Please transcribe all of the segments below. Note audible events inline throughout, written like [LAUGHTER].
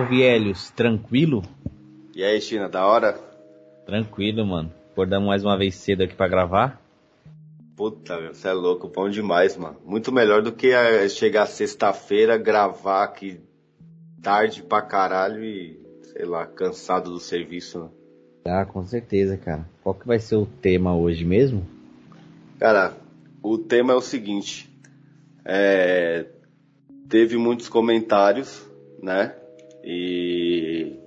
Salve, Helios. Tranquilo? E aí, China, da hora? Tranquilo, mano. Acordamos mais uma vez cedo aqui para gravar. Puta, meu, você é louco, bom demais, mano. Muito melhor do que eh, chegar sexta-feira, gravar aqui tarde pra caralho e, sei lá, cansado do serviço, né? Ah, com certeza, cara. Qual que vai ser o tema hoje mesmo? Cara, o tema é o seguinte. É, teve muitos comentários, né? E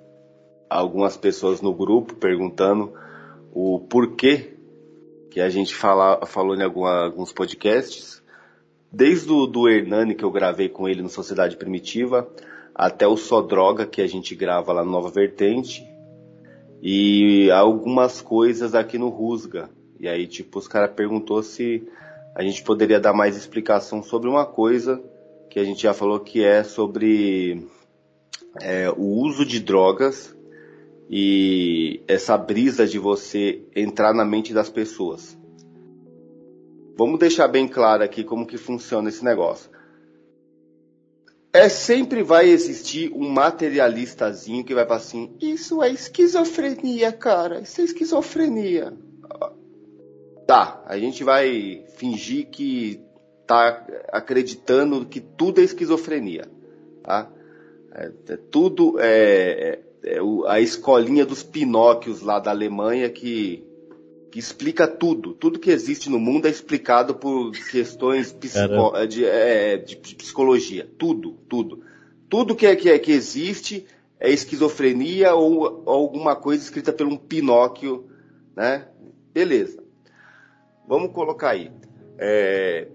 algumas pessoas no grupo perguntando o porquê que a gente fala, falou em alguma, alguns podcasts. Desde o do Hernani, que eu gravei com ele no Sociedade Primitiva, até o Só Droga, que a gente grava lá no Nova Vertente, e algumas coisas aqui no Rusga. E aí, tipo, os caras perguntou se a gente poderia dar mais explicação sobre uma coisa que a gente já falou que é sobre é, o uso de drogas e essa brisa de você entrar na mente das pessoas. Vamos deixar bem claro aqui como que funciona esse negócio. É sempre vai existir um materialistazinho que vai falar assim: isso é esquizofrenia, cara, isso é esquizofrenia. Tá, a gente vai fingir que tá acreditando que tudo é esquizofrenia, tá? É, é, tudo é, é, é a escolinha dos Pinóquios lá da Alemanha que, que explica tudo. Tudo que existe no mundo é explicado por questões [LAUGHS] psico, de, é, de, psicologia. Tudo, tudo. Tudo que, é, que, é, que existe é esquizofrenia ou, ou alguma coisa escrita por um Pinóquio, né? Beleza. Vamos colocar aí. É,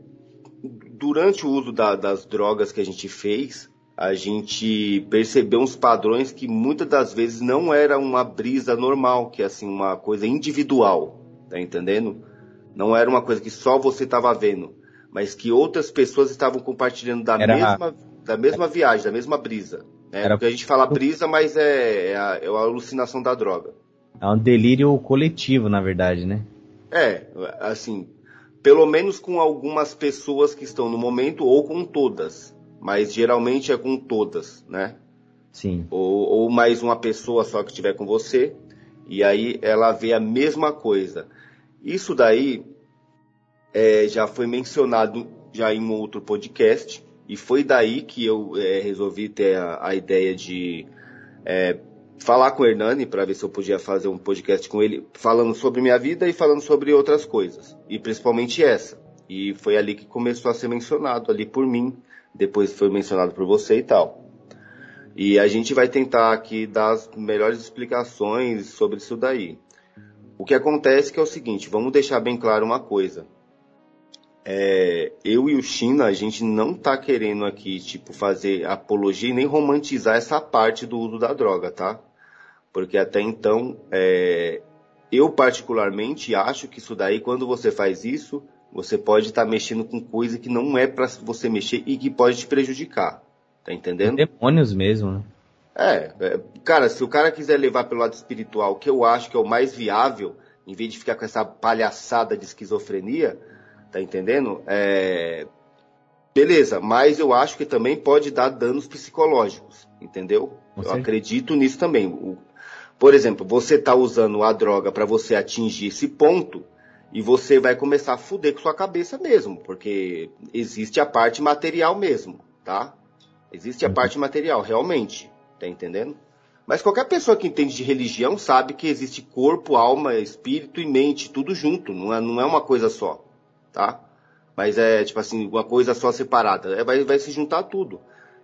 durante o uso da, das drogas que a gente fez, a gente percebeu uns padrões que muitas das vezes não era uma brisa normal, que é assim, uma coisa individual, tá entendendo? Não era uma coisa que só você estava vendo, mas que outras pessoas estavam compartilhando da era... mesma da mesma viagem, da mesma brisa. Né? Era... Porque a gente fala brisa, mas é, é, a, é a alucinação da droga. É um delírio coletivo, na verdade, né? É, assim, pelo menos com algumas pessoas que estão no momento ou com todas mas geralmente é com todas, né? Sim. Ou, ou mais uma pessoa só que estiver com você, e aí ela vê a mesma coisa. Isso daí é, já foi mencionado já em um outro podcast, e foi daí que eu é, resolvi ter a, a ideia de é, falar com o Hernani para ver se eu podia fazer um podcast com ele, falando sobre minha vida e falando sobre outras coisas, e principalmente essa. E foi ali que começou a ser mencionado, ali por mim, depois foi mencionado por você e tal. E a gente vai tentar aqui dar as melhores explicações sobre isso daí. O que acontece que é o seguinte, vamos deixar bem claro uma coisa. É, eu e o China, a gente não tá querendo aqui, tipo, fazer apologia e nem romantizar essa parte do uso da droga, tá? Porque até então, é, eu particularmente acho que isso daí, quando você faz isso, você pode estar tá mexendo com coisa que não é para você mexer e que pode te prejudicar. Tá entendendo? Demônios mesmo, né? É, é, cara, se o cara quiser levar pelo lado espiritual, que eu acho que é o mais viável, em vez de ficar com essa palhaçada de esquizofrenia, tá entendendo? É, beleza, mas eu acho que também pode dar danos psicológicos, entendeu? eu acredito nisso também. O, por exemplo, você tá usando a droga para você atingir esse ponto, e você vai começar a fuder com sua cabeça mesmo, porque existe a parte material mesmo, tá? Existe a uhum. parte material, realmente, tá entendendo? Mas qualquer pessoa que entende de religião sabe que existe corpo, alma, espírito e mente, tudo junto, não é, não é uma coisa só, tá? Mas é tipo assim, uma coisa só separada, é, vai, vai se juntar tudo.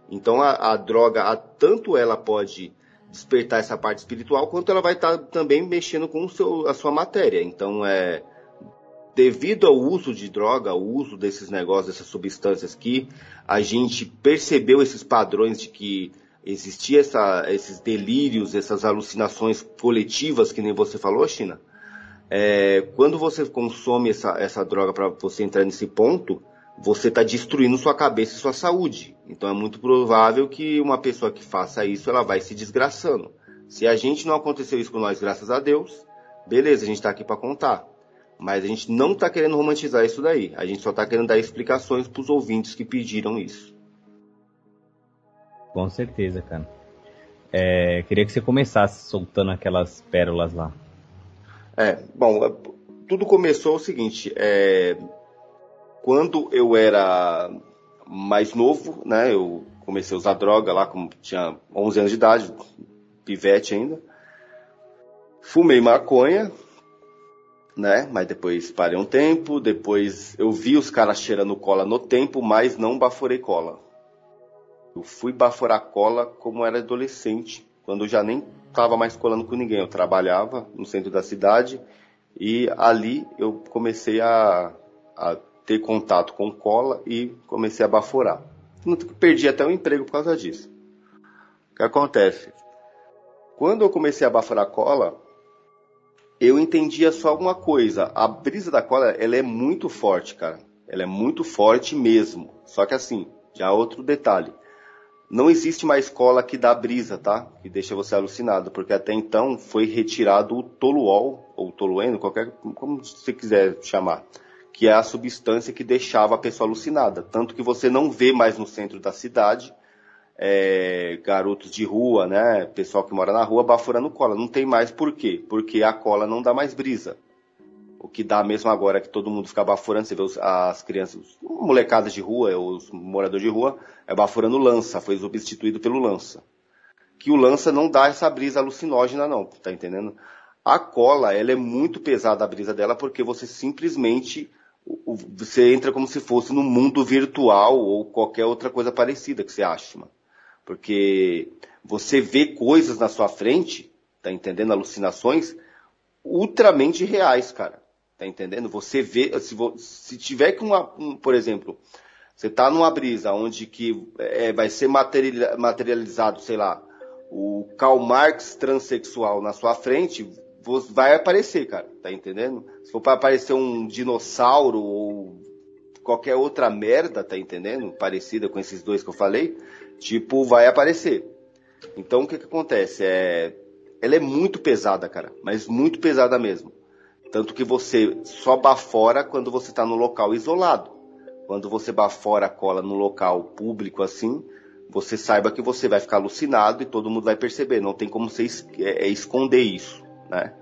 Então a, a droga, a, tanto ela pode despertar essa parte espiritual, quanto ela vai estar tá também mexendo com seu, a sua matéria. Então é devido ao uso de droga, ao uso desses negócios, dessas substâncias que a gente percebeu esses padrões de que existia essa, esses delírios, essas alucinações coletivas, que nem você falou, China. É, quando você consome essa, essa droga para você entrar nesse ponto, você está destruindo sua cabeça e sua saúde. Então é muito provável que uma pessoa que faça isso, ela vai se desgraçando. Se a gente não aconteceu isso com nós, graças a Deus, beleza, a gente está aqui para contar. Mas a gente não está querendo romantizar isso daí. A gente só está querendo dar explicações para os ouvintes que pediram isso. Com certeza, cara. é, queria que você começasse soltando aquelas pérolas lá. É, bom, tudo começou o seguinte, é, quando eu era mais novo, né, eu comecei a usar droga lá, como tinha 11 anos de idade, pivete ainda. Fumei maconha, né? Mas depois parei um tempo, depois eu vi os caras cheirando cola no tempo, mas não baforei cola. Eu fui baforar cola como era adolescente, quando eu já nem estava mais colando com ninguém. Eu trabalhava no centro da cidade e ali eu comecei a, a ter contato com cola e comecei a baforar. Perdi até o emprego por causa disso. O que acontece? Quando eu comecei a baforar cola, eu entendia só uma coisa. A brisa da cola, ela é muito forte, cara. Ela é muito forte mesmo. Só que assim, já outro detalhe. Não existe mais cola que dá brisa, tá? Que deixa você alucinado, porque até então foi retirado o toluol, ou tolueno, qualquer, como você quiser chamar, que é a substância que deixava a pessoa alucinada. Tanto que você não vê mais no centro da cidade é, garotos de rua, né? Pessoal que mora na rua baforando cola. Não tem mais por quê? Porque a cola não dá mais brisa. O que dá mesmo agora é que todo mundo fica baforando, você vê as crianças, molecadas de rua, os moradores de rua, é baforando lança, foi substituído pelo lança. Que o lança não dá essa brisa alucinógena não, tá entendendo? A cola, ela é muito pesada a brisa dela porque você simplesmente você entra como se fosse no mundo virtual ou qualquer outra coisa parecida que você acha, mano. Porque você vê coisas na sua frente, tá entendendo? Alucinações ultramente reais, cara. Tá entendendo? Você vê, se, se tiver que uma, um, por exemplo, você tá numa brisa onde que é, vai ser materializado, sei lá, o Karl Marx transexual na sua frente, vai aparecer, cara. Tá entendendo? Se for para aparecer um dinossauro ou qualquer outra merda, tá entendendo? Parecida com esses dois que eu falei, tipo, vai aparecer. Então o que que acontece? É, ela é muito pesada, cara, mas muito pesada mesmo. Tanto que você só bafora quando você está no local isolado. Quando você bafora a cola no local público assim, você saiba que você vai ficar alucinado e todo mundo vai perceber. Não tem como você es é, é, esconder isso, né?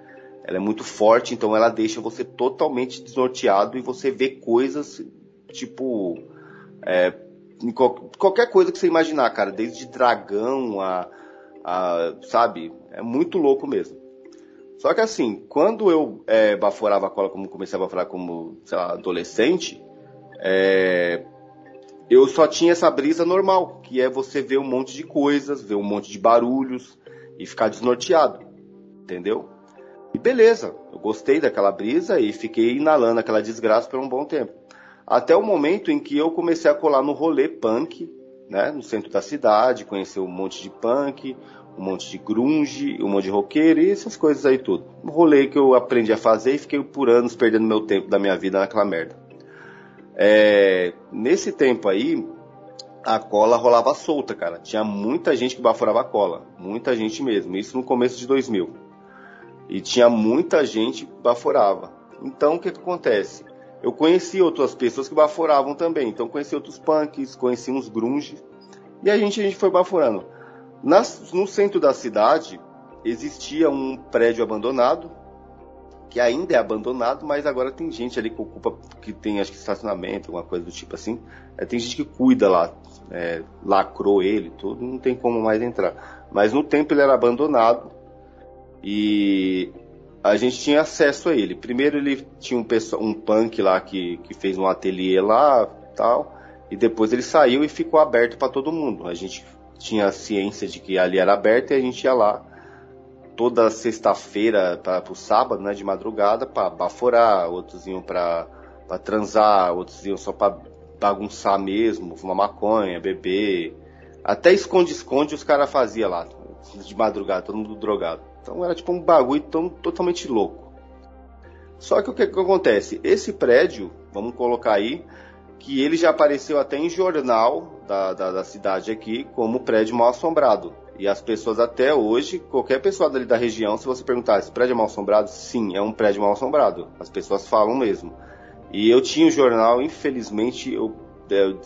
Ela é muito forte, então ela deixa você totalmente desnorteado e você vê coisas tipo é, qualquer coisa que você imaginar, cara, desde dragão a, a sabe, é muito louco mesmo. Só que assim, quando eu é, baforava a cola, como comecei a baforar como, sei lá, adolescente, é, eu só tinha essa brisa normal, que é você ver um monte de coisas, ver um monte de barulhos e ficar desnorteado, entendeu? E beleza, eu gostei daquela brisa e fiquei inalando aquela desgraça por um bom tempo. Até o momento em que eu comecei a colar no rolê punk, né, no centro da cidade, conhecer um monte de punk, um monte de grunge, um monte de roqueiro e essas coisas aí tudo. Um rolê que eu aprendi a fazer e fiquei por anos perdendo meu tempo da minha vida naquela merda. É, nesse tempo aí, a cola rolava solta, cara. Tinha muita gente que baforava a cola. Muita gente mesmo. Isso no começo de 2000. E tinha muita gente que baforava. Então, o que, que acontece? Eu conheci outras pessoas que baforavam também. Então, conheci outros punks, conheci uns grunge. E a gente, a gente foi baforando. Nas, no centro da cidade existia um prédio abandonado, que ainda é abandonado, mas agora tem gente ali que ocupa, que tem acho que estacionamento, alguma coisa do tipo assim. É, tem gente que cuida lá, é, lacrou ele, tudo, não tem como mais entrar. Mas no tempo ele era abandonado e a gente tinha acesso a ele. Primeiro ele tinha um, um punk lá que, que fez um ateliê lá, tal, e depois ele saiu e ficou aberto para todo mundo. A gente tinha ciência de que ali era aberto e a gente ia lá toda sexta-feira para o sábado, né, de madrugada, para baforar, outros iam para transar, outros iam só para bagunçar mesmo, fumar maconha, beber. Até esconde-esconde os caras faziam lá, de madrugada, todo mundo drogado. Então era tipo um bagulho tão, totalmente louco. Só que o que, que acontece? Esse prédio, vamos colocar aí, que ele já apareceu até em jornal da, da, da cidade aqui como prédio mal assombrado. E as pessoas até hoje, qualquer pessoa dali da região, se você perguntar, esse prédio é mal assombrado? Sim, é um prédio mal assombrado. As pessoas falam mesmo. E eu tinha o um jornal, infelizmente, eu, eu,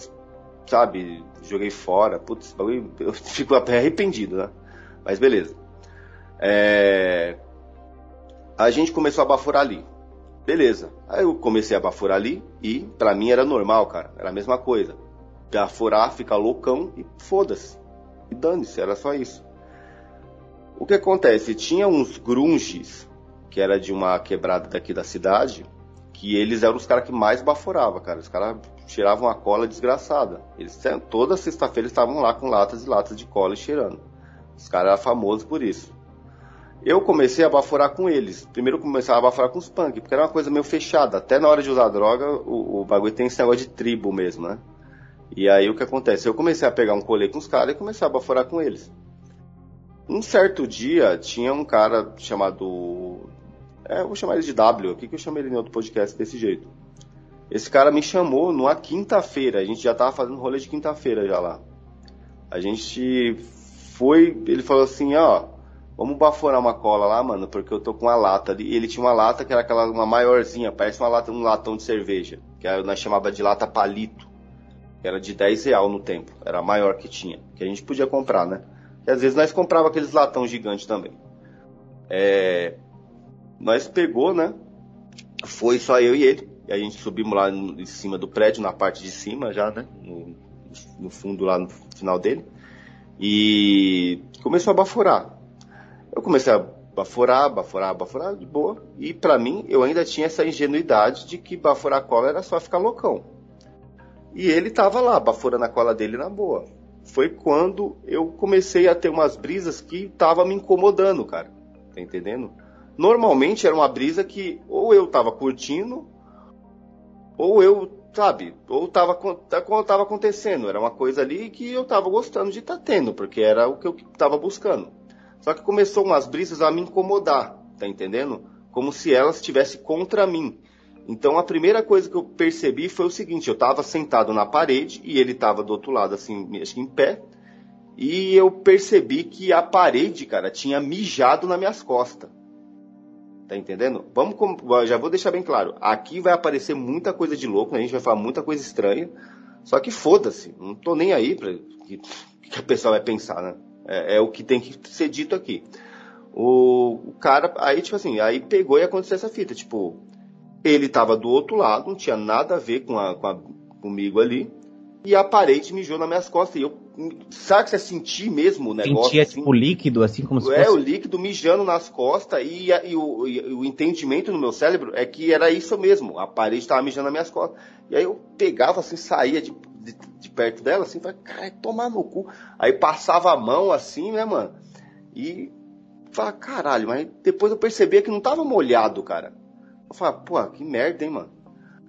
sabe, joguei fora. Putz, eu [LAUGHS] fico arrependido, né? Mas beleza. É... A gente começou a baforar ali. Beleza. Aí eu comecei a baforar ali e pra mim era normal, cara. Era a mesma coisa. Baforar, ficar loucão e foda-se. E dane-se, era só isso. O que acontece? Tinha uns grunges, que era de uma quebrada daqui da cidade, que eles eram os caras que mais baforavam, cara. Os caras tiravam a cola desgraçada. Eles toda sexta-feira estavam lá com latas e latas de cola e cheirando. Os caras eram famosos por isso. Eu comecei a baforar com eles. Primeiro eu começava a baforar com os punk, porque era uma coisa meio fechada. Até na hora de usar droga, o, o bagulho tem esse negócio de tribo mesmo, né? E aí o que acontece? Eu comecei a pegar um colete com os caras e comecei a baforar com eles. Um certo dia tinha um cara chamado. É, eu vou chamar ele de W, o que, que eu chamei ele em outro podcast desse jeito? Esse cara me chamou numa quinta-feira, a gente já tava fazendo rolê de quinta-feira já lá. A gente foi, ele falou assim, ó, vamos baforar uma cola lá, mano, porque eu tô com uma lata ali. E ele tinha uma lata que era aquela, uma maiorzinha, parece uma lata, um latão de cerveja, que nós chamava de lata palito, que era de 10 real no tempo, era a maior que tinha, que a gente podia comprar, né? E às vezes nós comprava aqueles latão gigantes também. É, nós pegou, né? Foi só eu e ele. E a gente subimos lá em cima do prédio, na parte de cima já, né? No, no fundo lá no final dele. E começou a baforar. Eu comecei a baforar, baforar, baforar de boa. E para mim, eu ainda tinha essa ingenuidade de que baforar cola era só ficar loucão. E ele tava lá, baforando a cola dele na boa foi quando eu comecei a ter umas brisas que tava me incomodando, cara. Tá entendendo? Normalmente era uma brisa que ou eu tava curtindo, ou eu, sabe, ou tava, tava acontecendo. Era uma coisa ali que eu tava gostando de estar tá tendo, porque era o que eu tava buscando. Só que começou umas brisas a me incomodar, tá entendendo? Como se elas estivessem contra mim. Então a primeira coisa que eu percebi foi o seguinte: eu estava sentado na parede e ele estava do outro lado, assim, acho que em pé. E eu percebi que a parede, cara, tinha mijado nas minhas costas. Tá entendendo? Vamos, já vou deixar bem claro. Aqui vai aparecer muita coisa de louco, né? a gente vai falar muita coisa estranha. Só que foda-se, não tô nem aí para que, que a pessoa vai pensar, né? É, é, o que tem que ser dito aqui. O, o cara, aí, tipo assim, aí pegou e aconteceu essa fita. Tipo, ele estava do outro lado, não tinha nada a ver com a, com a, comigo ali. E a parede mijou nas minhas costas. E eu, sabe que você sentir mesmo o negócio? Sentia assim? tipo líquido, assim como se é, fosse. O líquido mijando nas costas. E, e, o, e, o, entendimento no meu cérebro é que era isso mesmo. A parede estava mijando nas minhas costas. E aí eu pegava assim, saía de, de, de perto dela, assim, falei, cara, tomar no cu. Aí passava a mão assim, né, mano? E falava, caralho, mas depois eu percebia que não tava molhado, cara. Eu pô, que merda, hein, mano.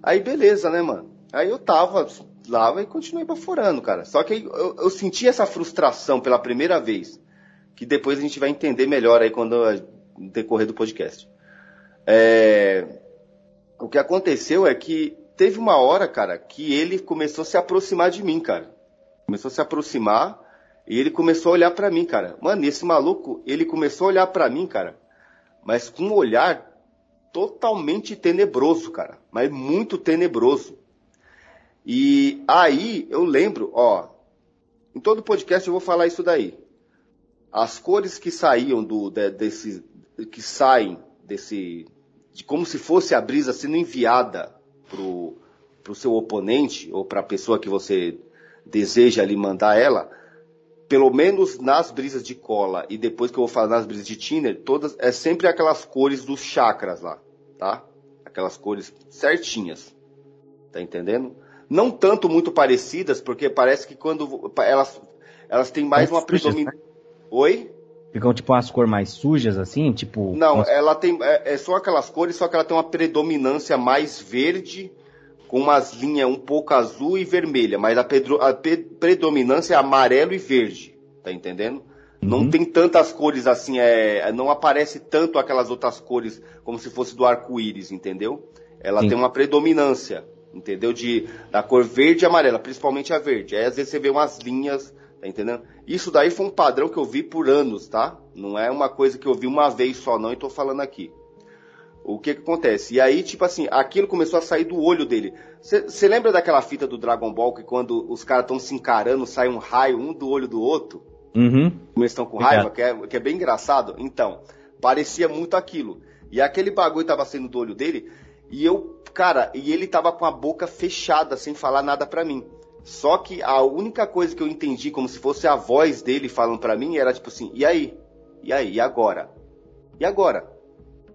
Aí beleza, né, mano? Aí eu tava lá e continuei baforando, cara. Só que eu, eu, senti essa frustração pela primeira vez. Que depois a gente vai entender melhor aí quando no decorrer do podcast. É... O que aconteceu é que teve uma hora, cara, que ele começou a se aproximar de mim, cara. Começou a se aproximar e ele começou a olhar para mim, cara. Mano, esse maluco, ele começou a olhar para mim, cara, mas com um olhar totalmente tenebroso, cara. Mas muito tenebroso. E aí eu lembro, ó, em todo podcast eu vou falar isso daí. As cores que saíam do de, desse que saem desse de como se fosse a brisa sendo enviada pro pro seu oponente ou para a pessoa que você deseja ali mandar ela, pelo menos nas brisas de cola e depois que eu vou falar nas brisas de Tinder, todas é sempre aquelas cores dos chakras lá, tá? Aquelas cores certinhas. Tá entendendo? Não tanto muito parecidas, porque parece que quando elas elas têm mais, uma predominância. Né? Oi? Ficam tipo umas cores mais sujas assim, tipo. Não, umas... ela tem é, é só aquelas cores, só que ela tem uma predominância mais verde com umas linhas um pouco azul e vermelha, mas a, pedro, a pe, predominância é amarelo e verde, tá entendendo? Uhum. Não tem tantas cores assim, é, não aparece tanto aquelas outras cores como se fosse do arco-íris, entendeu? Ela Sim. tem uma predominância, entendeu? De, da cor verde e amarela, principalmente a verde. Aí às vezes você vê umas linhas, tá entendendo? Isso daí foi um padrão que eu vi por anos, tá? Não é uma coisa que eu vi uma vez só não e tô falando aqui o que que acontece? E aí, tipo assim, aquilo começou a sair do olho dele. Você lembra daquela fita do Dragon Ball que quando os caras estão se encarando, sai um raio um do olho do outro? Uhum. Como eles estão com raiva, que é, que é bem engraçado. Então, parecia muito aquilo. E aquele bagulho tava saindo do olho dele, e eu, cara, e ele tava com a boca fechada, sem falar nada pra mim. Só que a única coisa que eu entendi, como se fosse a voz dele falando pra mim, era tipo assim: e aí? E aí? E agora? E agora?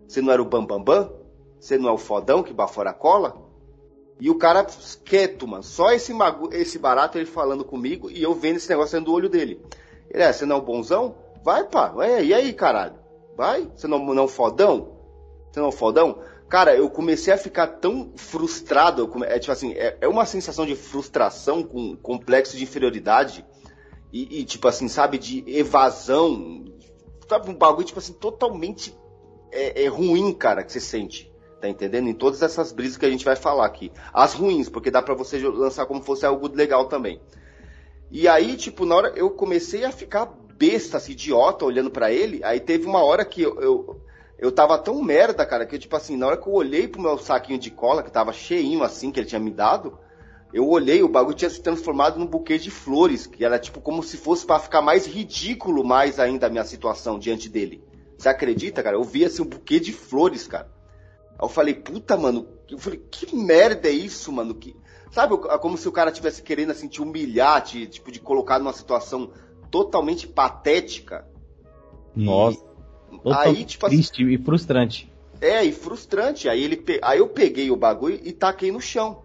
Você não era o Bambambam? Bam, bam? Você não é o fodão que bafora a cola? E o cara quieto, mano. Só esse, esse barato ele falando comigo e eu vendo esse negócio saindo do olho dele. Ele é, você não é o bonzão? Vai, pá. Vai, e aí, caralho? Vai? Você não, não é um fodão? Você não é um fodão? Cara, eu comecei a ficar tão frustrado. É tipo assim, é, é uma sensação de frustração com complexo de inferioridade. E, e, tipo assim, sabe, de evasão. Sabe, um bagulho, tipo assim, totalmente é, é ruim, cara, que você sente. Tá entendendo? Em todas essas brisas que a gente vai falar aqui. As ruins, porque dá para você lançar como fosse algo legal também. E aí, tipo, na hora eu comecei a ficar besta, assim, idiota, olhando para ele. Aí teve uma hora que eu, eu, eu tava tão merda, cara, que tipo assim, na hora que eu olhei pro meu saquinho de cola, que tava cheinho assim, que ele tinha me dado, eu olhei, o bagulho tinha se transformado num buquê de flores, que era tipo como se fosse para ficar mais ridículo mais ainda a minha situação diante dele. Você acredita, cara? Eu vi assim um buquê de flores, cara. Aí eu falei, puta, mano, eu falei, que merda é isso, mano? Que... Sabe, como se o cara tivesse querendo assim, te humilhar, te, tipo, de colocar numa situação totalmente patética. Nossa. E... Aí, tipo assim, triste assim, e frustrante. É, e frustrante. Aí, ele pe... aí eu peguei o bagulho e taquei no chão.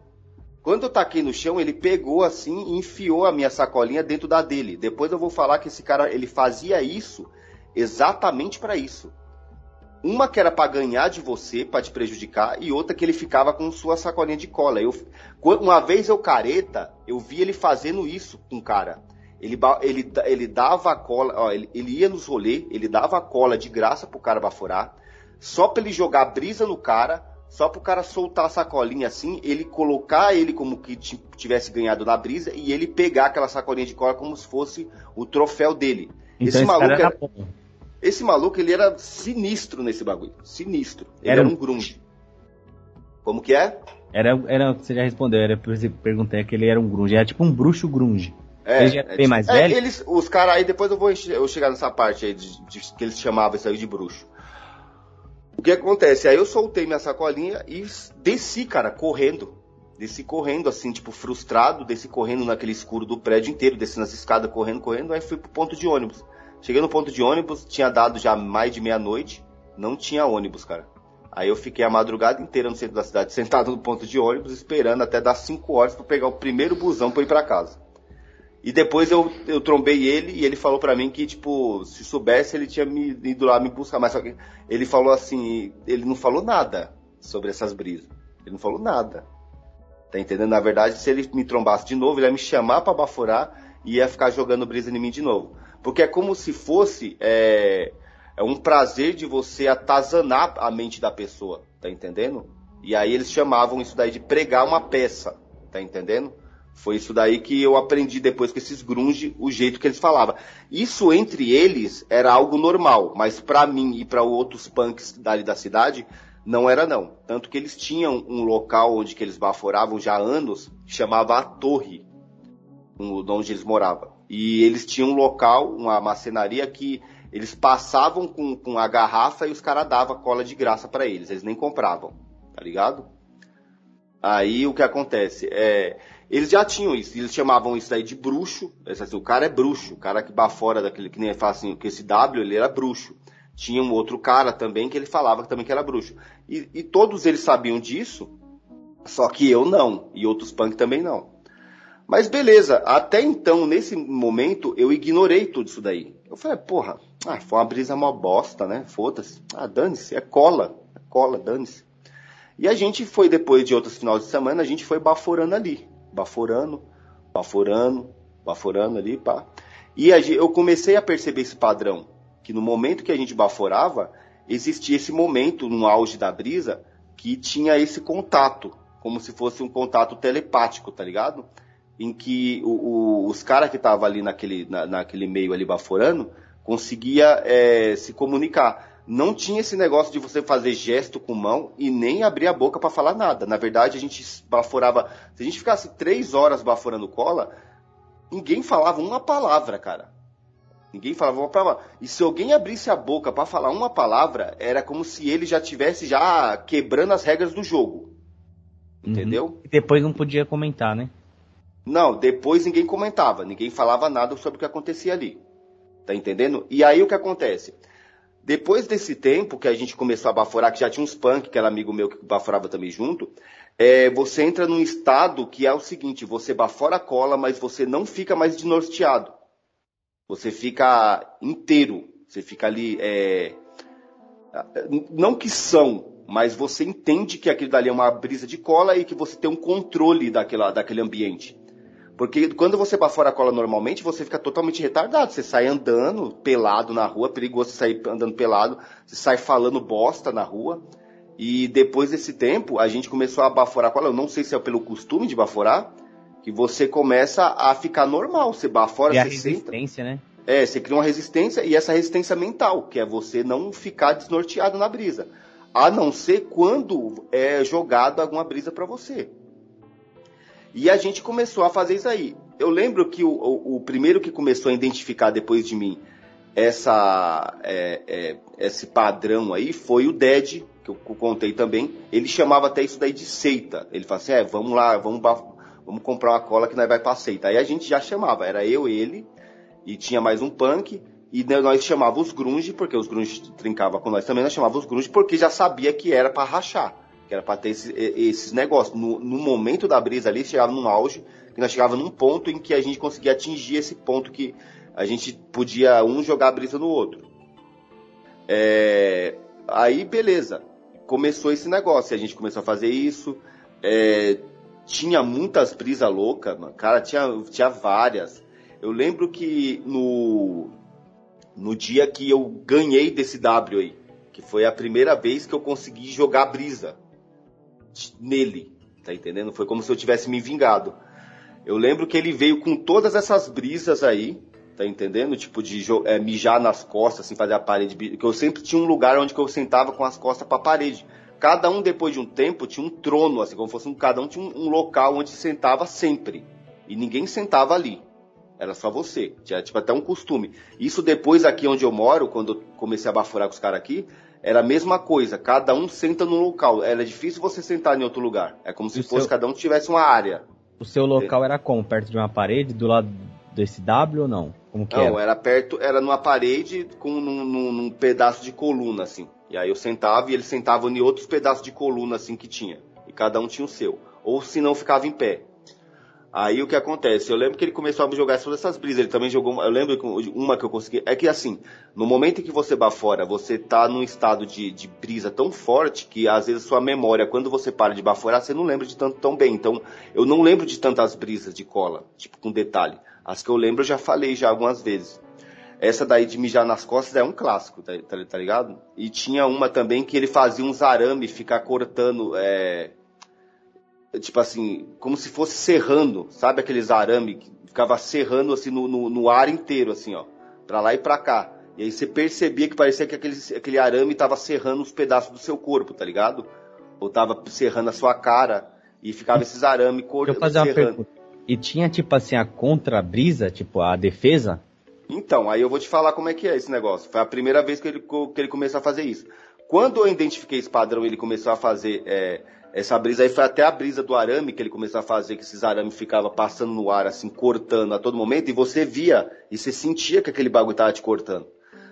Quando eu taquei no chão, ele pegou assim e enfiou a minha sacolinha dentro da dele. Depois eu vou falar que esse cara, ele fazia isso exatamente para isso. Uma que era para ganhar de você, para te prejudicar, e outra que ele ficava com sua sacolinha de cola. Eu, uma vez eu careta, eu vi ele fazendo isso com o cara. Ele, ele, ele dava a cola, ó, ele, ele ia nos rolês, ele dava a cola de graça pro cara baforar, só pra ele jogar brisa no cara, só pro cara soltar a sacolinha assim, ele colocar ele como que tivesse ganhado na brisa e ele pegar aquela sacolinha de cola como se fosse o troféu dele. Então esse, esse maluco era, era esse maluco, ele era sinistro nesse bagulho. Sinistro. Ele era, era um grunge. Como que é? Era, era, você já respondeu, era perguntei que ele era um grunge, era tipo um bruxo grunge. É, ele já é, bem mais é, velho? Eles, os caras aí, depois eu vou eu chegar nessa parte aí de, de, que eles chamavam isso aí de bruxo. O que acontece? Aí eu soltei minha sacolinha e desci, cara, correndo. Desci correndo, assim, tipo, frustrado, desci correndo naquele escuro do prédio inteiro, desci nas escadas, correndo, correndo, aí fui pro ponto de ônibus. Cheguei no ponto de ônibus, tinha dado já mais de meia-noite, não tinha ônibus, cara. Aí eu fiquei a madrugada inteira no centro da cidade, [LAUGHS] sentado no ponto de ônibus, esperando até dar 5 horas para pegar o primeiro busão para ir para casa. E depois eu, eu trombei ele e ele falou para mim que, tipo, se soubesse ele tinha me ido lá me buscar. Mas só que ele falou assim, ele não falou nada sobre essas brisas. Ele não falou nada. Tá entendendo? Na verdade, se ele me trombasse de novo, ele ia me chamar para baforar e ia ficar jogando brisa em mim de novo. Porque é como se fosse é, é um prazer de você atazanar a mente da pessoa, tá entendendo? E aí eles chamavam isso daí de pregar uma peça, tá entendendo? Foi isso daí que eu aprendi depois com esses grunge, o jeito que eles falavam. Isso entre eles era algo normal, mas para mim e para outros punks dali da cidade, não era não. Tanto que eles tinham um local onde que eles baforavam já há anos, chamava a Torre, onde eles moravam. E eles tinham um local, uma macenaria que eles passavam com, com a garrafa e os caras davam cola de graça para eles. Eles nem compravam, tá ligado? Aí o que acontece? É, eles já tinham isso, eles chamavam isso daí de bruxo. Assim, o cara é bruxo, o cara que fora daquele que nem fala assim, que esse W ele era bruxo. Tinha um outro cara também que ele falava também que era bruxo. E, e todos eles sabiam disso, só que eu não, e outros punk também não. Mas beleza, até então, nesse momento, eu ignorei tudo isso daí. Eu falei, porra, ah, foi uma brisa mó bosta, né? Foda-se. Ah, dane-se, é cola. É cola, dane-se. E a gente foi, depois de outros finais de semana, a gente foi baforando ali. Baforando, baforando, baforando ali, pá. E eu comecei a perceber esse padrão. Que no momento que a gente baforava, existia esse momento, no auge da brisa, que tinha esse contato. Como se fosse um contato telepático, tá ligado? em que o, o, os caras que estavam ali naquele, na, naquele meio ali baforando conseguia é, se comunicar. Não tinha esse negócio de você fazer gesto com mão e nem abrir a boca para falar nada. Na verdade, a gente baforava. Se a gente ficasse três horas baforando cola, ninguém falava uma palavra, cara. Ninguém falava uma palavra. E se alguém abrisse a boca para falar uma palavra, era como se ele já tivesse já quebrando as regras do jogo. Uhum. Entendeu? E depois não podia comentar, né? Não, depois ninguém comentava, ninguém falava nada sobre o que acontecia ali. Tá entendendo? E aí o que acontece? Depois desse tempo que a gente começou a baforar, que já tinha uns punk, que era amigo meu que baforava também junto, é, você entra num estado que é o seguinte, você bafora a cola, mas você não fica mais desnorteado. Você fica inteiro. Você fica ali. É... Não que são, mas você entende que aquilo dali é uma brisa de cola e que você tem um controle daquela, daquele ambiente. Porque quando você bafora a cola normalmente, você fica totalmente retardado. Você sai andando pelado na rua, perigoso você sair andando pelado, você sai falando bosta na rua. E depois desse tempo, a gente começou a baforar a cola. Eu não sei se é pelo costume de baforar, que você começa a ficar normal. Você bafora, e a resistência, né? É, você cria uma resistência e essa resistência mental, que é você não ficar desnorteado na brisa. A não ser quando é jogado alguma brisa para você. E a gente começou a fazer isso aí. Eu lembro que o, o, o primeiro que começou a identificar depois de mim essa, é, é, esse padrão aí foi o Ded, que eu contei também. Ele chamava até isso daí de seita. Ele falava assim: é, vamos lá, vamos vamos comprar uma cola que nós vai pra seita. Aí a gente já chamava, era eu, ele, e tinha mais um punk, e nós chamávamos os grunge, porque os grunge trincavam com nós também, nós chamávamos os grunge porque já sabia que era para rachar, que era para ter esses, esses negócios. No, no, momento da brisa ali, chegava num auge, que nós chegava num ponto em que a gente conseguia atingir esse ponto que a gente podia um jogar a brisa no outro. É, aí, beleza. Começou esse negócio, a gente começou a fazer isso. É, tinha muitas brisas loucas. Cara, tinha, tinha várias. Eu lembro que no, no dia que eu ganhei desse W aí, que foi a primeira vez que eu consegui jogar brisa nele, tá entendendo? Foi como se eu tivesse me vingado. Eu lembro que ele veio com todas essas brisas aí, tá entendendo? Tipo de é, mijar nas costas, assim, fazer a parede. Que eu sempre tinha um lugar onde eu sentava com as costas pra parede. Cada um, depois de um tempo, tinha um trono, assim, como fosse um, cada um tinha um, um local onde sentava sempre. E ninguém sentava ali. Era só você. Tinha tipo até um costume. Isso depois aqui onde eu moro, quando eu comecei a bafurar com os caras aqui, era a mesma coisa. Cada um senta no local. Era difícil você sentar em outro lugar. É como se o fosse seu... cada um tivesse uma área. O seu local era como? Perto de uma parede, do lado desse W ou não? Como que não, era? era perto, era numa parede com num, num, num pedaço de coluna, assim. E aí eu sentava e eles sentavam em outros pedaços de coluna assim que tinha. E cada um tinha o seu. Ou se não ficava em pé. Aí o que acontece? Eu lembro que ele começou a jogar todas essas brisas. Ele também jogou. Eu lembro uma que eu consegui. É que assim, no momento em que você bafora, você tá num estado de, de brisa tão forte que às vezes sua memória, quando você para de baforar, você não lembra de tanto tão bem. Então, eu não lembro de tantas brisas de cola, tipo com detalhe. As que eu lembro eu já falei já algumas vezes. Essa daí de mijar nas costas é um clássico, tá, tá, tá ligado? E tinha uma também que ele fazia uns arame, ficar cortando, é, tipo assim, como se fosse serrando, sabe aqueles arame que ficava serrando assim no, no, no, ar inteiro, assim, ó, pra lá e pra cá. E aí você percebia que parecia que aquele, aquele arame tava serrando os pedaços do seu corpo, tá ligado? Ou tava serrando a sua cara e ficava esses arame cortando, serrando. E tinha tipo assim a contra-brisa, tipo a defesa? Então, aí eu vou te falar como é que é esse negócio. Foi a primeira vez que ele, que ele começou a fazer isso. Quando eu identifiquei esse padrão, ele começou a fazer é, essa brisa aí, foi até a brisa do arame que ele começou a fazer, que esses arames ficavam passando no ar, assim, cortando a todo momento, e você via e você sentia que aquele bagulho estava te cortando.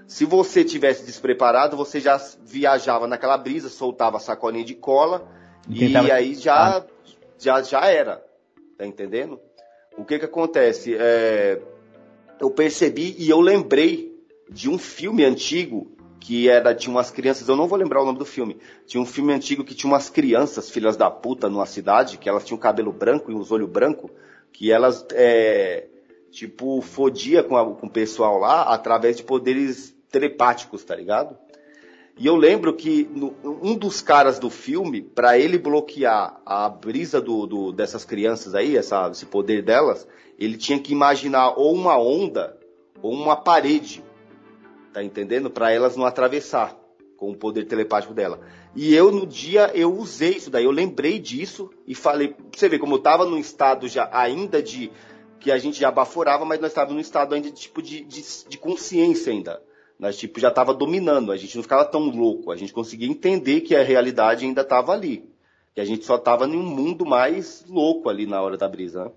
Se você tivesse despreparado, você já viajava naquela brisa, soltava a sacolinha de cola, e, e aí já, já, já era. Tá entendendo? O que que acontece? É eu percebi e eu lembrei de um filme antigo que era tinha umas crianças, eu não vou lembrar o nome do filme. Tinha um filme antigo que tinha umas crianças, filhas da puta, numa cidade, que elas tinham cabelo branco e os olhos brancos, que elas é, tipo fodia com, a, com o pessoal lá através de poderes telepáticos, tá ligado? E eu lembro que no, um dos caras do filme, para ele bloquear a brisa do, do, dessas crianças aí, essa, esse poder delas, ele tinha que imaginar ou uma onda ou uma parede, tá entendendo? Para elas não atravessar com o poder telepático dela. E eu no dia eu usei isso daí, eu lembrei disso e falei, você vê como eu tava num estado já ainda de que a gente já baforava, mas nós estávamos num estado ainda de, tipo, de, de, de consciência ainda. Nós tipo, já estava dominando, a gente não ficava tão louco, a gente conseguia entender que a realidade ainda estava ali. Que a gente só estava em um mundo mais louco ali na hora da brisa. Né?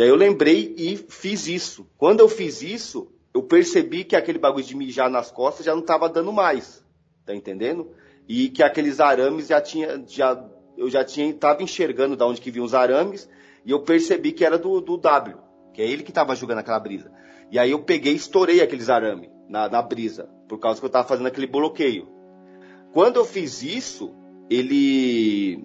E aí eu lembrei e fiz isso. Quando eu fiz isso, eu percebi que aquele bagulho de mijar nas costas já não estava dando mais. Tá entendendo? E que aqueles arames já tinha. Já, eu já tinha. Tava enxergando de onde que vinham os arames. E eu percebi que era do, do W. Que é ele que estava jogando aquela brisa. E aí eu peguei e estourei aqueles arames na, na brisa. Por causa que eu estava fazendo aquele bloqueio. Quando eu fiz isso, ele.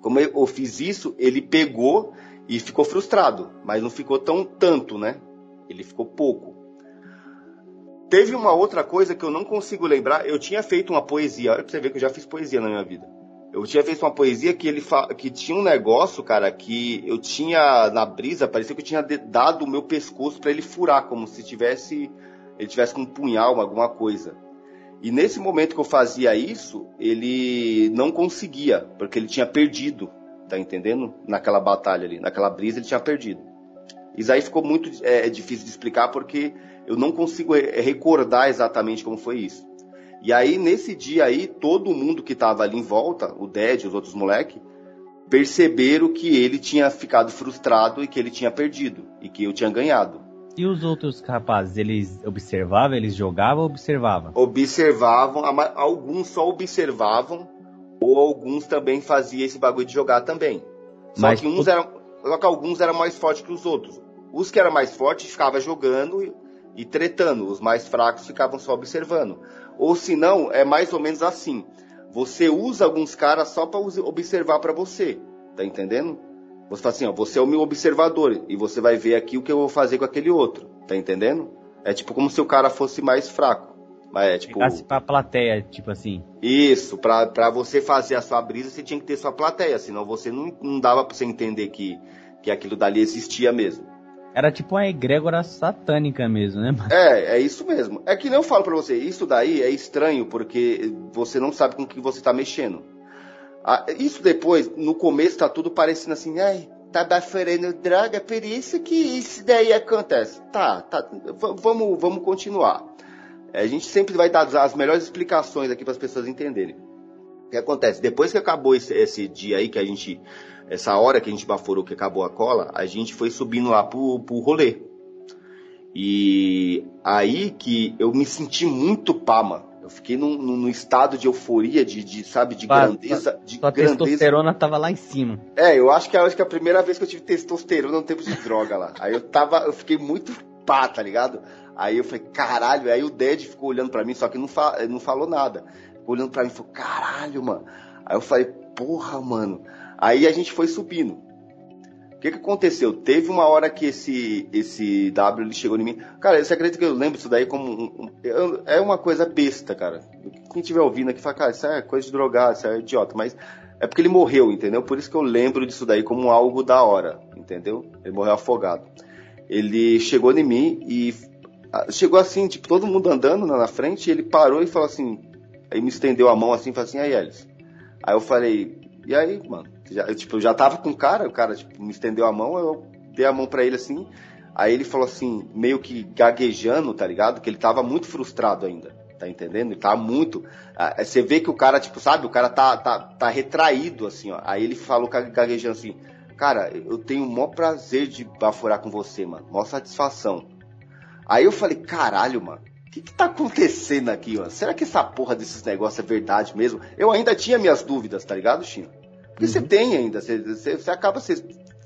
Como eu fiz isso, ele pegou e ficou frustrado. Mas não ficou tão tanto, né? Ele ficou pouco. Teve uma outra coisa que eu não consigo lembrar. Eu tinha feito uma poesia. Olha pra você ver que eu já fiz poesia na minha vida. Eu tinha feito uma poesia que ele fa... que tinha um negócio, cara, que eu tinha na brisa, parecia que eu tinha dado o meu pescoço para ele furar, como se tivesse ele tivesse com um punhal, alguma coisa. E nesse momento que eu fazia isso, ele não conseguia, porque ele tinha perdido, tá entendendo? Naquela batalha ali, naquela brisa ele tinha perdido. Isso aí ficou muito é, difícil de explicar porque eu não consigo recordar exatamente como foi isso. E aí, nesse dia aí, todo mundo que estava ali em volta, o Ded, os outros moleques, perceberam que ele tinha ficado frustrado e que ele tinha perdido e que eu tinha ganhado. E os outros rapazes, eles observavam, eles jogavam ou observavam? Observavam, alguns só observavam, ou alguns também faziam esse bagulho de jogar também. Só Mas que uns eram. Só que alguns eram mais fortes que os outros. Os que eram mais fortes ficavam jogando e tretando, os mais fracos ficavam só observando. Ou se não, é mais ou menos assim. Você usa alguns caras só para observar para você, tá entendendo? Você fala assim, ó, você é o meu observador e você vai ver aqui o que eu vou fazer com aquele outro, tá entendendo? É tipo como se o cara fosse mais fraco. Mas é tipo. Pra plateia, tipo assim. Isso, pra, pra você fazer a sua brisa, você tinha que ter sua plateia, senão você não, não dava pra você entender que, que aquilo dali existia mesmo. Era tipo uma egrégora satânica mesmo, né? É, é isso mesmo. É que nem eu falo pra você, isso daí é estranho porque você não sabe com o que você tá mexendo. Ah, isso depois, no começo tá tudo parecendo assim, ai, tá baforando droga, por isso que isso daí acontece. Tá, tá, vamos, vamos continuar. A gente sempre vai dar as melhores explicações aqui para as pessoas entenderem. O que acontece? Depois que acabou esse, esse dia aí que a gente essa hora que a gente baforou que acabou a cola, a gente foi subindo lá pro, pro rolê. E aí que eu me senti muito pá, mano. Eu fiquei num, num estado de euforia, de, de sabe, de grandeza. De sua grandeza. testosterona tava lá em cima. É, eu acho que, acho que é a primeira vez que eu tive testosterona no tempo de droga lá. Aí eu tava, eu fiquei muito pá, tá ligado? Aí eu falei, caralho, aí o Ded ficou olhando pra mim, só que não, fa não falou nada. Ficou olhando pra mim e falou, caralho, mano. Aí eu falei, porra, mano. Aí a gente foi subindo. O que, que aconteceu? Teve uma hora que esse esse W ele chegou em mim. Cara, você acredita que eu lembro isso daí como um, um, é uma coisa besta, cara. Quem estiver ouvindo aqui fala, cara, isso é coisa de drogado, isso é idiota, mas é porque ele morreu, entendeu? Por isso que eu lembro disso daí como algo da hora, entendeu? Ele morreu afogado. Ele chegou em mim e chegou assim, tipo, todo mundo andando na frente, ele parou e falou assim, aí me estendeu a mão assim, falou assim, aí Elis. Aí eu falei, e aí, mano? Já, eu, tipo, eu já tava com o cara, o cara tipo, me estendeu a mão, eu dei a mão para ele assim. Aí ele falou assim, meio que gaguejando, tá ligado? Que ele tava muito frustrado ainda, tá entendendo? Ele tava muito. Ah, você vê que o cara, tipo, sabe? O cara tá, tá, tá retraído, assim, ó. Aí ele falou gaguejando assim: Cara, eu tenho o maior prazer de baforar com você, mano. Maior satisfação. Aí eu falei: Caralho, mano. O que, que tá acontecendo aqui, ó? Será que essa porra desses negócios é verdade mesmo? Eu ainda tinha minhas dúvidas, tá ligado, Chino? Porque uhum. você tem ainda, você, você, você acaba, você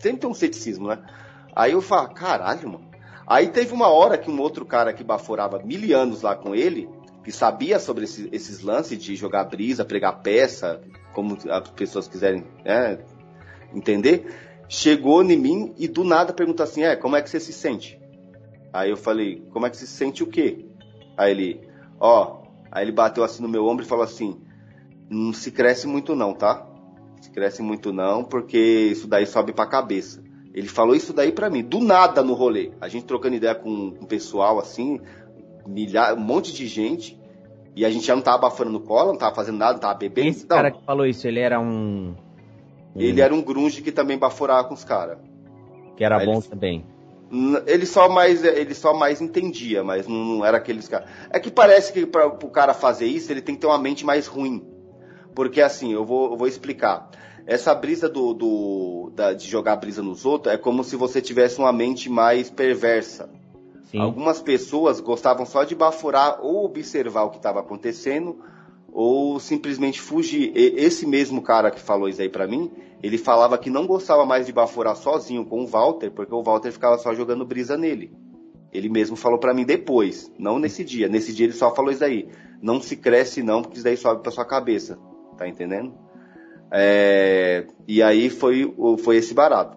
sempre tem um ceticismo, né? Aí eu falo, caralho, mano. Aí teve uma hora que um outro cara que baforava mil anos lá com ele, que sabia sobre esse, esses lances de jogar brisa, pregar peça, como as pessoas quiserem né, entender, chegou em mim e do nada perguntou assim, é, como é que você se sente? Aí eu falei, como é que você se sente o quê? Aí ele, ó, aí ele bateu assim no meu ombro e falou assim: não se cresce muito não, tá? Se cresce muito não, porque isso daí sobe pra cabeça. Ele falou isso daí pra mim, do nada no rolê. A gente trocando ideia com o pessoal assim, milhar, um monte de gente. E a gente já não tava abafando no colo, não tava fazendo nada, não tava bebendo. Esse não. cara que falou isso, ele era um. Ele era um grunge que também baforava com os caras. Que era Aí bom ele... também. Ele só mais, ele só mais entendia, mas não, não era aqueles caras. É que parece que para o cara fazer isso, ele tem que ter uma mente mais ruim. Porque assim, eu vou, eu vou explicar. Essa brisa do, do da, de jogar brisa nos outros é como se você tivesse uma mente mais perversa. Sim. Algumas pessoas gostavam só de baforar ou observar o que estava acontecendo ou simplesmente fugir. E, esse mesmo cara que falou isso aí para mim, ele falava que não gostava mais de baforar sozinho com o Walter, porque o Walter ficava só jogando brisa nele. Ele mesmo falou para mim depois, não nesse dia. Nesse dia ele só falou isso aí. Não se cresce não, porque isso daí sobe pra sua cabeça. Tá entendendo? É, e aí foi, foi esse barato.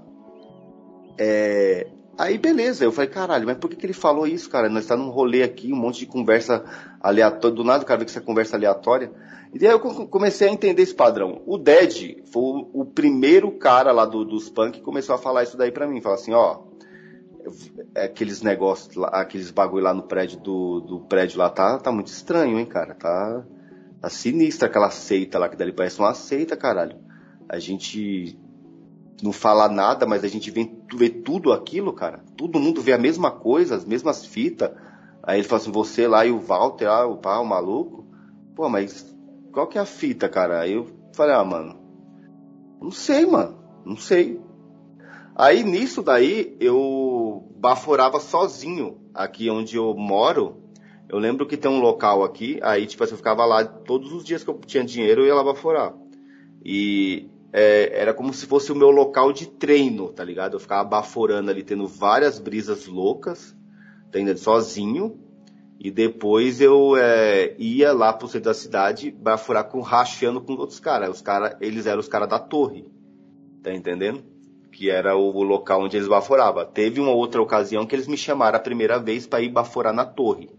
É, aí beleza, eu falei, caralho, mas por que, que ele falou isso, cara? Nós tá num rolê aqui, um monte de conversa aleatória, do nada o cara vê que essa conversa aleatória. E aí eu comecei a entender esse padrão. O Dead foi o primeiro cara lá do, dos punk que começou a falar isso daí pra mim. Falar assim, ó, aqueles negócios, aqueles bagulho lá no prédio do, do prédio lá tá, tá muito estranho, hein, cara? Tá, Tá sinistra aquela seita lá, que dali parece uma seita, caralho. A gente não fala nada, mas a gente vê, vê tudo aquilo, cara. Todo mundo vê a mesma coisa, as mesmas fitas. Aí ele fala assim, você lá e o Walter, ah, o pau, o maluco. Pô, mas qual que é a fita, cara? Aí eu falei, ah, mano, não sei, mano, não sei. Aí nisso daí eu baforava sozinho aqui onde eu moro. Eu lembro que tem um local aqui, aí tipo assim, eu ficava lá todos os dias que eu tinha dinheiro, eu ia lá baforar. E é, era como se fosse o meu local de treino, tá ligado? Eu ficava baforando ali, tendo várias brisas loucas, tá sozinho. E depois eu é, ia lá pro centro da cidade baforar com rachando com outros caras. Os caras, eles eram os caras da torre. Tá entendendo? Que era o, o local onde eles baforavam. Teve uma outra ocasião que eles me chamaram a primeira vez para ir baforar na torre.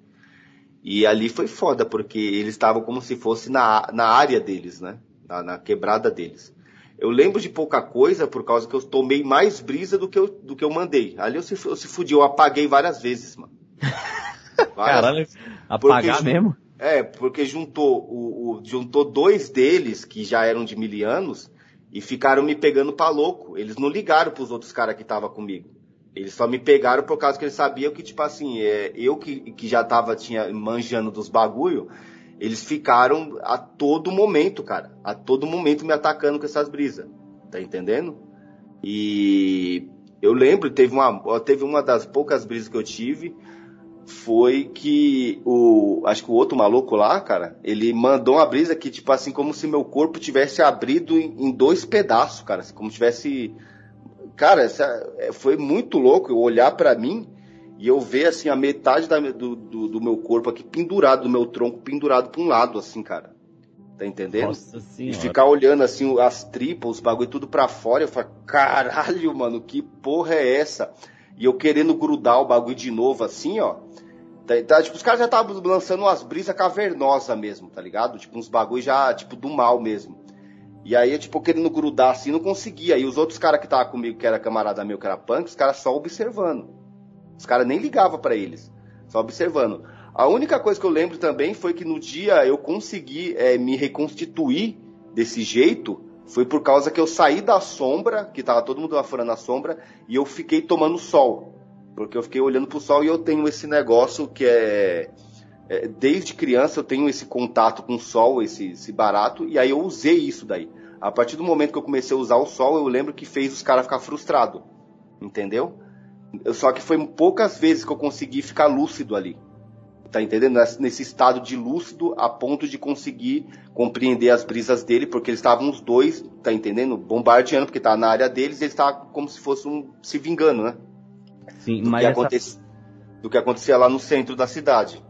E ali foi foda, porque eles estavam como se fosse na, na área deles, né? Na, na, quebrada deles. Eu lembro de pouca coisa por causa que eu tomei mais brisa do que eu, do que eu mandei. Ali eu se, eu se fudi, eu apaguei várias vezes, mano. [LAUGHS] Várias. Caralho, apagar porque, mesmo? É, porque juntou, o, o, juntou dois deles, que já eram de milianos, e ficaram me pegando pra louco. Eles não ligaram pros outros caras que estavam comigo. Eles só me pegaram por causa que eles sabiam que, tipo assim, é, eu que, que já tava tinha, manjando dos bagulho, eles ficaram a todo momento, cara. A todo momento me atacando com essas brisas. Tá entendendo? E eu lembro, teve uma, teve uma das poucas brisas que eu tive, foi que o. Acho que o outro maluco lá, cara, ele mandou uma brisa que, tipo assim, como se meu corpo tivesse abrido em, em dois pedaços, cara. Como tivesse cara, essa, é, foi muito louco eu olhar para mim e eu ver assim a metade da, do, do, do, meu corpo aqui pendurado, do meu tronco pendurado para um lado, assim, cara. Tá entendendo? Nossa e ficar olhando assim as tripas, os bagulho tudo para fora, eu falo, caralho, mano, que porra é essa? E eu querendo grudar o bagulho de novo assim, ó. Tá, tá, tipo, os caras já estavam lançando umas brisas cavernosas mesmo, tá ligado? Tipo, uns bagulho já, tipo, do mal mesmo. E aí, tipo, querendo grudar assim, não conseguia. E os outros caras que estavam comigo, que era camarada meu, que era punk, os caras só observando. Os caras nem ligavam para eles, só observando. A única coisa que eu lembro também foi que no dia eu consegui é, me reconstituir desse jeito, foi por causa que eu saí da sombra, que tava todo mundo lá fora na sombra, e eu fiquei tomando sol. Porque eu fiquei olhando pro sol e eu tenho esse negócio que é é, desde criança eu tenho esse contato com o sol, esse, esse barato, e aí eu usei isso daí. A partir do momento que eu comecei a usar o sol, eu lembro que fez os caras ficar frustrados. Entendeu? Só que foi poucas vezes que eu consegui ficar lúcido ali. Tá entendendo? Nesse estado de lúcido a ponto de conseguir compreender as brisas dele, porque eles estavam os dois, tá entendendo? Bombardeando, porque tá na área deles, eles estavam como se fosse um, se vingando, né? Sim, do mas que, essa... aconte... do que acontecia lá no centro da cidade.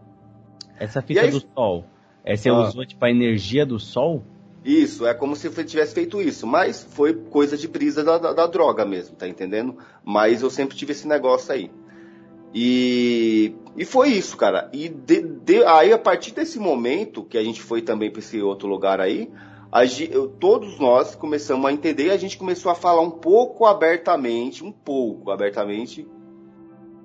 Essa fita aí, do sol, é, você ah. usou tipo a energia do sol? Isso, é como se eu tivesse feito isso, mas foi coisa de brisa da, da, da droga mesmo, tá entendendo? Mas eu sempre tive esse negócio aí. E, e foi isso, cara. E de, de, aí, a partir desse momento que a gente foi também para esse outro lugar aí, a, eu, todos nós começamos a entender e a gente começou a falar um pouco abertamente, um pouco abertamente,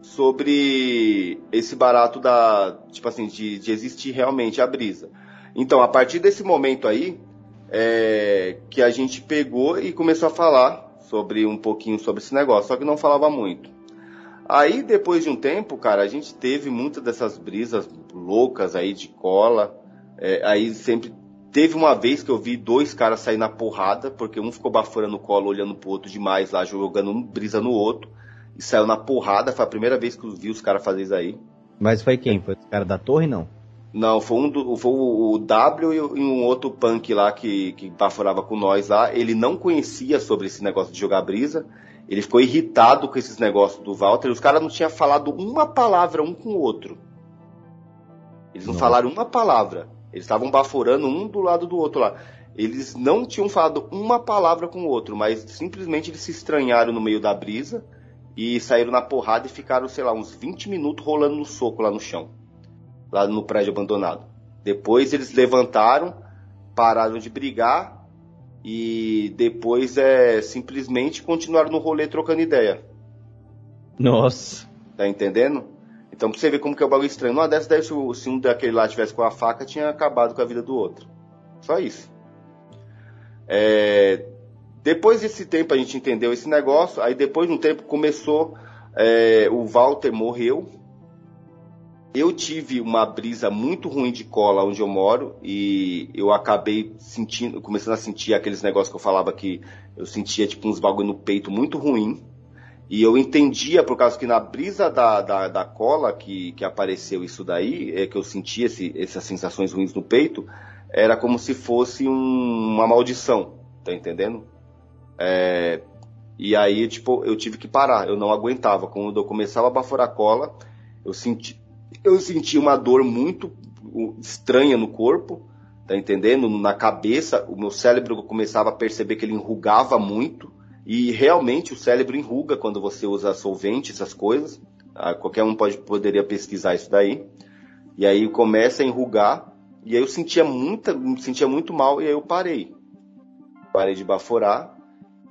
sobre esse barato da, tipo assim, de, de existir realmente a brisa. Então, a partir desse momento aí, é, que a gente pegou e começou a falar sobre um pouquinho sobre esse negócio, só que não falava muito. Aí, depois de um tempo, cara, a gente teve muitas dessas brisas loucas aí de cola. É, aí sempre teve uma vez que eu vi dois caras sair na porrada, porque um ficou baforando o colo, olhando pro outro demais lá, jogando um brisa no outro. E saiu na porrada. Foi a primeira vez que eu vi os caras fazer isso aí. Mas foi quem? Foi os caras da torre, não? Não, foi, um do, foi o W e um outro punk lá que, que baforava com nós lá. Ele não conhecia sobre esse negócio de jogar brisa. Ele ficou irritado com esses negócios do Walter. Os caras não tinham falado uma palavra um com o outro. Eles não, não. falaram uma palavra. Eles estavam baforando um do lado do outro lá. Eles não tinham falado uma palavra com o outro, mas simplesmente eles se estranharam no meio da brisa e saíram na porrada e ficaram, sei lá, uns 20 minutos rolando no soco lá no chão, lá no prédio abandonado. Depois eles levantaram, pararam de brigar e depois é simplesmente continuaram no rolê trocando ideia. Nossa. Tá entendendo? Então pra você ver como que é o bagulho estranho. Numa dessas, daí, se um daquele lá tivesse com a faca, tinha acabado com a vida do outro. Só isso. É... Depois desse tempo a gente entendeu esse negócio, aí depois de um tempo começou, é... o Walter morreu, eu tive uma brisa muito ruim de cola onde eu moro e eu acabei sentindo, começando a sentir aqueles negócios que eu falava que eu sentia tipo uns bagulho no peito muito ruim. E eu entendia, por causa que na brisa da, da, da cola que, que apareceu isso daí, é que eu sentia esse, essas sensações ruins no peito, era como se fosse um, uma maldição, tá entendendo? É, e aí, tipo, eu tive que parar, eu não aguentava. Quando eu começava a baforar cola, eu senti, eu senti uma dor muito estranha no corpo, tá entendendo? Na cabeça, o meu cérebro começava a perceber que ele enrugava muito, e realmente o cérebro enruga quando você usa solvente, essas coisas. Ah, qualquer um pode, poderia pesquisar isso daí. E aí começa a enrugar, e aí eu sentia, muita, sentia muito mal, e aí eu parei. Parei de baforar,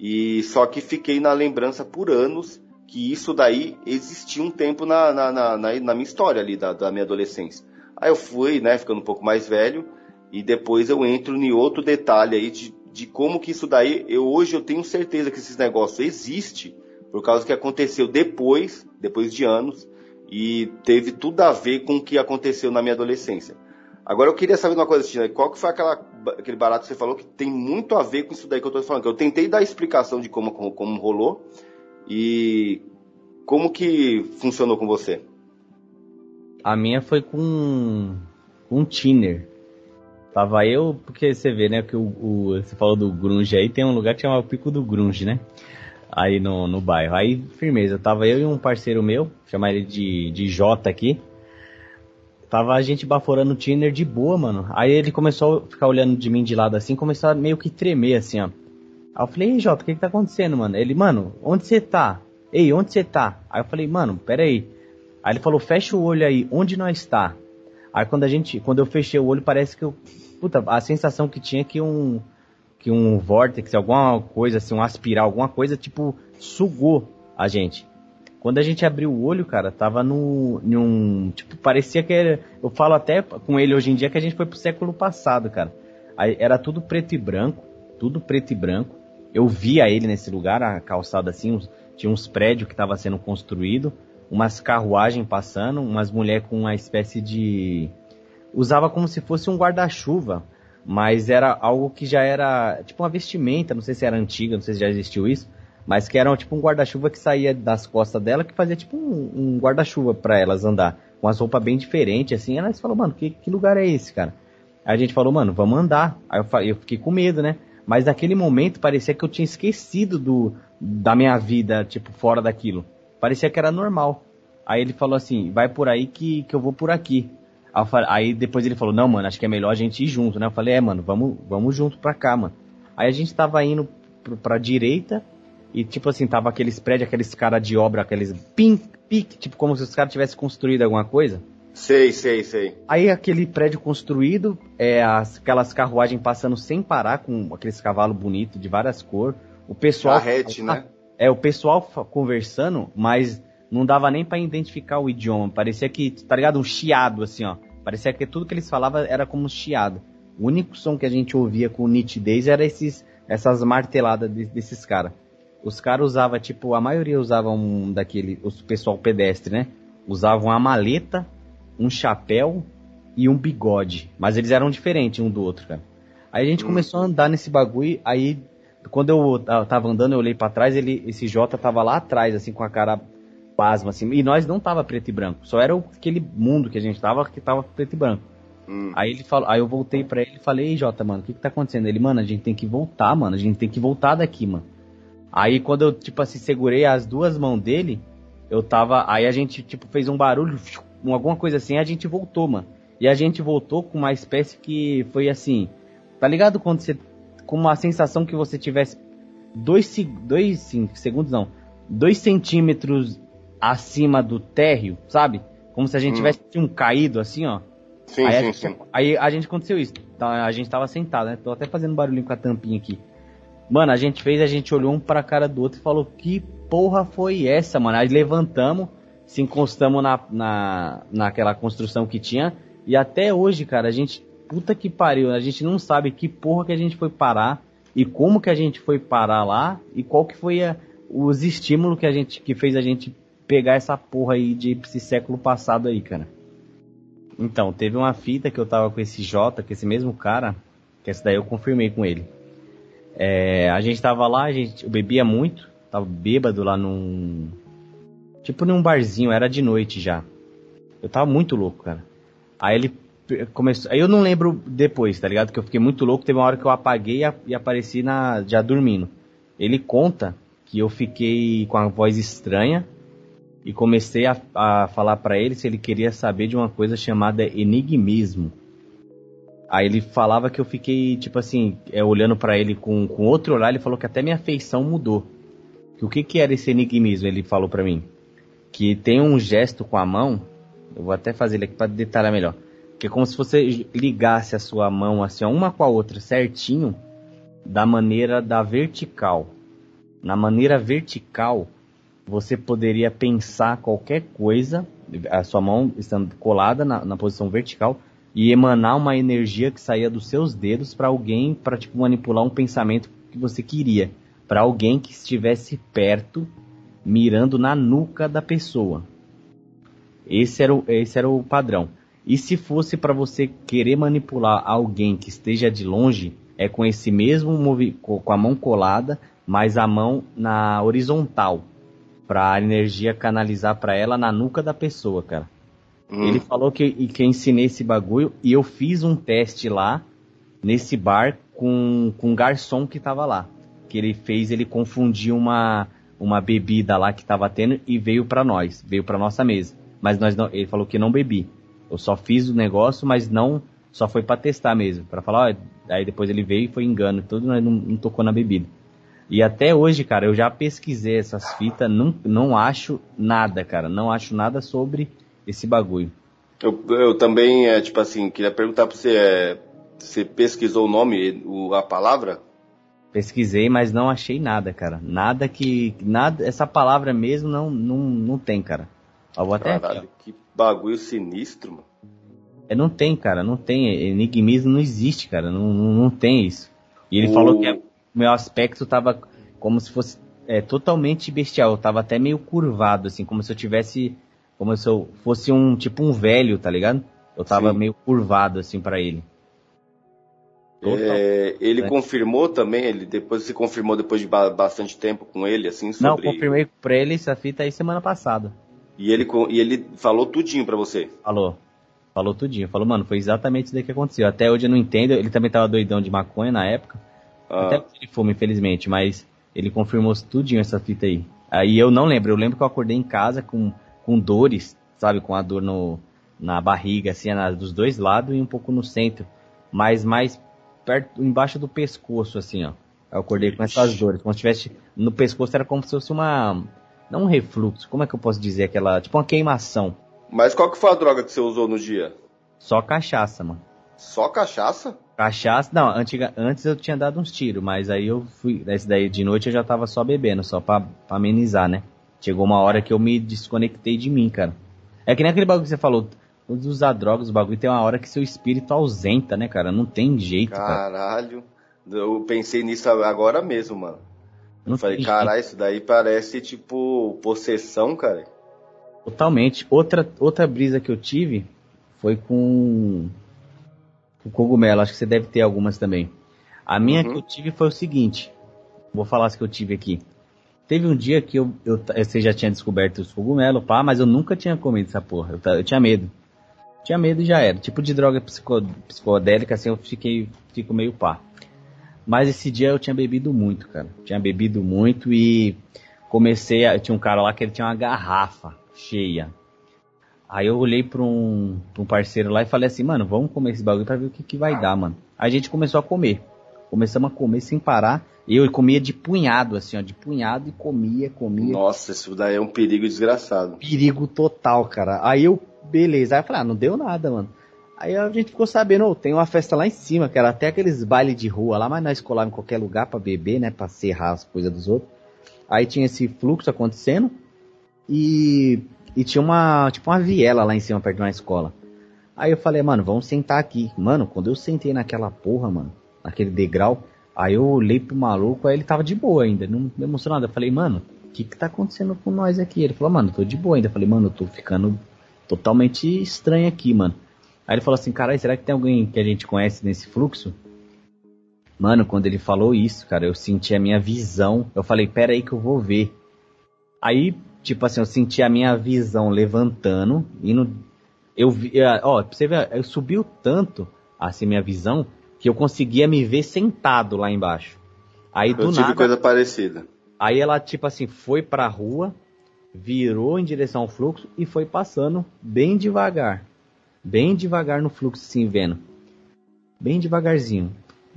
e só que fiquei na lembrança por anos que isso daí existia um tempo na, na, na, na minha história ali, da, da, minha adolescência. Aí eu fui, né, ficando um pouco mais velho, e depois eu entro em outro detalhe aí de, de como que isso daí, eu hoje eu tenho certeza que esses negócios existe por causa que aconteceu depois, depois de anos, e teve tudo a ver com o que aconteceu na minha adolescência. Agora eu queria saber uma coisa, Tina, qual que foi aquela, aquele barato que você falou que tem muito a ver com isso daí que eu estou falando? Que eu tentei dar explicação de como, como, como rolou, e como que funcionou com você? A minha foi com um Tiner. Tava eu, porque você vê, né, que o, o, você falou do grunge aí, tem um lugar que chama o Pico do Grunge, né? Aí no, no bairro. Aí, firmeza, tava eu e um parceiro meu, chamar ele de, de J aqui. Tava a gente baforando o Tiner de boa, mano. Aí ele começou a ficar olhando de mim de lado assim, começou a meio que tremer assim, ó. Aí eu falei, ei, Jota, o que que tá acontecendo, mano? Ele, mano, onde você tá? Ei, onde você tá? Aí eu falei, mano, pera aí. Aí ele falou, fecha o olho aí, onde nós tá? Aí quando a gente, quando eu fechei o olho, parece que eu, puta, a sensação que tinha que um, que um vórtex, alguma coisa assim, um aspirar, alguma coisa, tipo, sugou a gente. Quando a gente abriu o olho, cara, tava no, num, tipo, parecia que era, eu falo até com ele hoje em dia que a gente foi pro século passado, cara. Aí era tudo preto e branco, tudo preto e branco. Eu via ele nesse lugar, a calçada assim, uns, tinha uns prédios que estavam sendo construídos, umas carruagens passando, umas mulheres com uma espécie de. usava como se fosse um guarda-chuva, mas era algo que já era tipo uma vestimenta, não sei se era antiga, não sei se já existiu isso, mas que era tipo um guarda-chuva que saía das costas dela, que fazia tipo um, um guarda-chuva para elas andar, com as roupas bem diferentes, assim. Elas falaram, mano, que, que lugar é esse, cara? Aí a gente falou, mano, vamos andar. Aí eu, eu fiquei com medo, né? Mas naquele momento parecia que eu tinha esquecido do, da minha vida, tipo, fora daquilo. Parecia que era normal. Aí ele falou assim, vai por aí que, que eu vou por aqui. Aí depois ele falou, não, mano, acho que é melhor a gente ir junto, né? Eu falei, é, mano, vamos, vamos junto pra cá, mano. Aí a gente tava indo pra direita e, tipo assim, tava aqueles prédios, aqueles caras de obra, aqueles pim, pique, tipo como se os caras tivessem construído alguma coisa. Sei, sei, sei. Aí aquele prédio construído, é, as, aquelas carruagens passando sem parar, com aqueles cavalos bonitos de várias cores. O pessoal. Carrete, né? É, o pessoal conversando, mas não dava nem para identificar o idioma. Parecia que, tá ligado? Um chiado, assim, ó. Parecia que tudo que eles falavam era como um chiado. O único som que a gente ouvia com nitidez era esses, essas marteladas de, desses caras. Os caras usavam, tipo, a maioria usava um daquele, o pessoal pedestre, né? Usavam uma maleta, um chapéu e um bigode. Mas eles eram diferentes um do outro, cara. Aí a gente hum. começou a andar nesse bagulho, aí quando eu tava andando, eu olhei para trás, ele, esse Jota tava lá atrás, assim, com a cara pasma, assim, e nós não tava preto e branco, só era aquele mundo que a gente tava que tava preto e branco. Hum. Aí ele falou, aí eu voltei para ele e falei, Jota, mano, o que que tá acontecendo? Ele, mano, a gente tem que voltar, mano, a gente tem que voltar daqui, mano. Aí quando eu, tipo assim, segurei as duas mãos dele, eu tava. Aí a gente, tipo, fez um barulho, alguma coisa assim, a gente voltou, mano. E a gente voltou com uma espécie que foi assim. Tá ligado quando você. Com uma sensação que você tivesse dois, dois sim, segundos, não. Dois centímetros acima do térreo, sabe? Como se a gente hum. tivesse um caído assim, ó. Sim, aí, sim, a gente, sim. aí a gente aconteceu isso. Tá, a gente tava sentado, né? Tô até fazendo barulhinho com a tampinha aqui. Mano, a gente fez, a gente olhou um pra cara do outro e falou: Que porra foi essa, mano? Aí levantamos, se encostamos na, na, naquela construção que tinha. E até hoje, cara, a gente. Puta que pariu, a gente não sabe que porra que a gente foi parar e como que a gente foi parar lá e qual que foi a, os estímulos que a gente que fez a gente pegar essa porra aí de esse século passado aí, cara. Então, teve uma fita que eu tava com esse J, com esse mesmo cara, que essa daí eu confirmei com ele. É, a gente tava lá, a gente, eu bebia muito, tava bêbado lá num. Tipo num barzinho, era de noite já. Eu tava muito louco, cara. Aí ele começou. Aí eu não lembro depois, tá ligado? Que eu fiquei muito louco. Teve uma hora que eu apaguei e apareci na, já dormindo. Ele conta que eu fiquei com a voz estranha e comecei a, a falar para ele se ele queria saber de uma coisa chamada enigmismo. Aí ele falava que eu fiquei, tipo assim, é, olhando para ele com, com outro olhar, ele falou que até minha feição mudou. Que o que, que era esse enigmismo? Ele falou para mim. Que tem um gesto com a mão, eu vou até fazer ele aqui para detalhar melhor. Que é como se você ligasse a sua mão assim, uma com a outra, certinho, da maneira da vertical. Na maneira vertical, você poderia pensar qualquer coisa, a sua mão estando colada na, na posição vertical, e emanar uma energia que saía dos seus dedos para alguém, para tipo manipular um pensamento que você queria, para alguém que estivesse perto, mirando na nuca da pessoa. Esse era o, esse era o padrão. E se fosse para você querer manipular alguém que esteja de longe, é com esse mesmo com a mão colada, mas a mão na horizontal, para a energia canalizar para ela na nuca da pessoa, cara. Hum. Ele falou que, que eu ensinei esse bagulho e eu fiz um teste lá, nesse bar, com, com um garçom que tava lá. Que ele fez, ele confundiu uma, uma bebida lá que tava tendo e veio para nós, veio para nossa mesa. Mas nós não, ele falou que não bebi. Eu só fiz o negócio, mas não, só foi para testar mesmo, para falar, ó, aí depois ele veio e foi engano, tudo não, não tocou na bebida. E até hoje, cara, eu já pesquisei essas fitas, não, não acho nada, cara, não acho nada sobre esse bagulho. Eu, eu também, é, tipo assim, queria perguntar pra você, é, você pesquisou o nome, o, a palavra? Pesquisei, mas não achei nada, cara. Nada que. nada Essa palavra mesmo não, não, não tem, cara. Eu vou até Caralho, aqui, que bagulho sinistro, mano. É, não tem, cara, não tem. Enigmismo não existe, cara. Não, não, não tem isso. E ele o... falou que o meu aspecto tava como se fosse é, totalmente bestial. Eu tava até meio curvado, assim, como se eu tivesse como se eu fosse um tipo um velho, tá ligado? Eu tava Sim. meio curvado assim para ele. é, ele né? confirmou também, ele depois se confirmou depois de bastante tempo com ele, assim, sobre... Não, confirmei pra ele essa fita aí semana passada. E ele, e ele falou tudinho pra você? Falou. Falou tudinho. Falou, mano, foi exatamente isso daí que aconteceu. Até hoje eu não entendo, ele também tava doidão de maconha na época. Ah. Até ele fuma, infelizmente, mas ele confirmou tudinho essa fita aí. Aí eu não lembro, eu lembro que eu acordei em casa com com dores, sabe? Com a dor no, na barriga, assim, na, dos dois lados e um pouco no centro. Mas mais perto, embaixo do pescoço, assim, ó. Eu acordei com essas dores. Como se tivesse. No pescoço era como se fosse uma. Não um refluxo, como é que eu posso dizer? Aquela. Tipo uma queimação. Mas qual que foi a droga que você usou no dia? Só cachaça, mano. Só cachaça? Cachaça, não, antiga, antes eu tinha dado uns tiros, mas aí eu fui, esse daí de noite eu já tava só bebendo, só pra, pra amenizar, né? Chegou uma hora que eu me desconectei de mim, cara. É que nem aquele bagulho que você falou, usar drogas, o bagulho tem uma hora que seu espírito ausenta, né, cara? Não tem jeito, Caralho. Cara. Eu pensei nisso agora mesmo, mano. Eu falei, caralho, isso daí parece tipo possessão, cara. Totalmente. Outra, outra brisa que eu tive foi com o cogumelo. Acho que você deve ter algumas também. A minha uhum. que eu tive foi o seguinte. Vou falar as que eu tive aqui. Teve um dia que eu, eu, você já tinha descoberto os cogumelos, pá, mas eu nunca tinha comido essa porra. Eu, eu tinha medo. Tinha medo e já era. Tipo de droga psico, psicodélica, assim, eu fiquei, fico meio pá. Mas esse dia eu tinha bebido muito, cara. Tinha bebido muito e comecei a. Tinha um cara lá que ele tinha uma garrafa cheia. Aí eu olhei pra um, pra um parceiro lá e falei assim, mano, vamos comer esse bagulho pra ver o que, que vai dar, mano. Aí a gente começou a comer. Começamos a comer sem parar. E eu comia de punhado, assim, ó, de punhado e comia, comia. Nossa, isso daí é um perigo desgraçado. Perigo total, cara. Aí eu, beleza. Aí eu falei, ah, não deu nada, mano. Aí a gente ficou sabendo, oh, tem uma festa lá em cima, que era até aqueles bailes de rua lá, mas nós colávamos em qualquer lugar para beber, né, pra serrar as coisas dos outros. Aí tinha esse fluxo acontecendo e, e tinha uma, tipo uma viela lá em cima perto de uma escola. Aí eu falei, mano, vamos sentar aqui. Mano, quando eu sentei naquela porra, mano, naquele degrau, Aí eu olhei pro maluco, aí ele tava de boa ainda, não emocionou nada. Eu falei, mano, o que que tá acontecendo com nós aqui? Ele falou, mano, tô de boa ainda. Eu falei, mano, eu tô ficando totalmente estranho aqui, mano. Aí ele falou assim, caralho, será que tem alguém que a gente conhece nesse fluxo? Mano, quando ele falou isso, cara, eu senti a minha visão. Eu falei, pera aí que eu vou ver. Aí, tipo assim, eu senti a minha visão levantando, indo. Eu vi, ó, pra você ver, eu subiu tanto, assim, minha visão, que eu conseguia me ver sentado lá embaixo. Aí do eu tive nada, coisa parecida. Aí ela tipo assim foi para a rua, virou em direção ao fluxo e foi passando bem devagar, bem devagar no fluxo assim vendo, bem devagarzinho,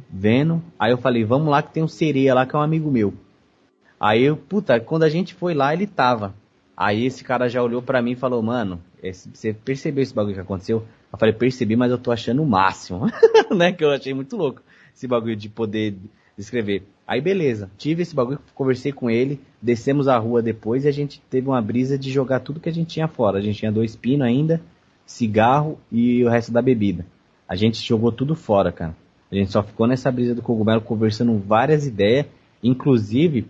vendo. Aí eu falei vamos lá que tem um sereia lá que é um amigo meu. Aí eu, puta, quando a gente foi lá ele tava. Aí esse cara já olhou para mim e falou mano, esse, você percebeu esse bagulho que aconteceu? Eu falei, percebi, mas eu tô achando o máximo, [LAUGHS] né? Que eu achei muito louco esse bagulho de poder escrever. Aí beleza, tive esse bagulho, conversei com ele, descemos a rua depois e a gente teve uma brisa de jogar tudo que a gente tinha fora. A gente tinha dois pinos ainda, cigarro e o resto da bebida. A gente jogou tudo fora, cara. A gente só ficou nessa brisa do cogumelo conversando várias ideias. Inclusive,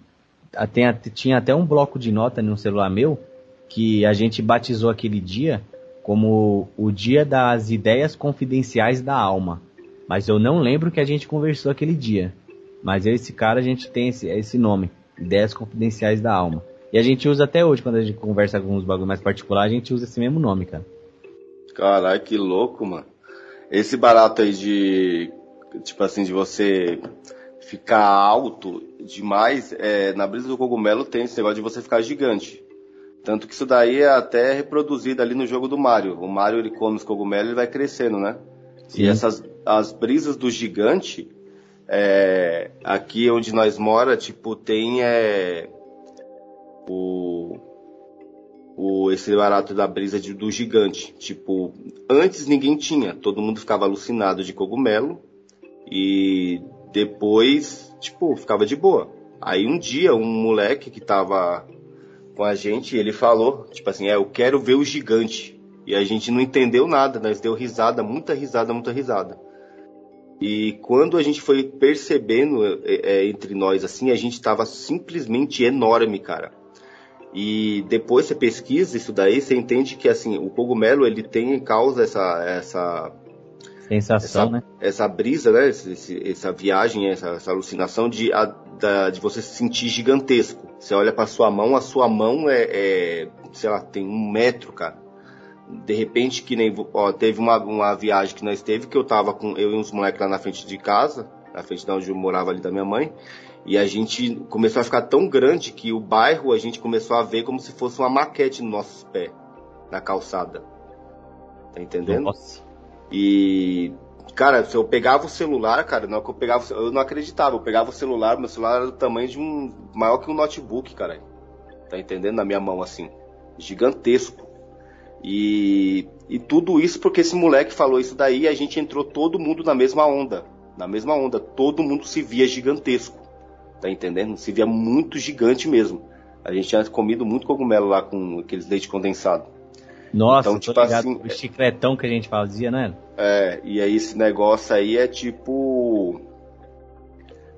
tinha até um bloco de nota no celular meu que a gente batizou aquele dia como o dia das ideias confidenciais da alma. Mas eu não lembro que a gente conversou aquele dia. Mas esse cara a gente tem esse, esse nome, ideias confidenciais da alma. E a gente usa até hoje, quando a gente conversa com uns bagulho mais particular, a gente usa esse mesmo nome, cara. Caralho, que louco, mano. Esse barato aí de. Tipo assim, de você ficar alto demais, é, na brisa do cogumelo tem esse negócio de você ficar gigante. Tanto que isso daí é até reproduzido ali no jogo do Mario. O Mario ele come os cogumelos e vai crescendo, né? Sim. E essas as brisas do gigante, é, aqui onde nós mora, tipo, tem é, o, o esse barato da brisa de, do gigante. Tipo, antes ninguém tinha, todo mundo ficava alucinado de cogumelo e depois, tipo, ficava de boa. Aí um dia um moleque que tava com a gente, ele falou, tipo assim, é, eu quero ver o gigante. E a gente não entendeu nada, nós deu risada, muita risada, muita risada. E quando a gente foi percebendo é, é, entre nós assim, a gente estava simplesmente enorme, cara. E depois você pesquisa isso daí, você entende que assim, o cogumelo ele tem em causa essa essa sensação, essa, né? Essa brisa, né? Essa, essa viagem, essa, essa alucinação de, a, da, de você se sentir gigantesco. Você olha para sua mão, a sua mão é, é, sei lá, tem um metro, cara. De repente, que nem, ó, teve uma, uma viagem que nós teve que eu tava com eu e uns moleques lá na frente de casa, na frente de onde eu morava ali da minha mãe, e a gente começou a ficar tão grande que o bairro a gente começou a ver como se fosse uma maquete nos nossos pés, na calçada. Tá entendendo? Nossa. E cara, se eu pegava o celular, cara, não eu pegava, eu não acreditava, eu pegava o celular, meu celular era do tamanho de um maior que um notebook, cara. Tá entendendo? Na minha mão assim, gigantesco. E e tudo isso porque esse moleque falou isso daí e a gente entrou todo mundo na mesma onda, na mesma onda, todo mundo se via gigantesco. Tá entendendo? Se via muito gigante mesmo. A gente tinha comido muito cogumelo lá com aqueles leite condensado. Nossa, então, tipo assim, o chicletão que a gente fazia, né? É, e aí esse negócio aí é tipo.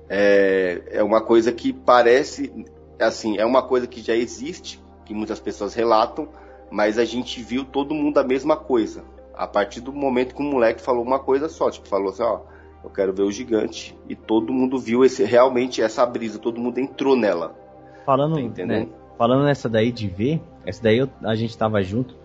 é, é uma coisa que parece, assim, é uma coisa que já existe, que muitas pessoas relatam, mas a gente viu todo mundo a mesma coisa. A partir do momento que o moleque falou uma coisa só, tipo, falou assim, ó, eu quero ver o gigante. E todo mundo viu esse, realmente essa brisa, todo mundo entrou nela. Falando, tá né, falando nessa daí de ver, essa daí eu, a gente tava junto.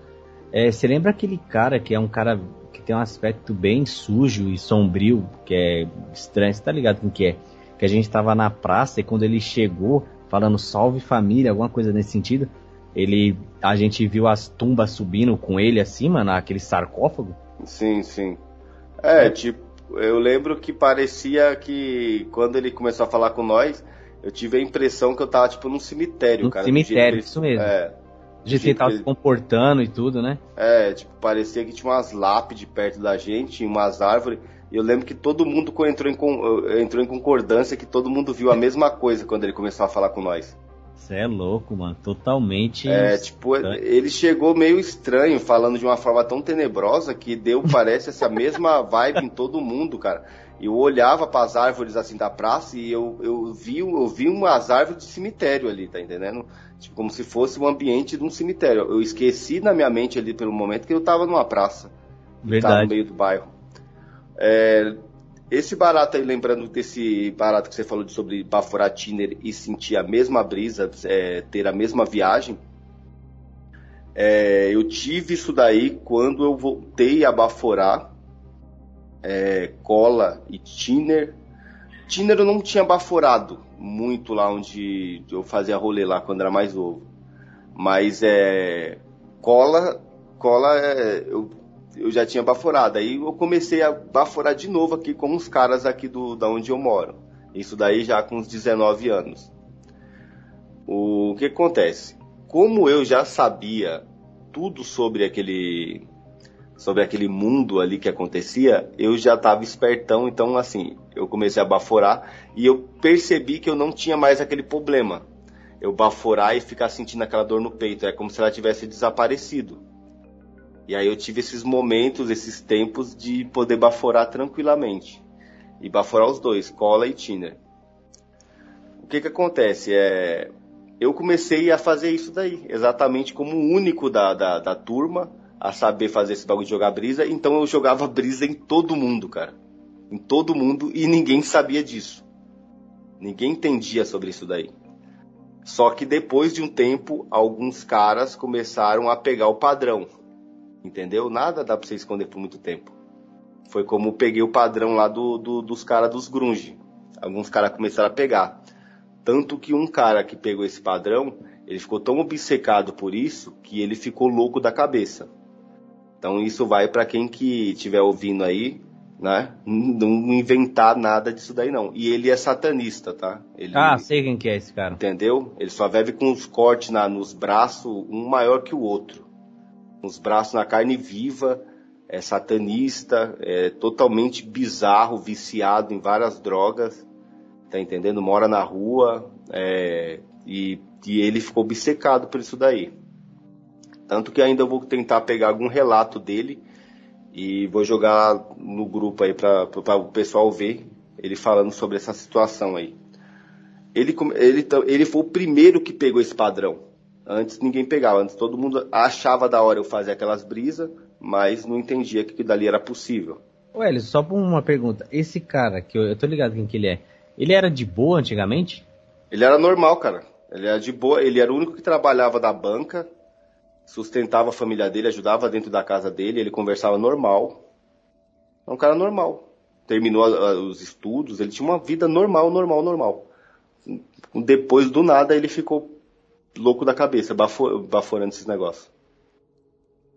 É, você lembra aquele cara que é um cara que tem um aspecto bem sujo e sombrio, que é estranho, você tá ligado com que é? Que a gente tava na praça e quando ele chegou falando salve família, alguma coisa nesse sentido, ele a gente viu as tumbas subindo com ele acima naquele sarcófago. Sim, sim. É, tipo, eu lembro que parecia que quando ele começou a falar com nós, eu tive a impressão que eu tava tipo num cemitério, num cara. Cemitério, isso mesmo. É. De jeito que ele tava se comportando e tudo, né? É, tipo, parecia que tinha umas lápides perto da gente, umas árvores. E eu lembro que todo mundo entrou em, entrou em concordância, que todo mundo viu a [LAUGHS] mesma coisa quando ele começou a falar com nós. Você é louco, mano. Totalmente. É, tipo, ele chegou meio estranho, falando de uma forma tão tenebrosa que deu, parece, essa mesma vibe em todo mundo, cara. Eu olhava para as árvores assim da praça e eu, eu, vi, eu vi umas árvores de cemitério ali, tá entendendo? Tipo, como se fosse um ambiente de um cemitério. Eu esqueci na minha mente ali pelo momento que eu tava numa praça. Verdade. No meio do bairro. É, esse barato aí, lembrando desse barato que você falou de sobre baforar tiner e sentir a mesma brisa, é, ter a mesma viagem, é, eu tive isso daí quando eu voltei a baforar é, cola e tiner. Tiner eu não tinha baforado muito lá onde eu fazia rolê lá quando era mais novo. Mas é cola, cola é, eu eu já tinha baforado. Aí eu comecei a baforar de novo aqui com uns caras aqui do, da onde eu moro. Isso daí já com uns 19 anos. O que acontece? Como eu já sabia tudo sobre aquele sobre aquele mundo ali que acontecia, eu já estava espertão, então assim, eu comecei a baforar e eu percebi que eu não tinha mais aquele problema. Eu baforar e ficar sentindo aquela dor no peito, é como se ela tivesse desaparecido. E aí eu tive esses momentos, esses tempos de poder baforar tranquilamente. E baforar os dois, cola e tiner. O que que acontece? É, eu comecei a fazer isso daí, exatamente como o único da, da, da turma a saber fazer esse bagulho de jogar brisa. Então eu jogava brisa em todo mundo, cara. Em todo mundo e ninguém sabia disso. Ninguém entendia sobre isso daí. Só que depois de um tempo, alguns caras começaram a pegar o padrão Entendeu? Nada dá pra você esconder por muito tempo. Foi como peguei o padrão lá do, do dos caras dos grunge. Alguns caras começaram a pegar. Tanto que um cara que pegou esse padrão, ele ficou tão obcecado por isso que ele ficou louco da cabeça. Então isso vai para quem que estiver ouvindo aí, né? Não inventar nada disso daí não. E ele é satanista, tá? Ele, ah, sei quem que é esse cara. Entendeu? Ele só vive com os cortes na, nos braços, um maior que o outro os braços na carne viva, é satanista, é totalmente bizarro, viciado em várias drogas, tá entendendo? Mora na rua é, e, e ele ficou obcecado por isso daí. Tanto que ainda vou tentar pegar algum relato dele e vou jogar no grupo aí para o pessoal ver ele falando sobre essa situação aí. Ele, ele, ele foi o primeiro que pegou esse padrão. Antes ninguém pegava, antes todo mundo achava da hora eu fazer aquelas brisas, mas não entendia que aquilo dali era possível. Ô Elis, só uma pergunta, esse cara, que eu, eu tô ligado quem que ele é, ele era de boa antigamente? Ele era normal, cara. Ele era de boa, ele era o único que trabalhava da banca, sustentava a família dele, ajudava dentro da casa dele, ele conversava normal. É um cara normal. Terminou os estudos, ele tinha uma vida normal, normal, normal. Depois do nada ele ficou louco da cabeça, baforando esses negócios.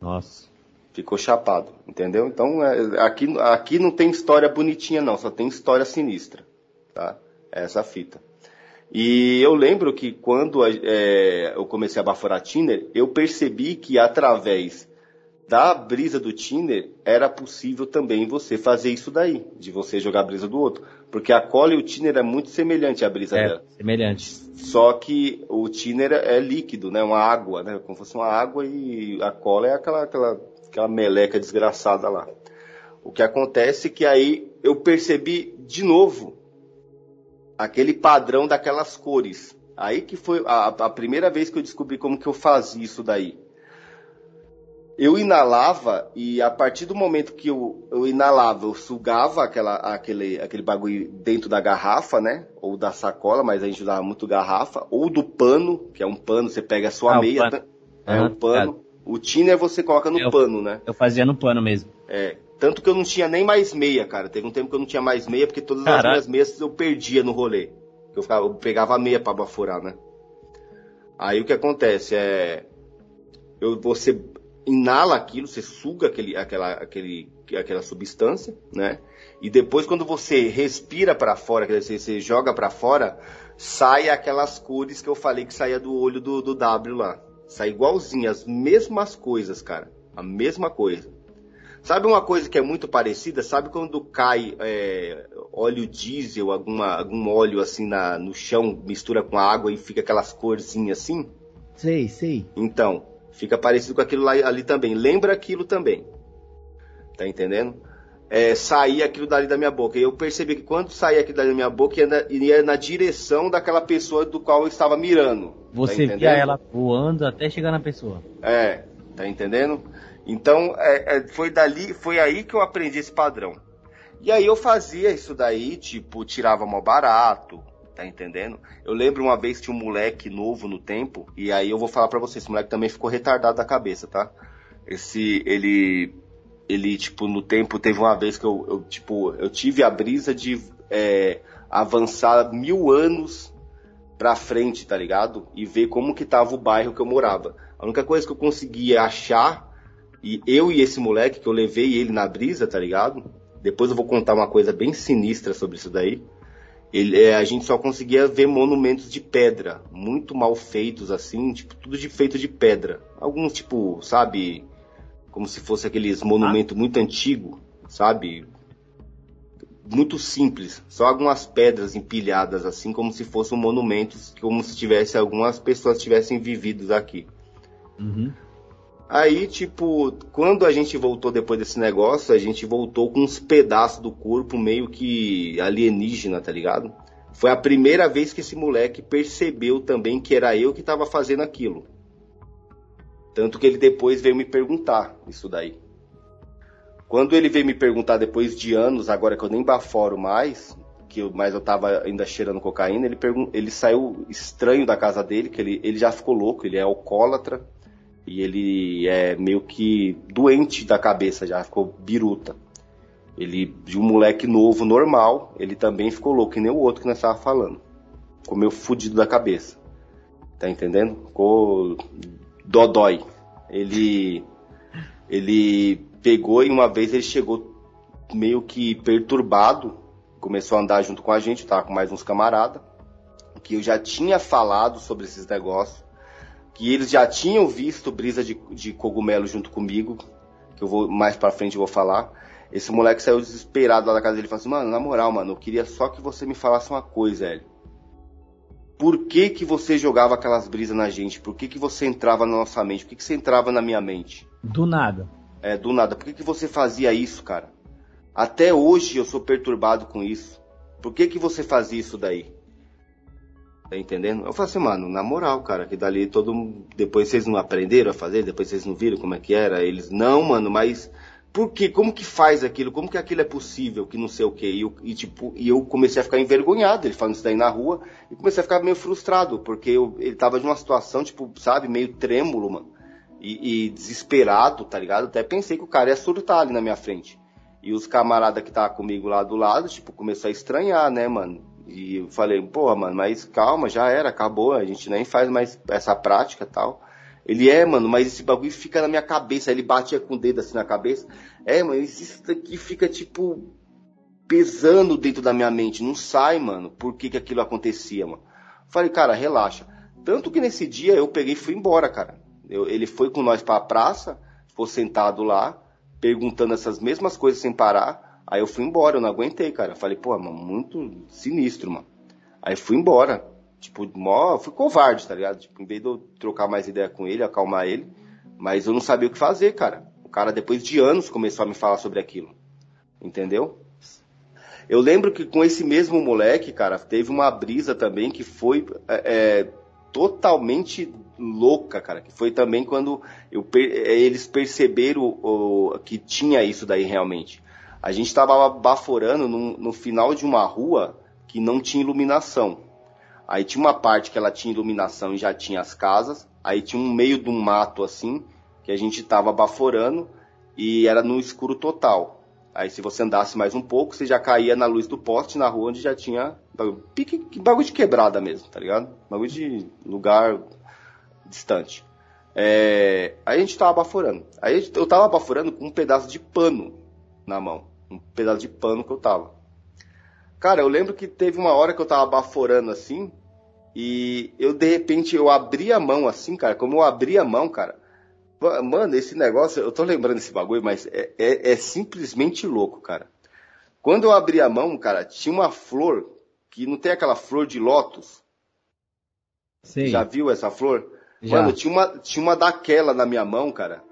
Nossa. Ficou chapado, entendeu? Então, é, aqui, aqui não tem história bonitinha, não, só tem história sinistra, tá? É essa fita. E eu lembro que quando é, eu comecei a baforar Tinder, eu percebi que através da brisa do Tinder era possível também você fazer isso daí, de você jogar a brisa do outro. Porque a cola e o Tinder é muito semelhante à brisa é, dela. Semelhante. Só que o Tinder é líquido, né? Uma água, né? Como se fosse uma água e a cola é aquela, aquela, aquela meleca desgraçada lá. O que acontece é que aí eu percebi de novo aquele padrão daquelas cores. Aí que foi a, a primeira vez que eu descobri como que eu fazia isso daí eu inalava e a partir do momento que eu, eu inalava, eu sugava aquela, aquele, aquele bagulho dentro da garrafa, né? Ou da sacola, mas a gente usava muito garrafa, ou do pano, que é um pano, você pega a sua ah, meia, né? é um pano. O tiner você coloca no eu, pano, né? Eu fazia no pano mesmo. É. Tanto que eu não tinha nem mais meia, cara. Teve um tempo que eu não tinha mais meia, porque todas Caraca. as minhas meias eu perdia no rolê. Eu, ficava, eu pegava a meia pra baforar, né? Aí o que acontece é. Eu, você inala aquilo, você suga aquele, aquela, aquele, aquela substância, né? E depois quando você respira para fora, quer dizer, você joga para fora, sai aquelas cores que eu falei que saía do olho do, do W lá. Sai igualzinho, as mesmas coisas, cara. A mesma coisa. Sabe uma coisa que é muito parecida? Sabe quando cai é, óleo diesel, alguma, algum óleo assim na, no chão, mistura com água e fica aquelas corzinhas assim? Sei, sei. Então, Fica parecido com aquilo lá, ali também. Lembra aquilo também. Tá entendendo? É, saía aquilo dali da minha boca. E eu percebi que quando saía aquilo dali da minha boca, ia na, ia na direção daquela pessoa do qual eu estava mirando. Tá Você tá via ela voando até chegar na pessoa. É, tá entendendo? Então, é, é, foi dali, foi aí que eu aprendi esse padrão. E aí eu fazia isso daí, tipo, tirava mal barato, Tá entendendo? Eu lembro uma vez que um moleque novo no tempo, e aí eu vou falar para você, esse moleque também ficou retardado da cabeça, tá? Esse, ele, ele, tipo, no tempo, teve uma vez que eu, eu tipo, eu tive a brisa de é, avançar mil anos pra frente, tá ligado? E ver como que tava o bairro que eu morava. A única coisa que eu conseguia achar, e eu e esse moleque, que eu levei ele na brisa, tá ligado? Depois eu vou contar uma coisa bem sinistra sobre isso daí ele, é, a gente só conseguia ver monumentos de pedra, muito mal feitos assim, tipo, tudo de, feito de pedra. Alguns, tipo, sabe, como se fosse aqueles monumentos ah. muito antigos, sabe? Muito simples, só algumas pedras empilhadas assim, como se fossem monumentos, como se tivesse algumas pessoas tivessem vivido aqui. Uhum. Aí, tipo, quando a gente voltou depois desse negócio, a gente voltou com uns pedaços do corpo meio que alienígena, tá ligado? Foi a primeira vez que esse moleque percebeu também que era eu que estava fazendo aquilo. Tanto que ele depois veio me perguntar isso daí. Quando ele veio me perguntar depois de anos, agora que eu nem baforo mais, que eu, mas eu tava ainda cheirando cocaína, ele, ele saiu estranho da casa dele, que ele, ele já ficou louco, ele é alcoólatra e ele é meio que doente da cabeça, já ficou biruta. Ele, de um moleque novo, normal, ele também ficou louco, que nem o outro que nós estávamos falando. Ficou meio fudido da cabeça. Tá entendendo? Ficou dodói. Ele, ele pegou e uma vez ele chegou meio que perturbado, começou a andar junto com a gente, tava com mais uns camaradas, que eu já tinha falado sobre esses negócios que eles já tinham visto brisa de, de cogumelo junto comigo, que eu vou mais para frente vou falar. Esse moleque saiu desesperado lá da casa dele e falou assim: "Mano, na moral, mano, eu queria só que você me falasse uma coisa, Hélio. Por que que você jogava aquelas brisas na gente? Por que que você entrava na nossa mente? Por que que você entrava na minha mente?" Do nada. É, do nada. Por que que você fazia isso, cara? Até hoje eu sou perturbado com isso. Por que que você fazia isso daí? Tá entendendo? Eu falo assim, mano, na moral, cara, que dali todo. Depois vocês não aprenderam a fazer, depois vocês não viram como é que era. Eles, não, mano, mas. Por quê? Como que faz aquilo? Como que aquilo é possível? Que não sei o quê. E, e, tipo, e eu comecei a ficar envergonhado, ele falando isso daí na rua, e comecei a ficar meio frustrado, porque eu, ele tava de uma situação, tipo, sabe, meio trêmulo, mano. E, e desesperado, tá ligado? Até pensei que o cara ia surtar ali na minha frente. E os camaradas que tava comigo lá do lado, tipo, começou a estranhar, né, mano? E eu falei, pô, mano, mas calma, já era, acabou, a gente nem faz mais essa prática tal. Ele é, mano, mas esse bagulho fica na minha cabeça. Ele batia com o dedo assim na cabeça. É, mas isso daqui fica tipo pesando dentro da minha mente. Não sai, mano. Por que, que aquilo acontecia, mano? Falei, cara, relaxa. Tanto que nesse dia eu peguei e fui embora, cara. Eu, ele foi com nós pra praça, ficou sentado lá, perguntando essas mesmas coisas sem parar. Aí eu fui embora, eu não aguentei, cara. falei, pô, mano, muito sinistro, mano. Aí fui embora. Tipo, mó, fui covarde, tá ligado? Tipo, em vez de eu trocar mais ideia com ele, acalmar ele, mas eu não sabia o que fazer, cara. O cara, depois de anos, começou a me falar sobre aquilo. Entendeu? Eu lembro que com esse mesmo moleque, cara, teve uma brisa também que foi é, é totalmente louca, cara. Que foi também quando eu, é, eles perceberam o, que tinha isso daí realmente. A gente estava baforando no, no final de uma rua que não tinha iluminação. Aí tinha uma parte que ela tinha iluminação e já tinha as casas. Aí tinha um meio de um mato assim, que a gente estava baforando e era no escuro total. Aí se você andasse mais um pouco, você já caía na luz do poste na rua onde já tinha pique, bagulho de quebrada mesmo, tá ligado? Bagulho de lugar distante. É, aí a gente tava baforando. Aí eu tava baforando com um pedaço de pano na mão. Um pedaço de pano que eu tava. Cara, eu lembro que teve uma hora que eu tava baforando assim. E eu, de repente, eu abri a mão assim, cara. Como eu abri a mão, cara. Mano, esse negócio, eu tô lembrando desse bagulho, mas é, é, é simplesmente louco, cara. Quando eu abri a mão, cara, tinha uma flor que não tem aquela flor de lótus. Sim. Já viu essa flor? Já. Mano, tinha uma, tinha uma daquela na minha mão, cara.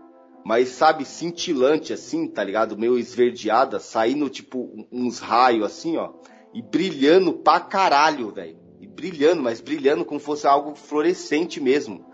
Mas sabe, cintilante assim, tá ligado? Meio esverdeada, saindo tipo uns raios assim, ó. E brilhando pra caralho, velho. E brilhando, mas brilhando como fosse algo fluorescente mesmo.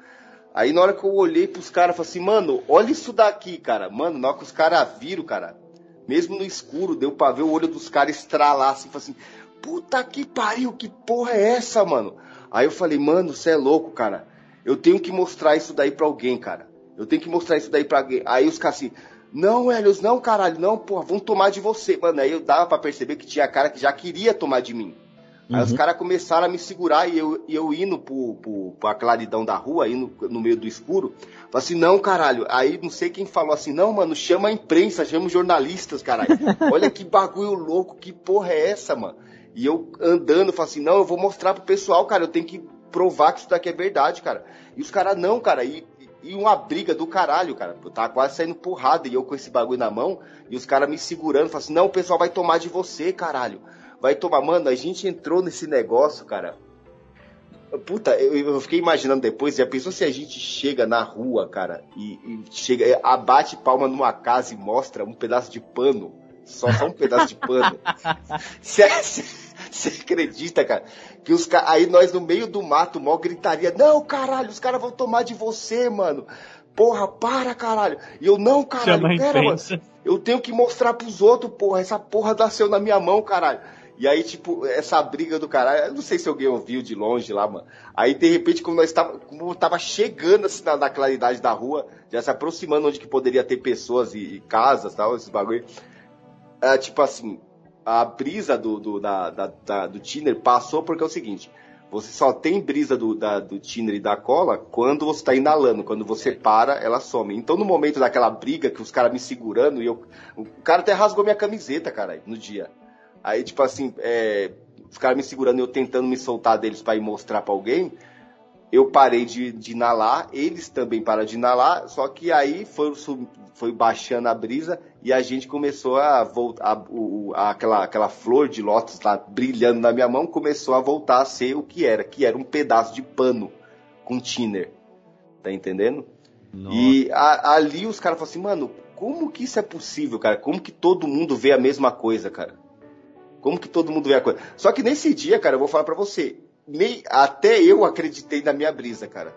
Aí na hora que eu olhei pros caras, falei assim, mano, olha isso daqui, cara. Mano, na hora que os caras viram, cara, mesmo no escuro, deu pra ver o olho dos caras estralar assim, falei assim, puta que pariu, que porra é essa, mano? Aí eu falei, mano, você é louco, cara. Eu tenho que mostrar isso daí pra alguém, cara. Eu tenho que mostrar isso daí pra alguém. Aí os caras assim, não, Helios, não, caralho, não, porra, vão tomar de você. Mano, aí eu dava pra perceber que tinha cara que já queria tomar de mim. Aí os uhum. caras começaram a me segurar e eu, eu indo pro, pro, pra claridão da rua, indo no meio do escuro. Falei assim, não, caralho. Aí não sei quem falou assim, não, mano, chama a imprensa, chama os jornalistas, caralho. [LAUGHS] Olha que bagulho louco, que porra é essa, mano? E eu andando, falei assim, não, eu vou mostrar pro pessoal, cara, eu tenho que provar que isso daqui é verdade, cara. E os caras, não, cara, e, e uma briga do caralho, cara. Eu tava quase saindo porrada e eu com esse bagulho na mão, e os caras me segurando, falando assim, não, o pessoal vai tomar de você, caralho vai tomar. Mano, a gente entrou nesse negócio, cara. Puta, eu, eu fiquei imaginando depois, já pensou se a gente chega na rua, cara, e, e chega, abate palma numa casa e mostra um pedaço de pano, só, só um pedaço de pano. [LAUGHS] Você acredita, cara? Que os Aí nós no meio do mato, mal gritaria: Não, caralho, os caras vão tomar de você, mano. Porra, para, caralho. E eu, não, caralho, Chama pera, mano. Eu tenho que mostrar pros outros, porra. Essa porra nasceu na minha mão, caralho. E aí, tipo, essa briga do caralho, eu não sei se alguém ouviu de longe lá, mano. Aí, de repente, como nós tava, como tava chegando assim na, na claridade da rua, já se aproximando onde que poderia ter pessoas e, e casas tal, esses bagulho. É, tipo assim, a brisa do, do, da, da, da, do Tiner passou porque é o seguinte. Você só tem brisa do, da, do Tiner e da cola quando você está inalando. Quando você para, ela some. Então, no momento daquela briga, que os caras me segurando, e eu, o cara até rasgou minha camiseta, cara, no dia. Aí, tipo assim, é, os caras me segurando, eu tentando me soltar deles para ir mostrar para alguém. Eu parei de, de inalar, eles também pararam de inalar, só que aí foi, foi baixando a brisa e a gente começou a voltar, a, o, a, aquela, aquela flor de lótus lá brilhando na minha mão começou a voltar a ser o que era, que era um pedaço de pano com thinner. Tá entendendo? Nossa. E a, ali os caras falaram assim, mano, como que isso é possível, cara? Como que todo mundo vê a mesma coisa, cara? Como que todo mundo vê a coisa? Só que nesse dia, cara, eu vou falar para você, nem, até eu acreditei na minha brisa, cara.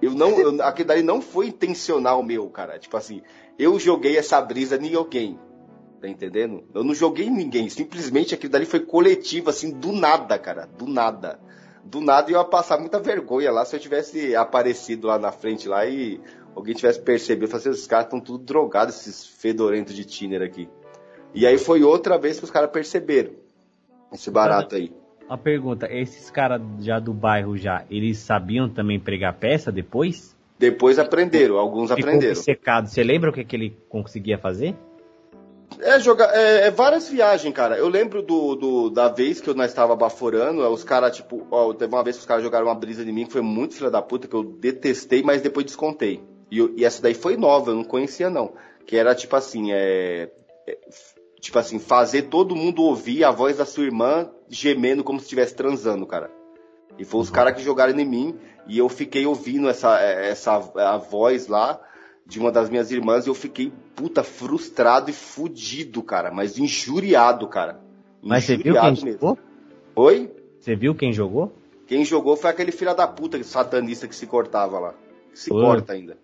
Eu não, eu, aquilo dali não foi intencional meu, cara. Tipo assim, eu joguei essa brisa em alguém. Tá entendendo? Eu não joguei em ninguém. Simplesmente aquilo dali foi coletivo, assim, do nada, cara. Do nada. Do nada eu ia passar muita vergonha lá se eu tivesse aparecido lá na frente lá e alguém tivesse percebido. Falei assim, esses caras estão tudo drogados, esses fedorentos de tiner aqui. E aí foi outra vez que os caras perceberam esse barato aí. A pergunta, esses caras já do bairro já, eles sabiam também pregar peça depois? Depois aprenderam, alguns Ficou aprenderam. secado, você lembra o que, que ele conseguia fazer? É, jogar, é, é, várias viagens, cara. Eu lembro do, do da vez que eu nós estava baforando, os caras, tipo, ó, teve uma vez que os caras jogaram uma brisa de mim que foi muito filha da puta, que eu detestei, mas depois descontei. E, e, essa daí foi nova, eu não conhecia não. Que era tipo assim, é, é Tipo assim, fazer todo mundo ouvir a voz da sua irmã gemendo como se estivesse transando, cara. E foi os uhum. caras que jogaram em mim e eu fiquei ouvindo essa, essa a voz lá de uma das minhas irmãs e eu fiquei, puta, frustrado e fudido, cara. Mas injuriado, cara. Mas você viu quem mesmo. jogou? Oi? Você viu quem jogou? Quem jogou foi aquele filho da puta, satanista que se cortava lá. Que se corta ainda.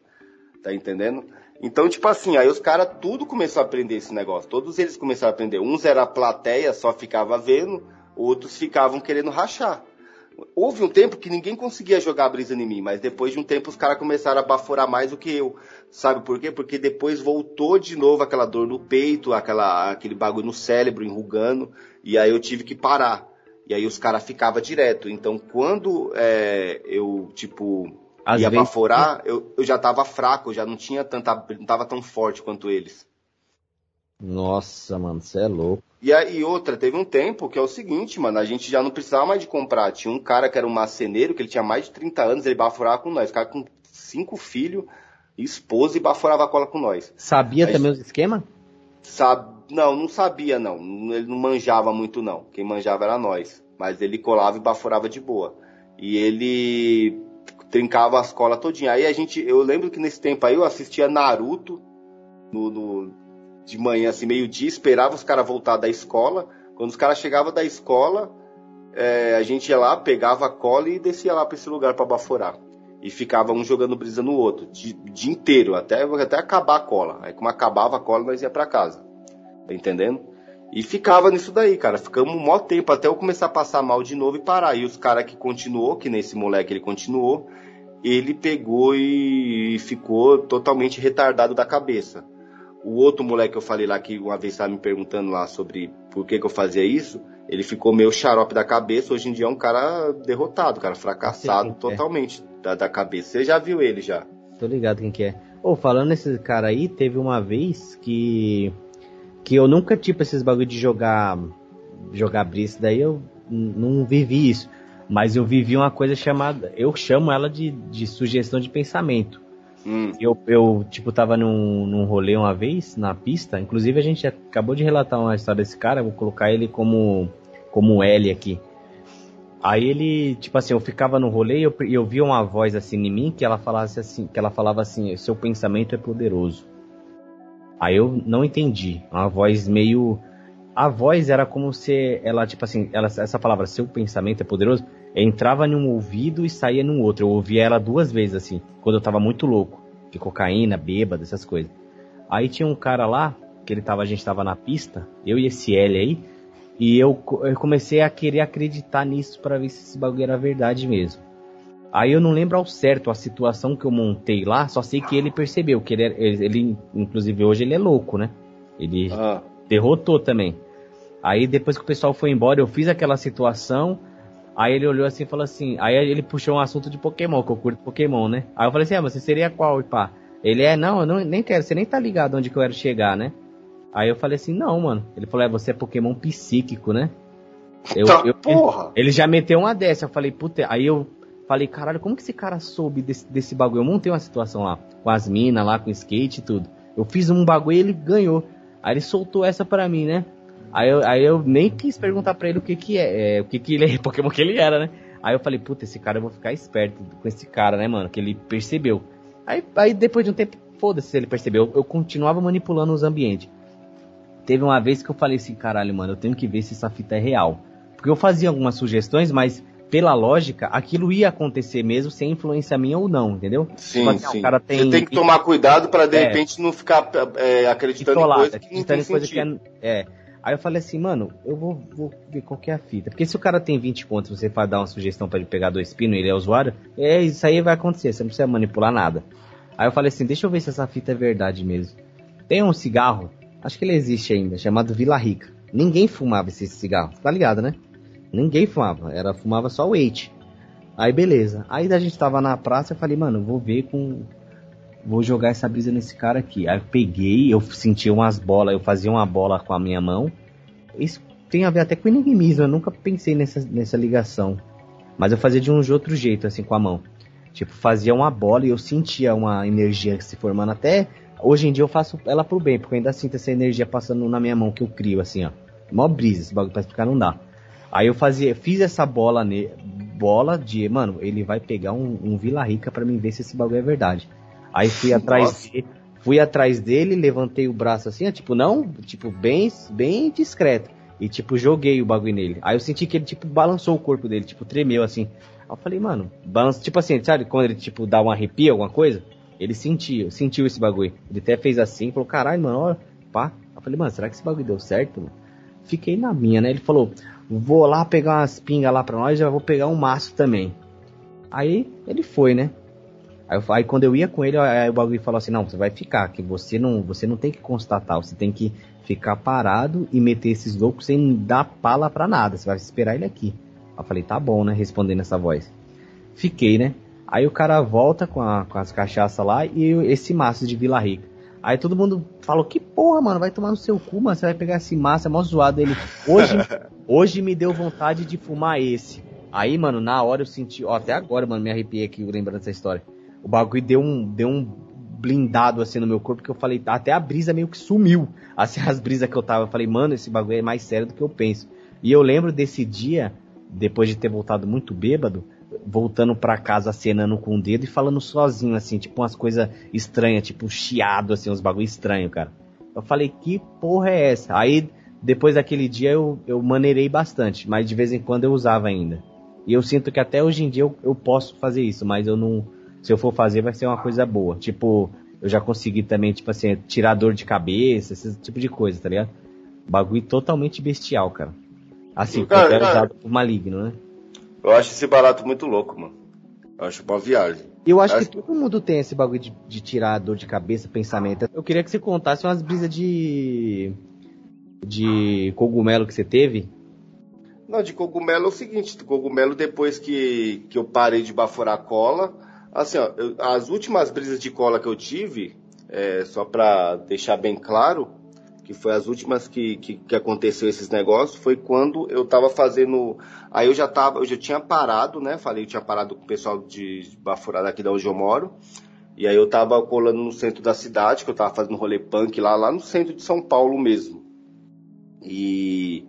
Tá entendendo? Então, tipo assim, aí os caras tudo começou a aprender esse negócio. Todos eles começaram a aprender. Uns era plateia, só ficava vendo, outros ficavam querendo rachar. Houve um tempo que ninguém conseguia jogar brisa em mim, mas depois de um tempo os caras começaram a baforar mais do que eu. Sabe por quê? Porque depois voltou de novo aquela dor no peito, aquela, aquele bagulho no cérebro enrugando, e aí eu tive que parar. E aí os caras ficavam direto. Então quando é, eu, tipo, Às ia vezes... baforar, eu, eu já tava fraco, eu já não tinha tanta. não tava tão forte quanto eles. Nossa, mano, você é louco. E aí outra, teve um tempo que é o seguinte, mano, a gente já não precisava mais de comprar. Tinha um cara que era um maceneiro, que ele tinha mais de 30 anos, ele baforava com nós. O cara com cinco filhos, esposa e baforava a cola com nós. Sabia aí, também os esquema? Sabe, não, não sabia não. Ele não manjava muito não. Quem manjava era nós. Mas ele colava e baforava de boa. E ele trincava as colas todinha. Aí a gente, eu lembro que nesse tempo aí eu assistia Naruto no, no de manhã, assim, meio-dia, esperava os caras voltar da escola. Quando os caras chegavam da escola, é, a gente ia lá, pegava a cola e descia lá para esse lugar para baforar. E ficava um jogando brisa no outro, o dia inteiro, até, até acabar a cola. Aí, como acabava a cola, nós ia para casa. Tá entendendo? E ficava nisso daí, cara. Ficamos um maior tempo até eu começar a passar mal de novo e parar. E os caras que continuou, que nesse moleque ele continuou, ele pegou e ficou totalmente retardado da cabeça. O outro moleque que eu falei lá, que uma vez estava me perguntando lá sobre por que, que eu fazia isso, ele ficou meio xarope da cabeça. Hoje em dia é um cara derrotado, cara, fracassado Sim, [LAUGHS] é. totalmente é. da, da, cabeça. Você já viu ele já? Tô ligado quem que é. Ô, oh, falando nesse cara aí, teve uma vez que. Que eu nunca, tipo, esses bagulho de jogar. Jogar brisa, daí eu não vivi isso. Mas eu vivi uma coisa chamada. Eu chamo ela de, de sugestão de pensamento. Hum. Eu, eu, tipo, tava num, num rolê uma vez, na pista. Inclusive, a gente acabou de relatar uma história desse cara. Vou colocar ele como, como L aqui. Aí ele, tipo assim, eu ficava no rolê e eu, eu via uma voz assim em mim que ela falasse assim, que ela falava assim, seu pensamento é poderoso. Aí eu não entendi. Uma voz meio. A voz era como se ela, tipo assim, ela, essa palavra, seu pensamento é poderoso, entrava num ouvido e saía no outro. Eu ouvia ela duas vezes, assim, quando eu tava muito louco, de cocaína, bêbado, essas coisas. Aí tinha um cara lá, que ele tava, a gente tava na pista, eu e esse L aí, e eu, eu comecei a querer acreditar nisso para ver se esse bagulho era verdade mesmo. Aí eu não lembro ao certo a situação que eu montei lá, só sei que ele percebeu que ele, ele, ele inclusive hoje ele é louco, né? Ele ah. derrotou também. Aí depois que o pessoal foi embora, eu fiz aquela situação, Aí ele olhou assim e falou assim. Aí ele puxou um assunto de Pokémon, que eu curto Pokémon, né? Aí eu falei assim: ah, você seria qual, pá? Ele é, não, eu não, nem quero, você nem tá ligado onde que eu quero chegar, né? Aí eu falei assim: não, mano. Ele falou: é, você é Pokémon psíquico, né? Eu, tá, eu, porra! Ele, ele, já meteu uma dessa. Eu falei: puta, aí eu falei: caralho, como que esse cara soube desse, desse bagulho? Eu montei uma situação lá, com as minas lá, com skate e tudo. Eu fiz um bagulho e ele ganhou. Aí ele soltou essa pra mim, né? Aí eu, aí eu nem quis perguntar pra ele o que que é, é o que que ele é, [LAUGHS] Pokémon que ele era, né? Aí eu falei, puta, esse cara eu vou ficar esperto com esse cara, né, mano? Que ele percebeu. Aí, aí depois de um tempo, foda-se se ele percebeu. Eu, continuava manipulando os ambientes. Teve uma vez que eu falei assim, caralho, mano, eu tenho que ver se essa fita é real. Porque eu fazia algumas sugestões, mas pela lógica, aquilo ia acontecer mesmo sem influência minha ou não, entendeu? Sim, tipo assim, sim. Cara tem... Você tem que tomar cuidado para de é, repente não ficar é, acreditando em coisa que não tem coisa que é, é, Aí eu falei assim, mano, eu vou, vou ver qual que é a fita. Porque se o cara tem 20 pontos você vai dar uma sugestão para ele pegar dois pinos e ele é usuário, é, isso aí vai acontecer, você não precisa manipular nada. Aí eu falei assim, deixa eu ver se essa fita é verdade mesmo. Tem um cigarro, acho que ele existe ainda, chamado Vila Rica. Ninguém fumava esse cigarro, tá ligado, né? Ninguém fumava, era fumava só o Eight. Aí beleza. Aí a gente tava na praça, eu falei, mano, vou ver com vou jogar essa brisa nesse cara aqui. Aí eu peguei, eu senti umas bolas, eu fazia uma bola com a minha mão. Isso tem a ver até com enigmismo, eu nunca pensei nessa, nessa ligação. Mas eu fazia de um de outro jeito, assim, com a mão. Tipo, fazia uma bola e eu sentia uma energia se formando. Até hoje em dia eu faço ela pro bem, porque eu ainda sinto essa energia passando na minha mão que eu crio, assim, ó. Mó brisa, esse bagulho pra explicar não dá. Aí eu fazia, fiz essa bola, ne, bola de, mano, ele vai pegar um, um Vila Rica para mim ver se esse bagulho é verdade. Aí fui [LAUGHS] atrás dele, fui atrás dele, levantei o braço assim, tipo, não, tipo, bem, bem discreto. e, tipo, joguei o bagulho nele. Aí eu senti que ele, tipo, balançou o corpo dele, tipo, tremeu assim. Aí eu falei, mano, balança, tipo assim, sabe quando ele, tipo, dá um arrepio, alguma coisa? Ele sentiu, sentiu esse bagulho. Ele até fez assim, falou, caralho, mano, olha, pá. Eu falei, mano, será que esse bagulho deu certo, mano? Fiquei na minha, né? Ele falou, vou lá pegar umas pingas lá pra nós, já vou pegar um maço também. Aí ele foi, né? Aí, aí, quando eu ia com ele, aí o bagulho falou assim, não, você vai ficar, que você não, você não tem que constatar, você tem que ficar parado e meter esses loucos sem dar pala pra nada, você vai esperar ele aqui. Eu falei, tá bom, né, respondendo essa voz. Fiquei, né? Aí o cara volta com, a, com as cachaças lá e esse maço de Vila Rica. Aí todo mundo falou, que porra, mano, vai tomar no seu cu, mano, você vai pegar esse maço, é mó zoado. Ele, hoje, [LAUGHS] hoje me deu vontade de fumar esse. Aí, mano, na hora eu senti, ó, até agora, mano, me arrepiei aqui lembrando dessa história o bagulho deu um, deu um blindado assim no meu corpo que eu falei, até a brisa meio que sumiu. [LAUGHS] Assim, as brisas que eu tava, eu falei, mano, esse bagulho é mais sério do que eu penso. E eu lembro desse dia, depois de ter voltado muito bêbado, voltando para casa acenando com o dedo e falando sozinho, assim, tipo umas coisas estranhas, tipo chiado, assim, uns bagulho estranho, cara. Eu falei, que porra é essa? Aí, depois daquele dia, eu, eu maneirei bastante, mas de vez em quando eu usava ainda. E eu sinto que até hoje em dia eu, eu posso fazer isso, mas eu não, se eu for fazer, vai ser uma coisa boa. Tipo, eu já consegui também, tipo assim, tirar dor de cabeça, esse tipo de coisa, tá ligado? Bagulho totalmente bestial, cara. Assim, cara, era usado por maligno, né? Eu acho esse barato muito louco, mano. Eu acho uma viagem. Eu acho, acho que todo mundo tem esse bagulho de, de tirar dor de cabeça, pensamento. Eu queria que você contasse umas brisas de. de cogumelo que você teve. Não, de cogumelo é o seguinte: cogumelo, depois que, que eu parei de baforar cola Assim, ó, eu, as últimas brisas de cola que eu tive, é, só para deixar bem claro, que foi as últimas que, que, que, aconteceu esses negócios, foi quando eu tava fazendo. Aí eu já tava, eu já tinha parado, né? Falei que tinha parado com o pessoal de, de Bafurada aqui da onde eu moro. E aí eu tava colando no centro da cidade, que eu tava fazendo rolê punk lá, lá no centro de São Paulo mesmo. E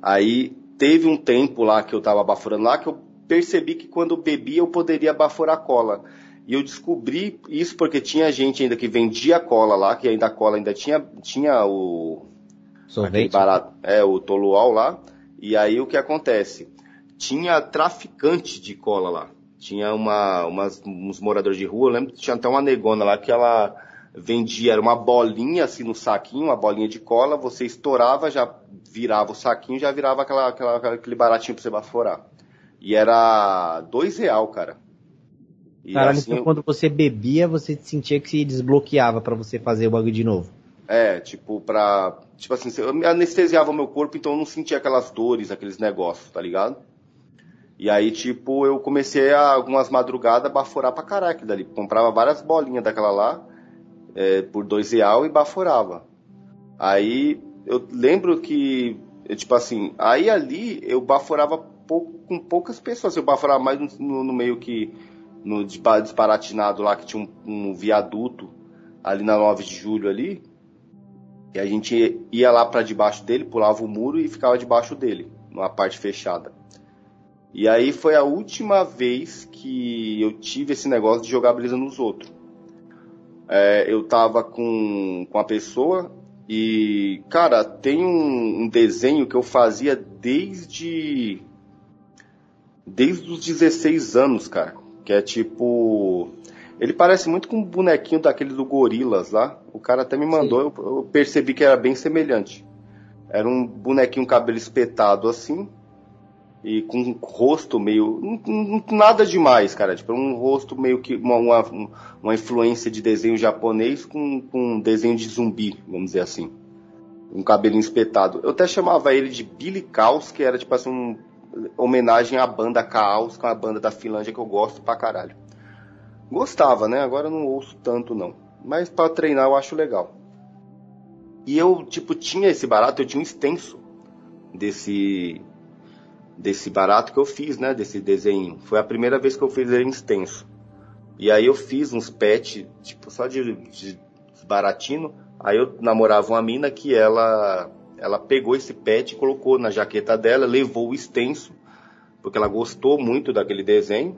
aí teve um tempo lá que eu tava bafurando lá que eu percebi que quando bebia eu poderia baforar cola. E eu descobri isso porque tinha gente ainda que vendia cola lá, que ainda a cola ainda tinha, tinha o. Sorvete? Barato, é, o toluol lá. E aí o que acontece? Tinha traficante de cola lá. Tinha uma, umas, uns moradores de rua, eu lembro que tinha até uma negona lá que ela vendia, era uma bolinha assim no saquinho, uma bolinha de cola, você estourava, já virava o saquinho, já virava aquela, aquela, aquele baratinho pra você baforar. E era dois real, cara. E Caralho, assim, então quando você bebia, você sentia que se desbloqueava para você fazer o bagulho de novo. É, tipo, pra. Tipo assim, eu anestesiava o meu corpo, então eu não sentia aquelas dores, aqueles negócios, tá ligado? E aí, tipo, eu comecei a algumas madrugadas a baforar pra caraca dali. Comprava várias bolinhas daquela lá, é, por dois real e baforava. Aí eu lembro que, tipo assim, aí ali eu baforava com poucas pessoas. Eu baforava mais no, no, meio que no disparatinado lá que tinha um, um, viaduto ali na 9 de julho ali. E a gente ia lá para debaixo dele, pulava o muro e ficava debaixo dele, numa parte fechada. E aí foi a última vez que eu tive esse negócio de jogar brisa nos outros. É, eu tava com, com a pessoa e, cara, tem um, um desenho que eu fazia desde desde os 16 anos, cara. Que é tipo. Ele parece muito com um bonequinho daquele do Gorilas lá. O cara até me mandou, eu, eu, percebi que era bem semelhante. Era um bonequinho cabelo espetado assim. E com um rosto meio. Nada demais, cara. Tipo, um rosto meio que. Uma, uma, uma influência de desenho japonês com, com um desenho de zumbi, vamos dizer assim. Um cabelinho espetado. Eu até chamava ele de Billy Caos, que era tipo assim um homenagem à banda Caos, que é uma banda da Finlândia que eu gosto pra caralho. Gostava, né? Agora não ouço tanto não. Mas para treinar eu acho legal. E eu, tipo, tinha esse barato, eu tinha um extenso desse desse barato que eu fiz, né, desse desenho. Foi a primeira vez que eu fiz ele extenso. E aí eu fiz uns pet, tipo, só de, de baratino. Aí eu namorava uma mina que ela ela pegou esse pet, colocou na jaqueta dela, levou o extenso, porque ela gostou muito daquele desenho.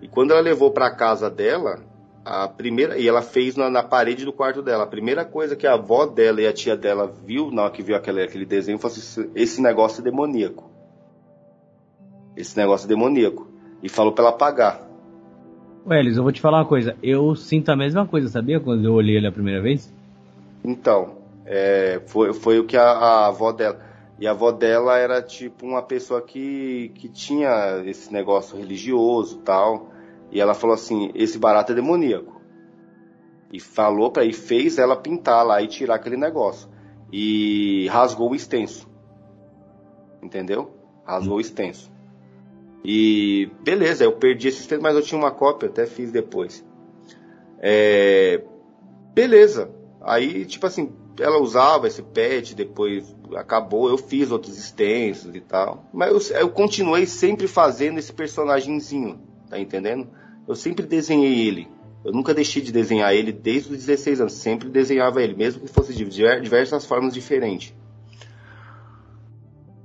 E quando ela levou para casa dela, a primeira e ela fez na, na, parede do quarto dela. A primeira coisa que a avó dela e a tia dela viu, na hora que viu aquele, aquele desenho, foi assim, esse negócio é demoníaco. Esse negócio é demoníaco. E falou para ela apagar. Ué, Elis, eu vou te falar uma coisa. Eu sinto a mesma coisa, sabia? Quando eu olhei ele a primeira vez? Então, é, foi, foi o que a, a avó dela. E a avó dela era tipo uma pessoa que, que tinha esse negócio religioso tal. E ela falou assim: esse barato é demoníaco. E falou para e fez ela pintar lá e tirar aquele negócio. E rasgou o extenso. Entendeu? Rasgou o extenso. E beleza, eu perdi esse extenso, mas eu tinha uma cópia, até fiz depois. É, beleza. Aí, tipo assim, ela usava esse pet, depois acabou, eu fiz outros extensos e tal. Mas eu, eu continuei sempre fazendo esse personagemzinho, tá entendendo? Eu sempre desenhei ele. Eu nunca deixei de desenhar ele desde os 16 anos. Sempre desenhava ele, mesmo que fosse de diversas formas diferentes.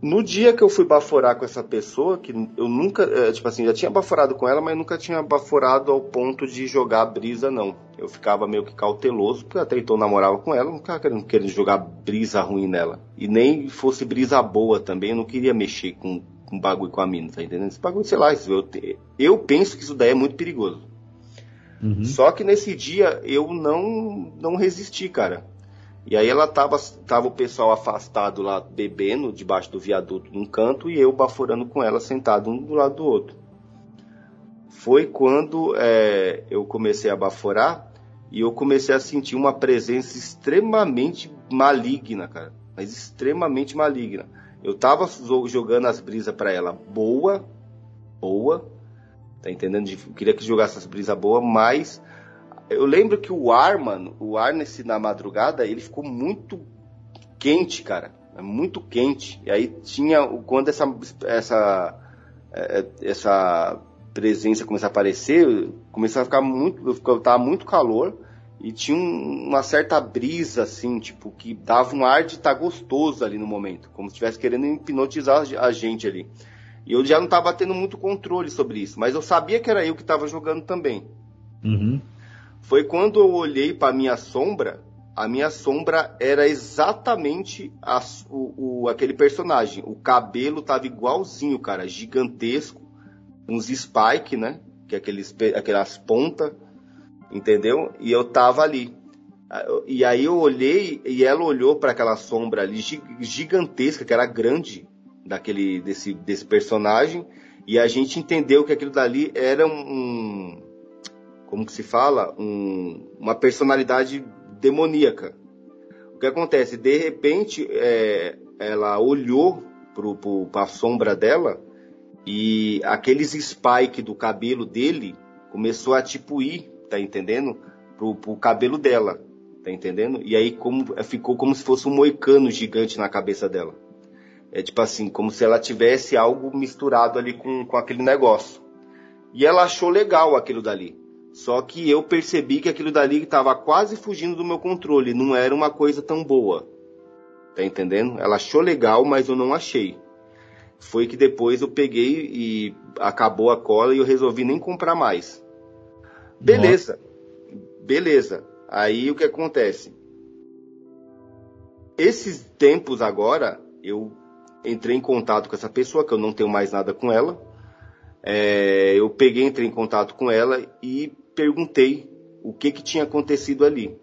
No dia que eu fui baforar com essa pessoa, que eu nunca, é, tipo assim, já tinha baforado com ela, mas nunca tinha baforado ao ponto de jogar brisa, não. Eu ficava meio que cauteloso, porque até então eu namorava com ela, não ficava querendo, querendo jogar brisa ruim nela. E nem fosse brisa boa também, eu não queria mexer com, com bagulho com a mina, tá entendendo? Esse bagulho, sei lá, eu, eu penso que isso daí é muito perigoso. Uhum. Só que nesse dia eu não, não resisti, cara. E aí ela tava, tava o pessoal afastado lá bebendo debaixo do viaduto num canto e eu baforando com ela sentado um do lado do outro. Foi quando é, eu comecei a baforar e eu comecei a sentir uma presença extremamente maligna, cara. Mas extremamente maligna. Eu tava jogando as brisas para ela boa, boa, tá entendendo? Eu queria que jogasse as brisas boa, mas eu lembro que o ar, mano, o ar nesse, na madrugada, ele ficou muito quente, cara. É muito quente. E aí tinha, quando essa, essa, é, essa presença começou a aparecer, começou a ficar muito, tava muito calor e tinha uma certa brisa, assim, tipo, que dava um ar de estar tá gostoso ali no momento, como se estivesse querendo hipnotizar a gente ali. E eu já não tava tendo muito controle sobre isso, mas eu sabia que era eu que estava jogando também. Uhum foi quando eu olhei para minha sombra, a minha sombra era exatamente a, o, o, aquele personagem. O cabelo tava igualzinho, cara, gigantesco, uns spike, né? Que é aqueles, aquelas pontas, entendeu? E eu tava ali. E aí eu olhei e ela olhou para aquela sombra ali gigantesca, que era grande daquele desse, desse personagem, e a gente entendeu que aquilo dali era um, como que se fala, um, uma personalidade demoníaca. O que acontece? De repente, é, ela olhou para a sombra dela e aqueles spike do cabelo dele começou a tipo ir, tá entendendo? Pro, pro cabelo dela, tá entendendo? E aí como, ficou como se fosse um moicano gigante na cabeça dela. É tipo assim, como se ela tivesse algo misturado ali com, com aquele negócio. E ela achou legal aquilo dali. Só que eu percebi que aquilo dali estava quase fugindo do meu controle, não era uma coisa tão boa. Tá entendendo? Ela achou legal, mas eu não achei. Foi que depois eu peguei e acabou a cola e eu resolvi nem comprar mais. Beleza. Nossa. Beleza. Aí o que acontece? Esses tempos agora, eu entrei em contato com essa pessoa, que eu não tenho mais nada com ela. É, eu peguei, entrei em contato com ela e perguntei o que, que tinha acontecido ali.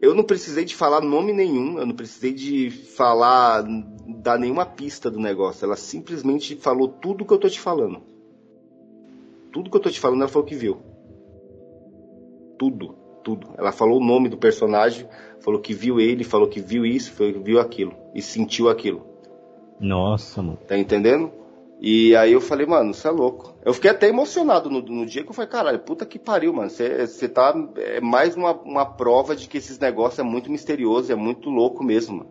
Eu não precisei de falar nome nenhum, eu não precisei de falar, dar nenhuma pista do negócio. Ela simplesmente falou tudo o que eu tô te falando. Tudo que eu tô te falando, ela falou que viu. Tudo, tudo. Ela falou o nome do personagem, falou que viu ele, falou que viu isso, viu aquilo e sentiu aquilo. Nossa, mano. Tá entendendo? E aí eu falei, mano, você é louco. Eu fiquei até emocionado no, no dia que eu falei, caralho, puta que pariu, mano. Você tá. É mais uma, uma prova de que esses negócios é muito misterioso, é muito louco mesmo, mano.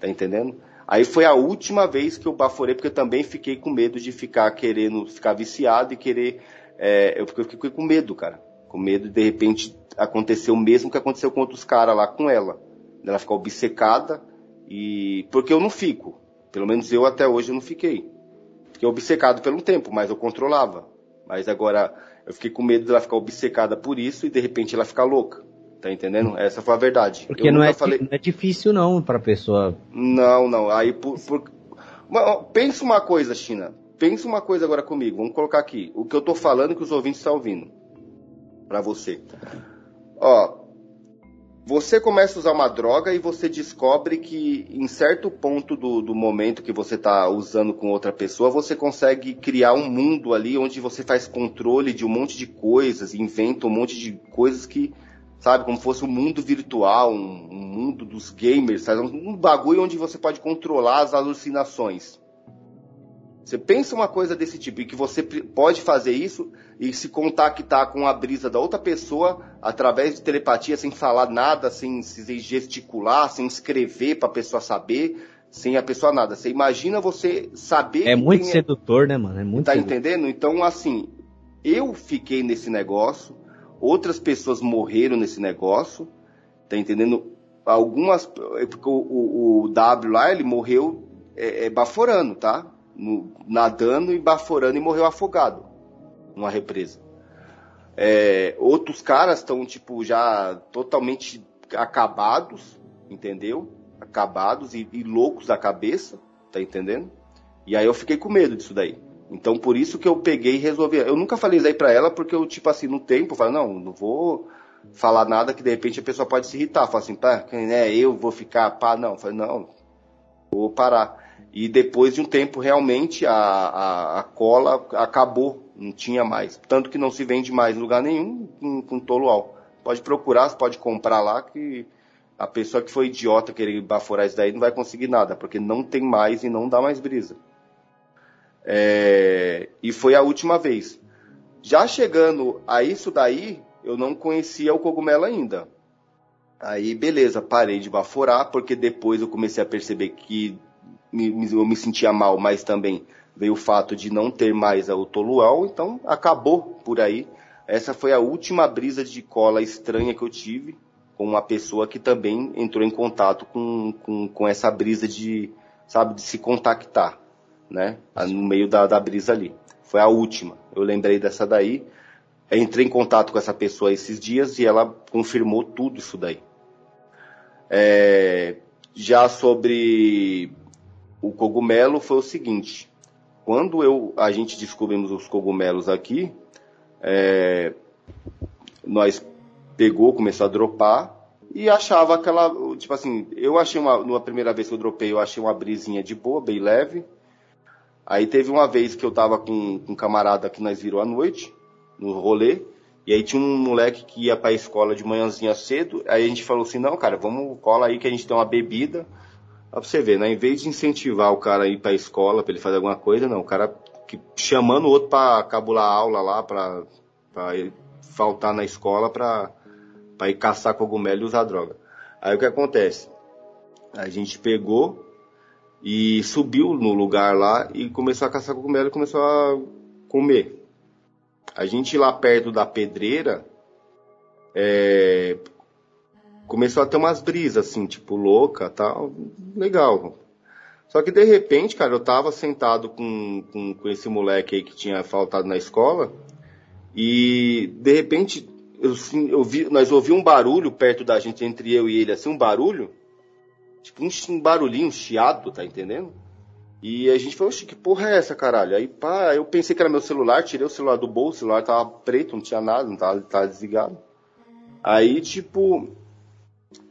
Tá entendendo? Aí foi a última vez que eu baforei, porque eu também fiquei com medo de ficar querendo, ficar viciado e querer. É, eu fiquei com medo, cara. Com medo de de repente acontecer o mesmo que aconteceu com outros caras lá com ela. Ela ficar obcecada e. Porque eu não fico. Pelo menos eu até hoje eu não fiquei. Fiquei obcecado um tempo, mas eu controlava. Mas agora, Eu fiquei com medo dela ficar obcecada por isso e de repente ela ficar louca. Tá entendendo? Essa foi a verdade. Porque não é, falei... não é difícil não pra pessoa. Não, não. Aí por, por... Pensa uma coisa, China. Pensa uma coisa agora comigo. Vamos colocar aqui. O que eu tô falando que os ouvintes estão ouvindo. Pra você. Ó, você começa a usar uma droga e você descobre que em certo ponto do, do momento que você está usando com outra pessoa, você consegue criar um mundo ali onde você faz controle de um monte de coisas, inventa um monte de coisas que, sabe, como fosse um mundo virtual, um, um mundo dos gamers, sabe? Um, um bagulho onde você pode controlar as alucinações. Você pensa uma coisa desse tipo e que você pode fazer isso e se contactar com a brisa da outra pessoa através de telepatia, sem falar nada, sem se gesticular, sem escrever para a pessoa saber, sem a pessoa nada. Você imagina você saber. É muito é sedutor, é... né, mano? É muito. Tá sedutor. entendendo? Então, assim, eu fiquei nesse negócio, outras pessoas morreram nesse negócio, tá entendendo? Algumas. Porque o, o, o W lá, ele morreu é, é, baforando, tá? No, nadando e baforando e morreu afogado numa represa. É, outros caras estão, tipo, já totalmente acabados, entendeu? Acabados e, e, loucos da cabeça, tá entendendo? E aí eu fiquei com medo disso daí. Então por isso que eu peguei e resolvi. Eu nunca falei isso aí pra ela, porque eu, tipo assim, no tempo, eu falei, não, não vou falar nada que de repente a pessoa pode se irritar. Falar assim, pá, é, eu vou ficar, pá, não. Falei, não, vou parar. E depois de um tempo, realmente, a, a, a, cola acabou, não tinha mais. Tanto que não se vende mais em lugar nenhum com, com toluol. Pode procurar, pode comprar lá, que a pessoa que foi idiota querer baforar isso daí não vai conseguir nada, porque não tem mais e não dá mais brisa. É, e foi a última vez. Já chegando a isso daí, eu não conhecia o cogumelo ainda. Aí, beleza, parei de baforar, porque depois eu comecei a perceber que eu me sentia mal, mas também veio o fato de não ter mais o toluol, então acabou por aí. Essa foi a última brisa de cola estranha que eu tive com uma pessoa que também entrou em contato com, com, com essa brisa de, sabe, de se contactar, né? No meio da, da brisa ali. Foi a última. Eu lembrei dessa daí. Entrei em contato com essa pessoa esses dias e ela confirmou tudo isso daí. É, já sobre o cogumelo foi o seguinte: quando eu, a gente descobrimos os cogumelos aqui, é, nós pegou, começou a dropar e achava aquela, tipo assim, eu achei uma, numa primeira vez que eu dropei, eu achei uma brisinha de boa, bem leve. Aí teve uma vez que eu tava com, com um camarada que nós virou à noite, no rolê, e aí tinha um moleque que ia pra escola de manhãzinha cedo, aí a gente falou assim, não, cara, vamos, cola aí que a gente tem uma bebida, Pra você ver, né? Em vez de incentivar o cara a ir pra escola, pra ele fazer alguma coisa, não. O cara que, chamando o outro pra cabular aula lá, pra, pra ele faltar na escola pra, pra ir caçar cogumelo e usar droga. Aí o que acontece? A gente pegou e subiu no lugar lá e começou a caçar cogumelo e começou a comer. A gente lá perto da pedreira, é, começou a ter umas brisas, assim, tipo, louca tal. Legal. Só que de repente, cara, eu tava sentado com, com, com esse moleque aí que tinha faltado na escola. E de repente eu, assim, eu vi, nós ouvimos um barulho perto da gente, entre eu e ele, assim, um barulho. Tipo um, um barulhinho, um chiado, tá entendendo? E a gente falou, oxe, que porra é essa, caralho? Aí, pá, eu pensei que era meu celular, tirei o celular do bolso, o celular tava preto, não tinha nada, não tava, tava desligado. Aí, tipo,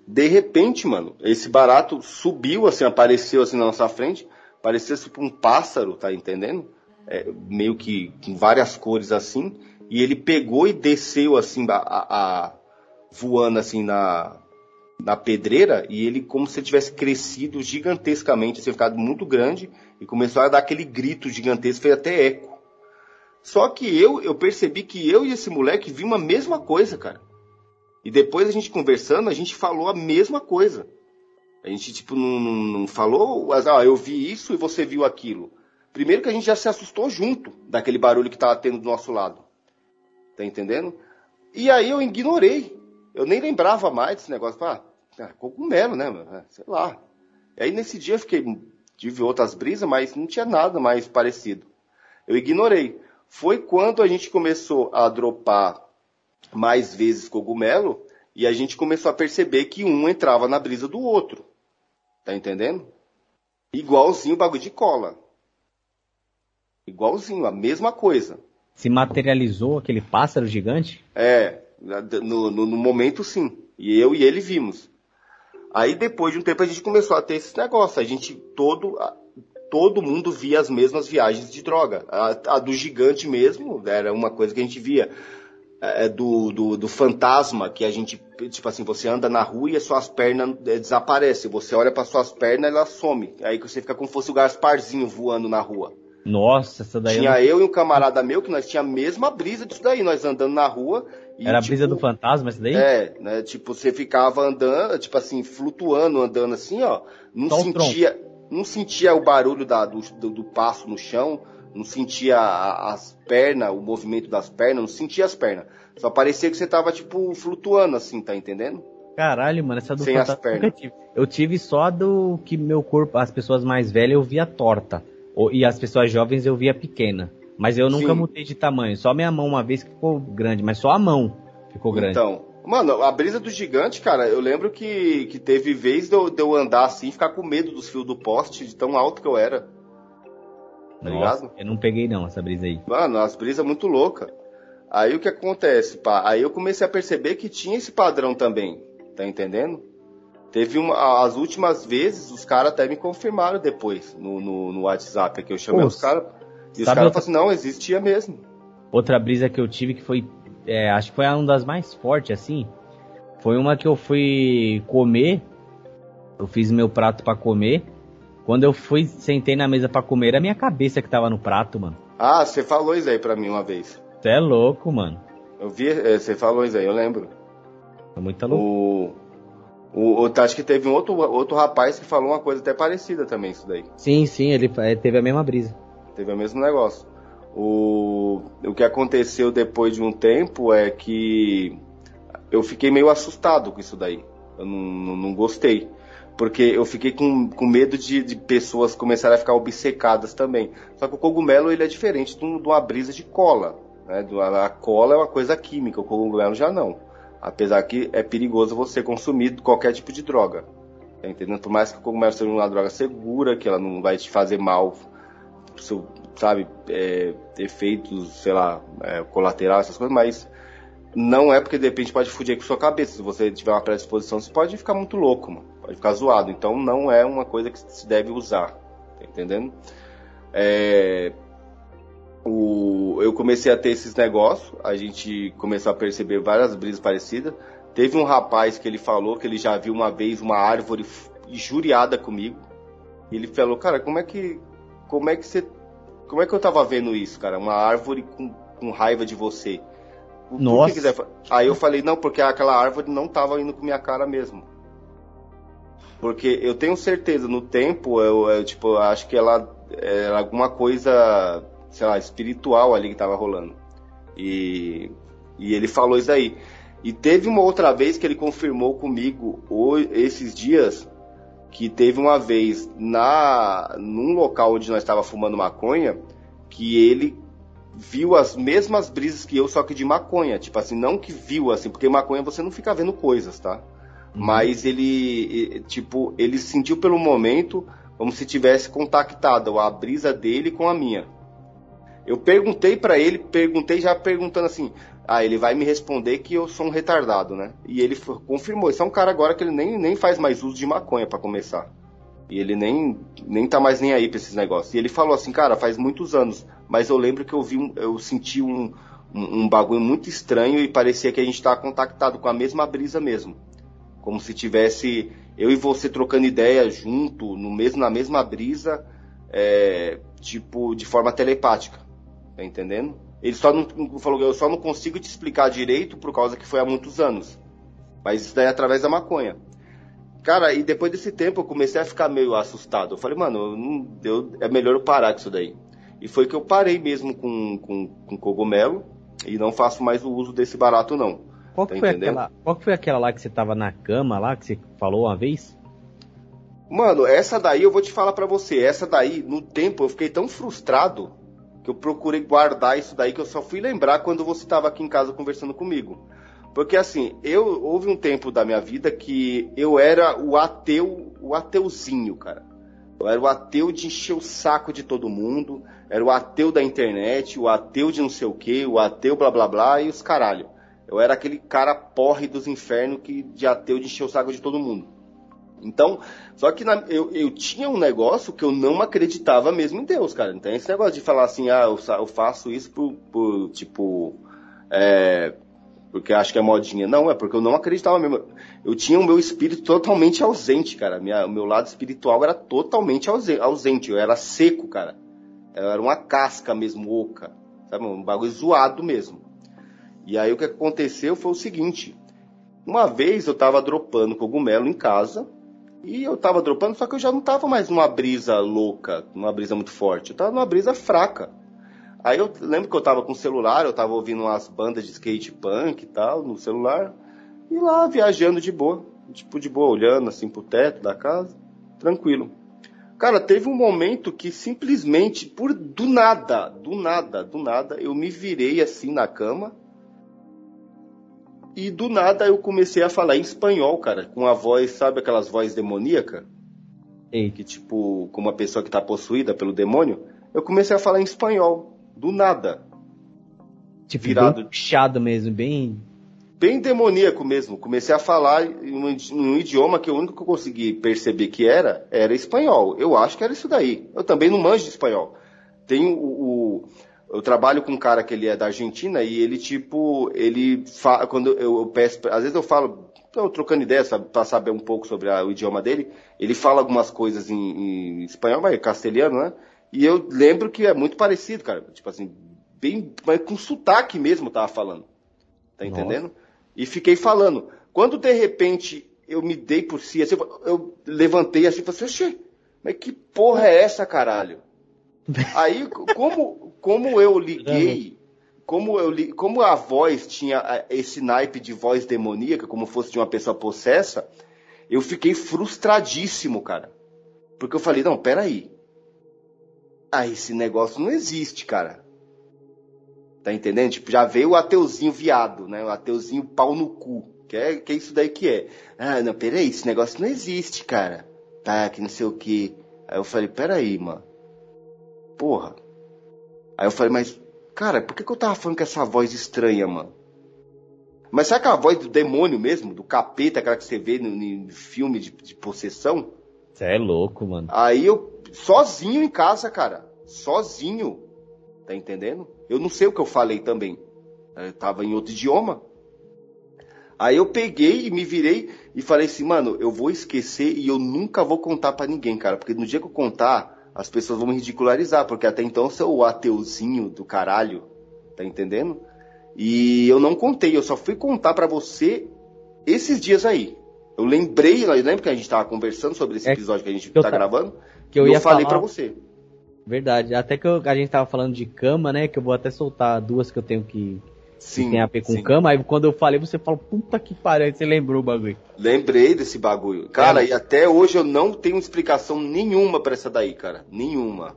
de repente, mano, esse barato subiu, assim, apareceu assim na nossa frente, parecia tipo um pássaro, tá entendendo? É, meio que com várias cores assim, e ele pegou e desceu assim, a, a, voando assim na, na pedreira, e ele como se tivesse crescido gigantescamente, assim, ficado muito grande, e começou a dar aquele grito gigantesco, fez até eco. Só que eu, eu percebi que eu e esse moleque vimos a mesma coisa, cara. E depois a gente conversando, a gente falou a mesma coisa. A gente, tipo, não, não, não falou, ah, eu vi isso e você viu aquilo. Primeiro que a gente já se assustou junto daquele barulho que tava tendo do nosso lado. Tá entendendo? E aí eu ignorei. Eu nem lembrava mais desse negócio. Ah, é cogumelo, né? É, sei lá. E aí nesse dia eu fiquei, tive outras brisas, mas não tinha nada mais parecido. Eu ignorei. foi quando a gente começou a dropar mais vezes cogumelo e a gente começou a perceber que um entrava na brisa do outro. Tá entendendo? Igualzinho o bagulho de cola. Igualzinho, a mesma coisa. Se materializou aquele pássaro gigante? É, no, no, no momento sim. E eu e ele vimos. Aí depois de um tempo a gente começou a ter esse negócio. A gente todo todo mundo via as mesmas viagens de droga. A, a do gigante mesmo era uma coisa que a gente via. É, é do, do, do, fantasma que a gente, tipo assim, você anda na rua e as suas pernas é, desaparecem. Você olha para suas pernas ela some. Aí você fica como se fosse o Gasparzinho voando na rua. Nossa, essa daí. Tinha eu e um camarada meu que nós tinha a mesma brisa disso daí. Nós andando na rua. E, Era a brisa tipo, do fantasma, essa daí? É, né? Tipo, você ficava andando, tipo assim, flutuando, andando assim, ó. Não sentia. Não sentia o barulho da, do, do, do passo no chão não sentia as pernas, o movimento das pernas, não sentia as pernas. Só parecia que você tava, tipo, flutuando assim, tá entendendo? Caralho, mano, essa do Sem as pernas. Tive. Eu tive só do que meu corpo, as pessoas mais velhas eu via torta. E as pessoas jovens eu via pequena. Mas eu nunca Sim. mudei de tamanho. Só minha mão uma vez que ficou grande, mas só a mão ficou grande. Então, mano, a brisa do gigante, cara, eu lembro que, que teve vez de eu, de eu andar assim, ficar com medo dos fios do poste, de tão alto que eu era. Tá Nossa, ligado? Eu não peguei não essa brisa aí. Mano, as brisas muito louca. Aí o que acontece, pá? Aí eu comecei a perceber que tinha esse padrão também. Tá entendendo? Teve uma, as últimas vezes, os caras até me confirmaram depois no, no, no WhatsApp que eu chamei Pô, os caras. E os caras outra... falaram assim, não, existia mesmo. Outra brisa que eu tive que foi, é, acho que foi uma das mais fortes, assim. Foi uma que eu fui comer. Eu fiz meu prato para comer. Quando eu fui, sentei na mesa para comer, era a minha cabeça que tava no prato, mano. Ah, você falou isso aí pra mim uma vez. Você é louco, mano. Eu vi, é, você falou isso aí, eu lembro. É muita louco. O, o, acho que teve um outro, outro rapaz que falou uma coisa até parecida também, isso daí. Sim, sim, ele teve a mesma brisa. Teve o mesmo negócio. O, o que aconteceu depois de um tempo é que eu fiquei meio assustado com isso daí. Eu não, não, não gostei porque eu fiquei com, com medo de, de, pessoas começarem a ficar obcecadas também. Só que o cogumelo ele é diferente de, uma brisa de cola. Né? A cola é uma coisa química, o cogumelo já não. Apesar que é perigoso você consumir qualquer tipo de droga. Tá entendendo? Por mais que o cogumelo seja uma droga segura, que ela não vai te fazer mal, sabe, é, efeitos, sei lá, é, colaterais, essas coisas, mas não é porque de repente pode fugir com sua cabeça. Se você tiver uma predisposição, você pode ficar muito louco, mano. Pode ficar zoado. Então não é uma coisa que se deve usar. Tá entendendo? É... O... Eu comecei a ter esses negócios, a gente começou a perceber várias brisas parecidas. Teve um rapaz que ele falou que ele já viu uma vez uma árvore injuriada comigo. E ele falou, cara, como é que. Como é que você. Como é que eu tava vendo isso, cara? Uma árvore com, com raiva de você. Nossa. Aí eu falei, não, porque aquela árvore não estava indo com minha cara mesmo. Porque eu tenho certeza, no tempo, eu, eu tipo, eu acho que ela era alguma coisa, sei lá, espiritual ali que estava rolando. E, e ele falou isso aí. E teve uma outra vez que ele confirmou comigo, esses dias, que teve uma vez na num local onde nós estava fumando maconha, que ele viu as mesmas brisas que eu, só que de maconha. Tipo assim, não que viu assim, porque maconha você não fica vendo coisas, tá? Uhum. Mas ele, tipo, ele sentiu pelo momento como se tivesse contactado a brisa dele com a minha. Eu perguntei para ele, perguntei já perguntando assim, ah, ele vai me responder que eu sou um retardado, né? E ele confirmou, esse é um cara agora que ele nem, nem faz mais uso de maconha para começar. E ele nem, nem tá mais nem aí pra esses negócios. E ele falou assim, cara, faz muitos anos, mas eu lembro que eu vi um, eu senti um, um, um bagulho muito estranho e parecia que a gente tava contactado com a mesma brisa mesmo. Como se tivesse eu e você trocando ideia junto, no mesmo, na mesma brisa, é, tipo, de forma telepática. Tá entendendo? Ele só não falou, eu só não consigo te explicar direito por causa que foi há muitos anos. Mas isso daí é através da maconha. Cara, e depois desse tempo eu comecei a ficar meio assustado. Eu falei, mano, não, eu, é melhor eu parar com isso daí. E foi que eu parei mesmo com, com, com cogumelo e não faço mais o uso desse barato, não. Qual, tá foi aquela, qual foi aquela lá que você tava na cama lá, que você falou uma vez? Mano, essa daí eu vou te falar para você. Essa daí, no tempo, eu fiquei tão frustrado que eu procurei guardar isso daí, que eu só fui lembrar quando você estava aqui em casa conversando comigo. Porque assim, eu houve um tempo da minha vida que eu era o ateu, o ateuzinho, cara. Eu era o ateu de encher o saco de todo mundo, era o ateu da internet, o ateu de não sei o que, o ateu blá blá blá e os caralho. Eu era aquele cara porre dos infernos que de ateu de encher o saco de todo mundo. Então, só que na, eu, eu tinha um negócio que eu não acreditava mesmo em Deus, cara. Então, esse negócio de falar assim, ah, eu, eu faço isso por, por tipo, é, porque acho que é modinha. Não, é porque eu não acreditava mesmo. Eu tinha o meu espírito totalmente ausente, cara. Minha, o meu lado espiritual era totalmente ausente. Eu era seco, cara. Eu era uma casca mesmo, oca. Sabe? Um bagulho zoado mesmo. E aí o que aconteceu foi o seguinte. Uma vez eu tava dropando cogumelo em casa. E eu tava dropando, só que eu já não tava mais numa brisa louca, numa brisa muito forte. Eu tava numa brisa fraca. Aí eu lembro que eu tava com o celular, eu tava ouvindo umas bandas de skate punk e tal, no celular. E lá viajando de boa. Tipo, de boa, olhando assim pro teto da casa. Tranquilo. Cara, teve um momento que simplesmente, por do nada, do nada, do nada, eu me virei assim na cama e do nada eu comecei a falar em espanhol, cara, com a voz, sabe aquelas vozes demoníaca? Ei. Que tipo, como uma pessoa que tá possuída pelo demônio, eu comecei a falar em espanhol, do nada. Tipo, virado bem puxado mesmo, bem bem demoníaco mesmo. Comecei a falar em um, em um, idioma que o único que eu consegui perceber que era, era espanhol. Eu acho que era isso daí. Eu também não manjo de espanhol. Tem o, o, eu trabalho com um cara que ele é da Argentina e ele, tipo, ele fala, quando eu, eu peço, às vezes eu falo, trocando ideia para saber um pouco sobre a, o idioma dele, ele fala algumas coisas em, em espanhol, mas castelhano, né? E eu lembro que é muito parecido, cara. Tipo assim, bem, mas com sotaque mesmo tava falando. Tá entendendo? Nossa. E fiquei falando. Quando de repente eu me dei por si, assim, eu levantei assim e falei assim, mas que porra é essa, caralho? [LAUGHS] Aí, como, como eu liguei, como, eu li, como a voz tinha esse naipe de voz demoníaca, como fosse de uma pessoa possessa, eu fiquei frustradíssimo, cara. Porque eu falei, não, peraí. Ah, esse negócio não existe, cara. Tá entendendo? Tipo, já veio o ateuzinho viado, né? O ateuzinho pau no cu. Que é, que é isso daí que é. Ah, não, peraí, esse negócio não existe, cara. Tá, que não sei o que. Aí eu falei, peraí, mano porra. Aí eu falei, mas, cara, por que, que eu tava falando com essa voz estranha, mano? Mas será que é a voz do demônio mesmo? Do capeta, aquela que você vê no, no filme de, de possessão? Você é louco, mano. Aí eu, sozinho em casa, cara. Sozinho. Tá entendendo? Eu não sei o que eu falei também. Eu tava em outro idioma. Aí eu peguei e me virei e falei assim, mano, eu vou esquecer e eu nunca vou contar para ninguém, cara. Porque no dia que eu contar, as pessoas vão me ridicularizar, porque até então eu sou o ateuzinho do caralho, tá entendendo? E eu não contei, eu só fui contar para você esses dias aí. Eu lembrei, lembra que a gente tava conversando sobre esse é episódio que a gente tá gravando? Que eu, ia eu falei para você. Verdade, até que eu, a gente tava falando de cama, né? Que eu vou até soltar duas que eu tenho que Sim, tem a ver com sim. cama. Aí quando eu falei, você falou, puta que pariu, você lembrou o bagulho. Lembrei desse bagulho. Cara, é. e até hoje eu não tenho explicação nenhuma para essa daí, cara. Nenhuma.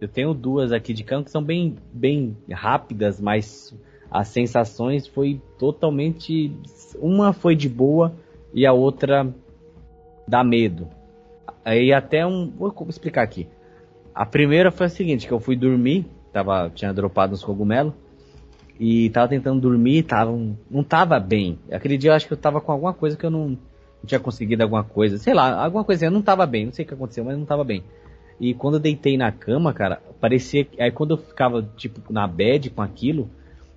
Eu tenho duas aqui de cama que são bem, bem rápidas, mas as sensações foi totalmente. Uma foi de boa e a outra dá medo. Aí até um. Vou explicar aqui. A primeira foi a seguinte, que eu fui dormir, tava, tinha dropado uns cogumelos e tava tentando dormir, tava, não tava bem. Aquele dia eu acho que eu tava com alguma coisa que eu não, não tinha conseguido alguma coisa, sei lá, alguma coisa, eu não tava bem, não sei o que aconteceu, mas não tava bem. E quando eu deitei na cama, cara, parecia aí quando eu ficava tipo na bed com aquilo,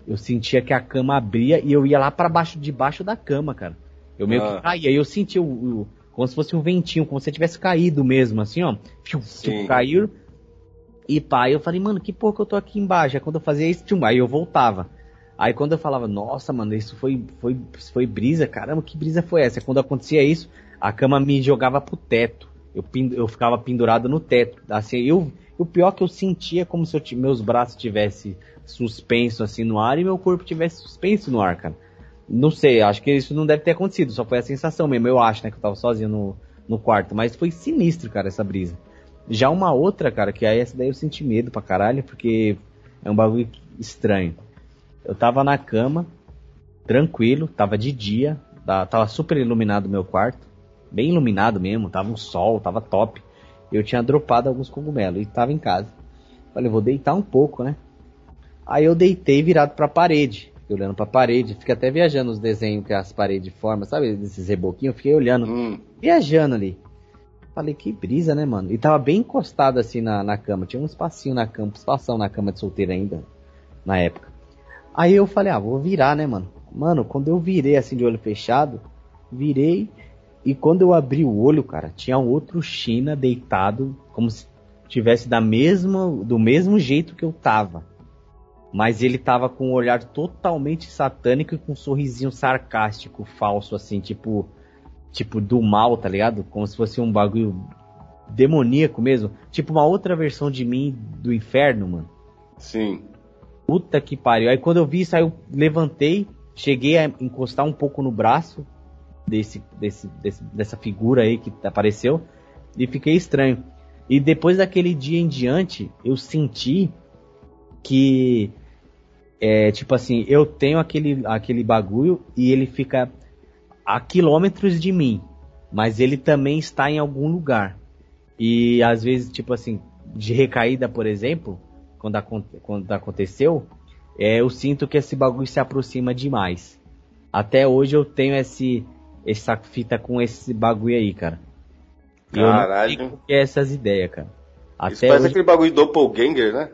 eu sentia que a cama abria e eu ia lá para baixo debaixo da cama, cara. Eu meio ah. que caía, eu sentia o, o, como se fosse um ventinho, como se eu tivesse caído mesmo, assim, ó. Tipo, caiu, e pá, eu falei, mano, que porra que eu tô aqui embaixo? Aí quando eu fazia isso, tchum, aí eu voltava. Aí quando eu falava, nossa, mano, isso foi, foi, foi brisa, caramba, que brisa foi essa? Quando acontecia isso, a cama me jogava pro teto. Eu, eu ficava pendurado no teto. Assim, eu, o pior é que eu sentia como se eu, meus braços tivessem suspenso assim no ar e meu corpo tivesse suspenso no ar, cara. Não sei, acho que isso não deve ter acontecido, só foi a sensação mesmo, eu acho, né, que eu tava sozinho no, no quarto. Mas foi sinistro, cara, essa brisa. Já uma outra, cara, que aí essa daí eu senti medo pra caralho, porque é um bagulho estranho. Eu tava na cama, tranquilo, tava de dia, tava super iluminado o meu quarto, bem iluminado mesmo, tava um sol, tava top. Eu tinha dropado alguns cogumelos e tava em casa. Falei, vou deitar um pouco, né? Aí eu deitei virado pra parede, olhando pra parede, fiquei até viajando os desenhos que as paredes formam, sabe? Esses reboquinhos, fiquei olhando, hum. viajando ali. Falei, que brisa, né, mano? E tava bem encostado assim na, na cama. Tinha um espacinho na cama, um espação na cama de solteiro ainda, na época. Aí eu falei, ah, vou virar, né, mano? Mano, quando eu virei assim de olho fechado, virei e quando eu abri o olho, cara, tinha um outro China deitado, como se tivesse da mesma, do mesmo jeito que eu tava. Mas ele tava com um olhar totalmente satânico e com um sorrisinho sarcástico, falso, assim, tipo tipo, do mal, tá ligado? Como se fosse um bagulho demoníaco mesmo. Tipo uma outra versão de mim do inferno, mano. Sim. Puta que pariu. Aí quando eu vi isso, aí eu levantei, cheguei a encostar um pouco no braço desse, desse, desse dessa figura aí que apareceu e fiquei estranho. E depois daquele dia em diante, eu senti que é tipo assim, eu tenho aquele, aquele bagulho e ele fica a quilômetros de mim, mas ele também está em algum lugar. E às vezes, tipo assim, de recaída, por exemplo, quando, quando aconteceu, é, eu sinto que esse bagulho se aproxima demais. Até hoje eu tenho esse, essa fita com esse bagulho aí, cara. Caralho. Eu não é essas ideias, cara. Até Isso parece hoje... aquele bagulho doppelganger, né?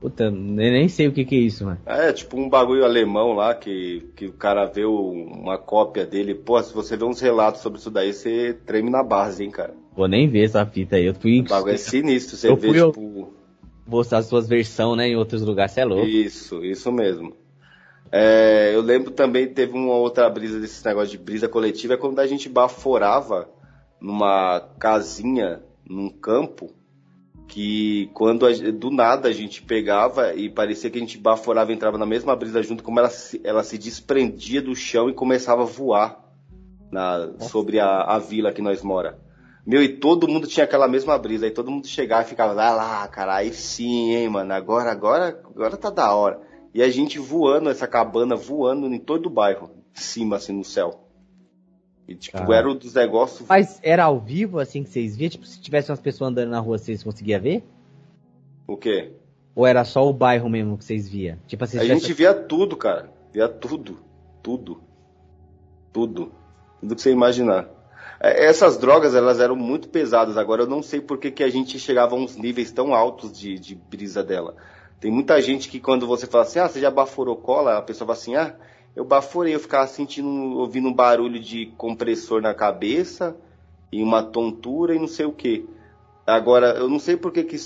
Puta, nem sei o que, que é isso, mano. É, tipo um bagulho alemão lá que, que o cara vê uma cópia dele. Pô, se você vê uns relatos sobre isso daí, você treme na base, hein, cara. Vou nem ver essa fita aí. Eu fui. O bagulho é [LAUGHS] sinistro. Você eu vê, fui, tipo. Mostrar as suas versões, né, em outros lugares, você é louco. Isso, isso mesmo. É, eu lembro também, teve uma outra brisa desse negócio de brisa coletiva, é quando a gente baforava numa casinha, num campo, que quando a, do nada a gente pegava e parecia que a gente baforava entrava na mesma brisa junto, como ela, ela se desprendia do chão e começava a voar na, sobre a, a vila que nós mora. Meu, e todo mundo tinha aquela mesma brisa, aí todo mundo chegava e ficava, ah lá, cara, aí sim, hein, mano, agora, agora, agora tá da hora. E a gente voando, essa cabana voando em todo o bairro, em cima, assim, no céu. E, tipo, era um dos negócios. Mas era ao vivo, assim, que vocês viam? Tipo, se tivesse umas pessoas andando na rua, vocês conseguiam ver? O quê? Ou era só o bairro mesmo que vocês via? Tipo assim, a gente via tudo, cara. Via tudo. Tudo. Tudo. Tudo que você imaginar. É, essas drogas, elas eram muito pesadas. Agora, eu não sei por que, que a gente chegava a uns níveis tão altos de, de brisa dela. Tem muita gente que quando você fala assim, ah, você já baforou cola? A pessoa fala assim, ah, eu baforei, eu ficava sentindo, ouvindo um barulho de compressor na cabeça e uma tontura e não sei o que. Agora, eu não sei porque que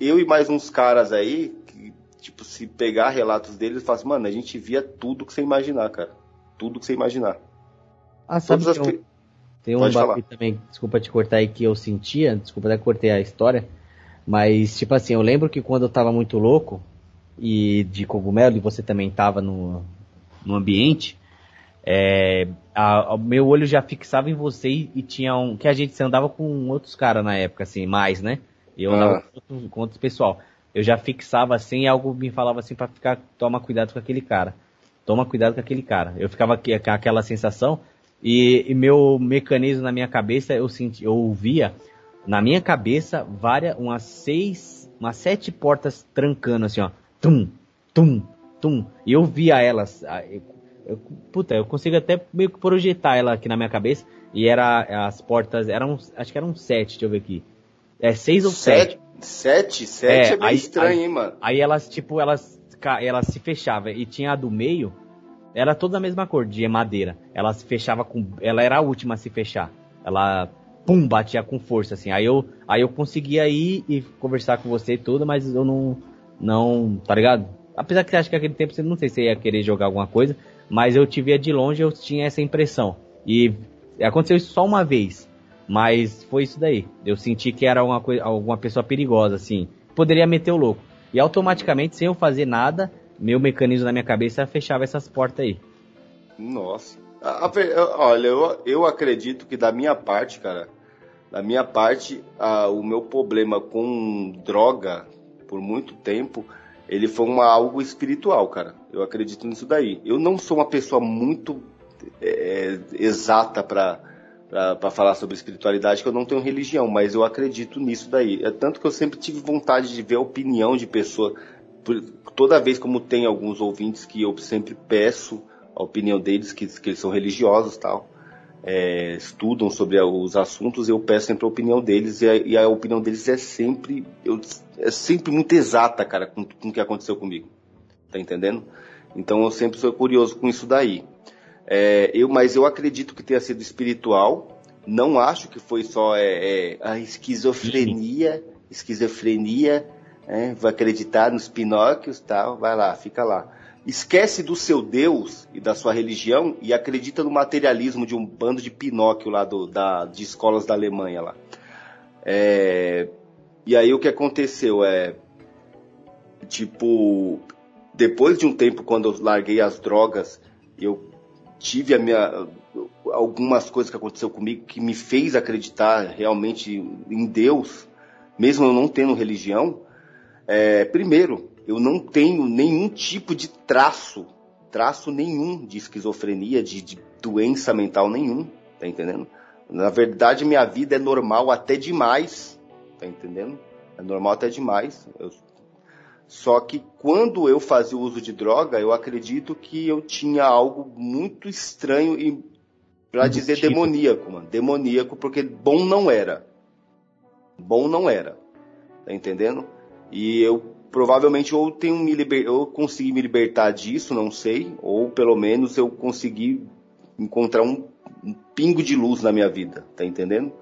eu e mais uns caras aí, que, tipo, se pegar relatos deles, falam assim, mano, a gente via tudo que você imaginar, cara. Tudo que você imaginar. Ah, sabe as... eu... Tem um bagulho também, desculpa te cortar aí, que eu sentia, desculpa até cortei a história, mas, tipo assim, eu lembro que quando eu tava muito louco, e de cogumelo, e você também tava no, no ambiente, é, a, meu olho já fixava em você e, e, tinha um. Que a gente andava com outros caras na época, assim, mais, né? Eu ah. andava com, com outros pessoal. Eu já fixava assim e algo me falava assim para ficar, toma cuidado com aquele cara. Toma cuidado com aquele cara. Eu ficava com aquela sensação e, e meu mecanismo na minha cabeça, eu senti, eu ouvia na minha cabeça várias, umas seis, umas sete portas trancando assim, ó. Tum, tum, tum. E eu via elas. Eu, puta, eu consigo até meio que projetar ela aqui na minha cabeça. E era as portas, eram, acho que eram sete, deixa eu ver aqui. É seis ou sete? Sete? Sete é, é meio aí, estranho, aí, hein, mano? Aí elas, tipo, elas, elas se fechavam. E tinha a do meio, era toda a mesma cor, de madeira. Ela se fechava com. Ela era a última a se fechar. Ela, pum, batia com força, assim. Aí eu, aí eu conseguia ir e conversar com você e tudo, mas eu não. Não. Tá ligado? Apesar que acha que aquele tempo você não sei se ia querer jogar alguma coisa, mas eu via de longe eu tinha essa impressão. E aconteceu isso só uma vez, mas foi isso daí. Eu senti que era uma coisa, alguma pessoa perigosa, assim. Poderia meter o louco. E automaticamente, sem eu fazer nada, meu mecanismo na minha cabeça fechava essas portas aí. Nossa. A, a, olha, eu, eu acredito que da minha parte, cara, Da minha parte, a, o meu problema com droga, por muito tempo, ele foi uma, algo espiritual, cara. Eu acredito nisso daí. Eu não sou uma pessoa muito é, exata para para falar sobre espiritualidade, que eu não tenho religião, mas eu acredito nisso daí. É tanto que eu sempre tive vontade de ver a opinião de pessoa. Toda vez como tem alguns ouvintes que eu sempre peço a opinião deles, que, que eles são religiosos tal, é, estudam sobre os assuntos, eu peço sempre a opinião deles e a, e a opinião deles é sempre, eu, é sempre muito exata, cara, com, com o que aconteceu comigo. Tá entendendo? Então eu sempre sou curioso com isso daí. É, eu, mas eu acredito que tenha sido espiritual. Não acho que foi só é, é, a esquizofrenia, esquizofrenia, é, vai acreditar nos Pinóquios, tal, vai lá, fica lá. Esquece do seu Deus e da sua religião e acredita no materialismo de um bando de Pinóquio lá do, da, de escolas da Alemanha lá. É, e aí o que aconteceu é tipo depois de um tempo quando eu larguei as drogas, eu tive a minha algumas coisas que aconteceu comigo que me fez acreditar realmente em Deus, mesmo eu não tendo religião. É, primeiro, eu não tenho nenhum tipo de traço, traço nenhum de esquizofrenia, de, de doença mental nenhum, tá entendendo? Na verdade, minha vida é normal até demais, tá entendendo? É normal até demais. Eu só que quando eu fazia uso de droga, eu acredito que eu tinha algo muito estranho e para dizer tipo. demoníaco, mano. Demoníaco, porque bom não era. Bom não era. Tá entendendo? E eu provavelmente ou tenho me liber... eu consegui me libertar disso, não sei, ou pelo menos eu consegui encontrar um, um pingo de luz na minha vida, tá entendendo?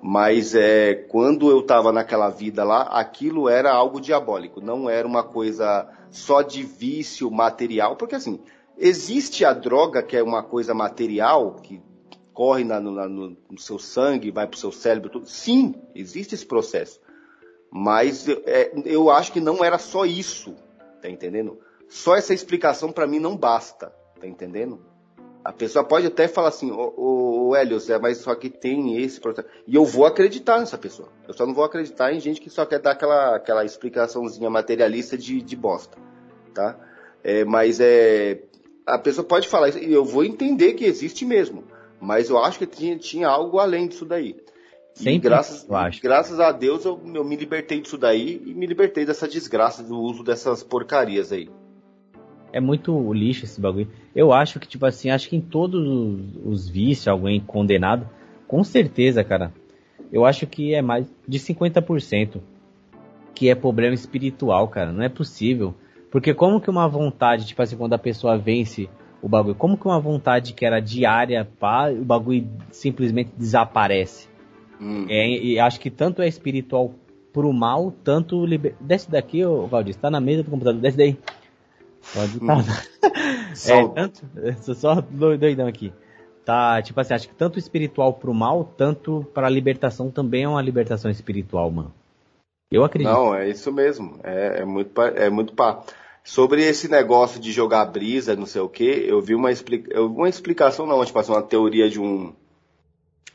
Mas é, quando eu estava naquela vida lá, aquilo era algo diabólico, não era uma coisa só de vício material, porque assim, existe a droga que é uma coisa material, que corre na, no, no, seu sangue, vai para o seu cérebro, tudo. sim, existe esse processo. Mas é, eu acho que não era só isso, tá entendendo? Só essa explicação para mim não basta, tá entendendo? A pessoa pode até falar assim, o, o Helios, é, mas só que tem esse processo. E eu vou acreditar nessa pessoa. Eu só não vou acreditar em gente que só quer dar aquela, aquela explicaçãozinha materialista de, de bosta. Tá? É, mas é. A pessoa pode falar e eu vou entender que existe mesmo. Mas eu acho que tinha, tinha algo além disso daí. Sempre, e graças, graças a Deus eu, eu me libertei disso daí e me libertei dessa desgraça do uso dessas porcarias aí. É muito lixo esse bagulho. Eu acho que, tipo assim, acho que em todos os vícios, alguém condenado, com certeza, cara, eu acho que é mais de 50% que é problema espiritual, cara. Não é possível. Porque como que uma vontade, tipo assim, quando a pessoa vence o bagulho, como que uma vontade que era diária, pá, o bagulho simplesmente desaparece? Hum. É, e acho que tanto é espiritual pro mal, tanto liber... Desce daqui, ô Valdir, tá na mesa do computador, desce daí. Pode estar. Hum. [LAUGHS] é, tanto, sou só doidão aqui. Tá, tipo assim, acho que tanto espiritual pro mal, tanto pra libertação também é uma libertação espiritual, mano. Eu acredito. Não, é isso mesmo. É, é muito, é muito pá. Sobre esse negócio de jogar brisa, não sei o que, eu vi uma, explica... uma explicação, não, tipo assim, uma teoria de um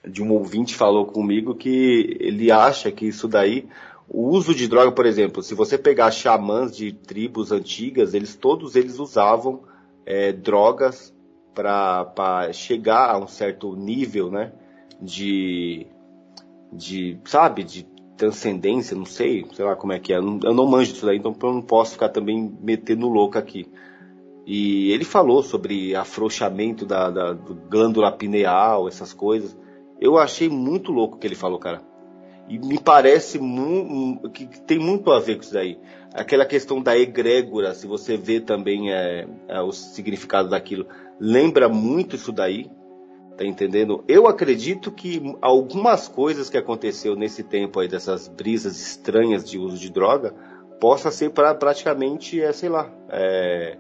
de um ouvinte falou comigo que ele acha que isso daí o uso de droga, por exemplo, se você pegar xamãs de tribos antigas, eles todos eles usavam é, drogas para chegar a um certo nível, né? De, de, sabe, de transcendência, não sei, sei lá como é que é. Eu não manjo disso daí, então eu não posso ficar também metendo louco aqui. E ele falou sobre afrouxamento da, da glândula pineal, essas coisas. Eu achei muito louco o que ele falou, cara. E me parece que tem muito a ver com isso daí. Aquela questão da egrégora, se você vê também é, é, o significado daquilo, lembra muito isso daí. Tá entendendo? Eu acredito que algumas coisas que aconteceu nesse tempo aí, dessas brisas estranhas de uso de droga, possa ser pra, praticamente, é, sei lá, é,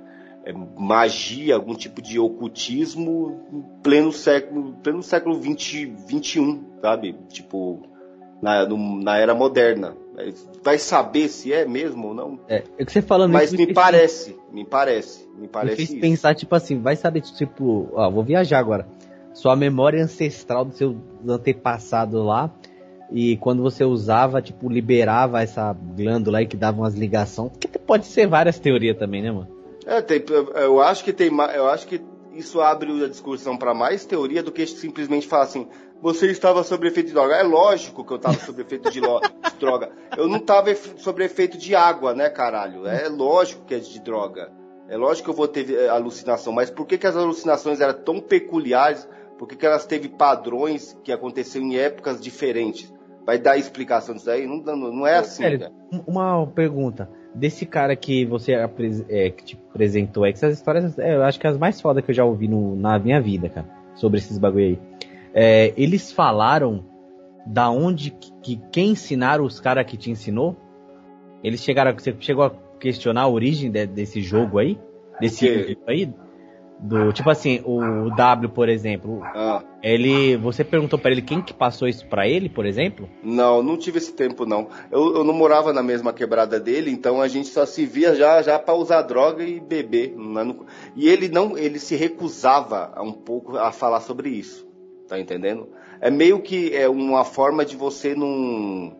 magia, algum tipo de ocultismo em pleno século, pleno século 20, 21, sabe? Tipo, na, no, na era moderna. Vai saber se é mesmo ou não? É, é que você falando Mas isso, me parece, me parece, me parece. Me fez pensar, tipo assim, vai saber, tipo, ó, vou viajar agora. Sua memória ancestral do seu antepassado lá e quando você usava, tipo, liberava essa glândula aí que dava umas ligações. Pode ser várias teorias também, né, mano? É, tem, eu acho que tem eu acho que isso abre a discussão para mais teoria do que simplesmente falar assim, você estava sob efeito de droga. É lógico que eu estava sob efeito de, de, droga. Eu não estava sob efeito de água, né, caralho? É lógico que é de droga. É lógico que eu vou ter eh, alucinação, mas por que, que as alucinações eram tão peculiares? Por que, que elas teve padrões que aconteceram em épocas diferentes? Vai dar explicação disso aí? Não, não, não é assim. Sério, uma pergunta desse cara que você é, que te apresentou, é que essas histórias, é, eu acho que é as mais fodas que eu já ouvi no, na minha vida, cara, sobre esses bagulho aí. É, eles falaram da onde que, que quem ensinaram os caras que te ensinou? Eles chegaram, você chegou a questionar a origem de, desse jogo aí? Desse aí? Do, tipo assim, o W, por exemplo. Ah. Ele. Você perguntou para ele quem que passou isso para ele, por exemplo? Não, não tive esse tempo, não. Eu, eu não morava na mesma quebrada dele, então a gente só se via já, já para usar droga e beber. E ele não. ele se recusava um pouco a falar sobre isso. Tá entendendo? É meio que é uma forma de você não.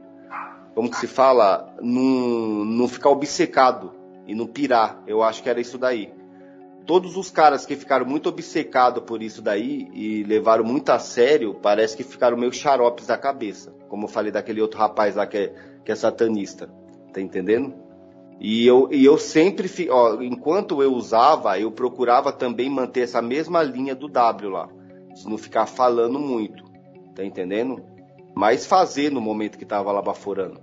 Como que se fala? Não, não ficar obcecado e não pirar. Eu acho que era isso daí todos os caras que ficaram muito obcecados por isso daí e levaram muito a sério, parece que ficaram meio xaropes da cabeça. Como eu falei daquele outro rapaz lá que é, que é satanista. Tá entendendo? E eu, e eu sempre, ó, enquanto eu usava, eu procurava também manter essa mesma linha do W lá. De não ficar falando muito. Tá entendendo? Mas fazer no momento que tava lá baforando.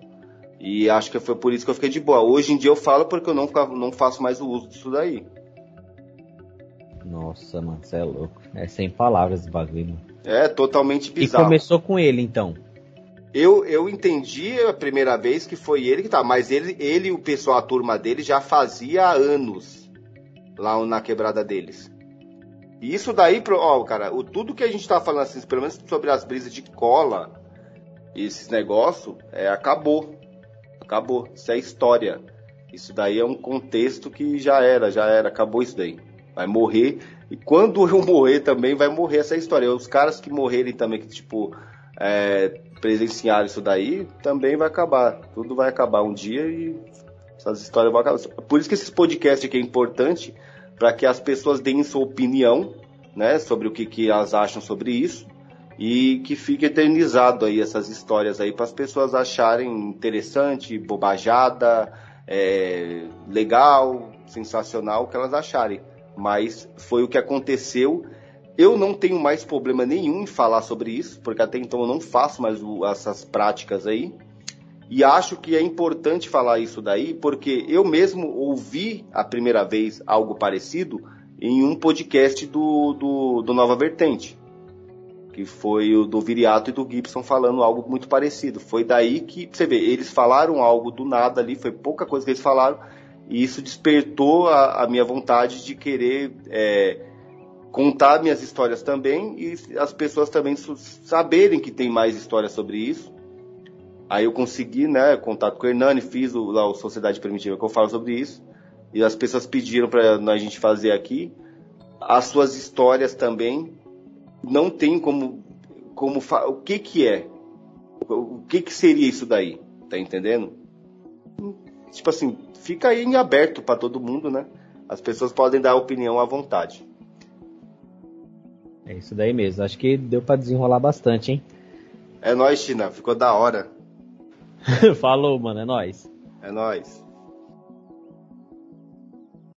E acho que foi por isso que eu fiquei de boa. Hoje em dia eu falo porque eu não, não faço mais o uso disso daí. Nossa, mano, você é louco. É sem palavras esse bagulho. Mano. É totalmente bizarro. E começou com ele, então? Eu, eu entendi a primeira vez que foi ele que tá, mas ele, ele e o pessoal, a turma dele, já fazia anos lá na quebrada deles. E isso daí, ó, cara, o, tudo que a gente tá falando assim, pelo menos sobre as brisas de cola, esses negócios, é, acabou. Acabou. Isso é história. Isso daí é um contexto que já era, já era, acabou isso daí vai morrer. E quando eu morrer também, vai morrer essa história. Os caras que morrerem também, que tipo, é, presenciaram isso daí, também vai acabar. Tudo vai acabar um dia e essas histórias vão acabar. Por isso que esses podcasts aqui é importante, para que as pessoas deem sua opinião, né, sobre o que, que elas acham sobre isso. E que fique eternizado aí essas histórias aí para as pessoas acharem interessante, bobajada, é, legal, sensacional, o que elas acharem mas foi o que aconteceu. Eu não tenho mais problema nenhum em falar sobre isso, porque até então eu não faço mais o, essas práticas aí. E acho que é importante falar isso daí, porque eu mesmo ouvi a primeira vez algo parecido em um podcast do, do, do Nova Vertente, que foi o do Viriato e do Gibson falando algo muito parecido. Foi daí que, você vê, eles falaram algo do nada ali, foi pouca coisa que eles falaram, e isso despertou a, a minha vontade de querer é, contar minhas histórias também e as pessoas também saberem que tem mais histórias sobre isso. Aí eu consegui, né, contato com o Hernani, fiz o, lá o Sociedade Primitiva que eu falo sobre isso. E as pessoas pediram para a gente fazer aqui. As suas histórias também não tem como como o que que é? O que que seria isso daí? Tá entendendo? Tipo assim, fica aí em aberto para todo mundo, né? As pessoas podem dar opinião à vontade. É isso daí mesmo. Acho que deu para desenrolar bastante, hein? É nóis, China. Ficou da hora. [LAUGHS] Falou, mano. É nóis. É nóis.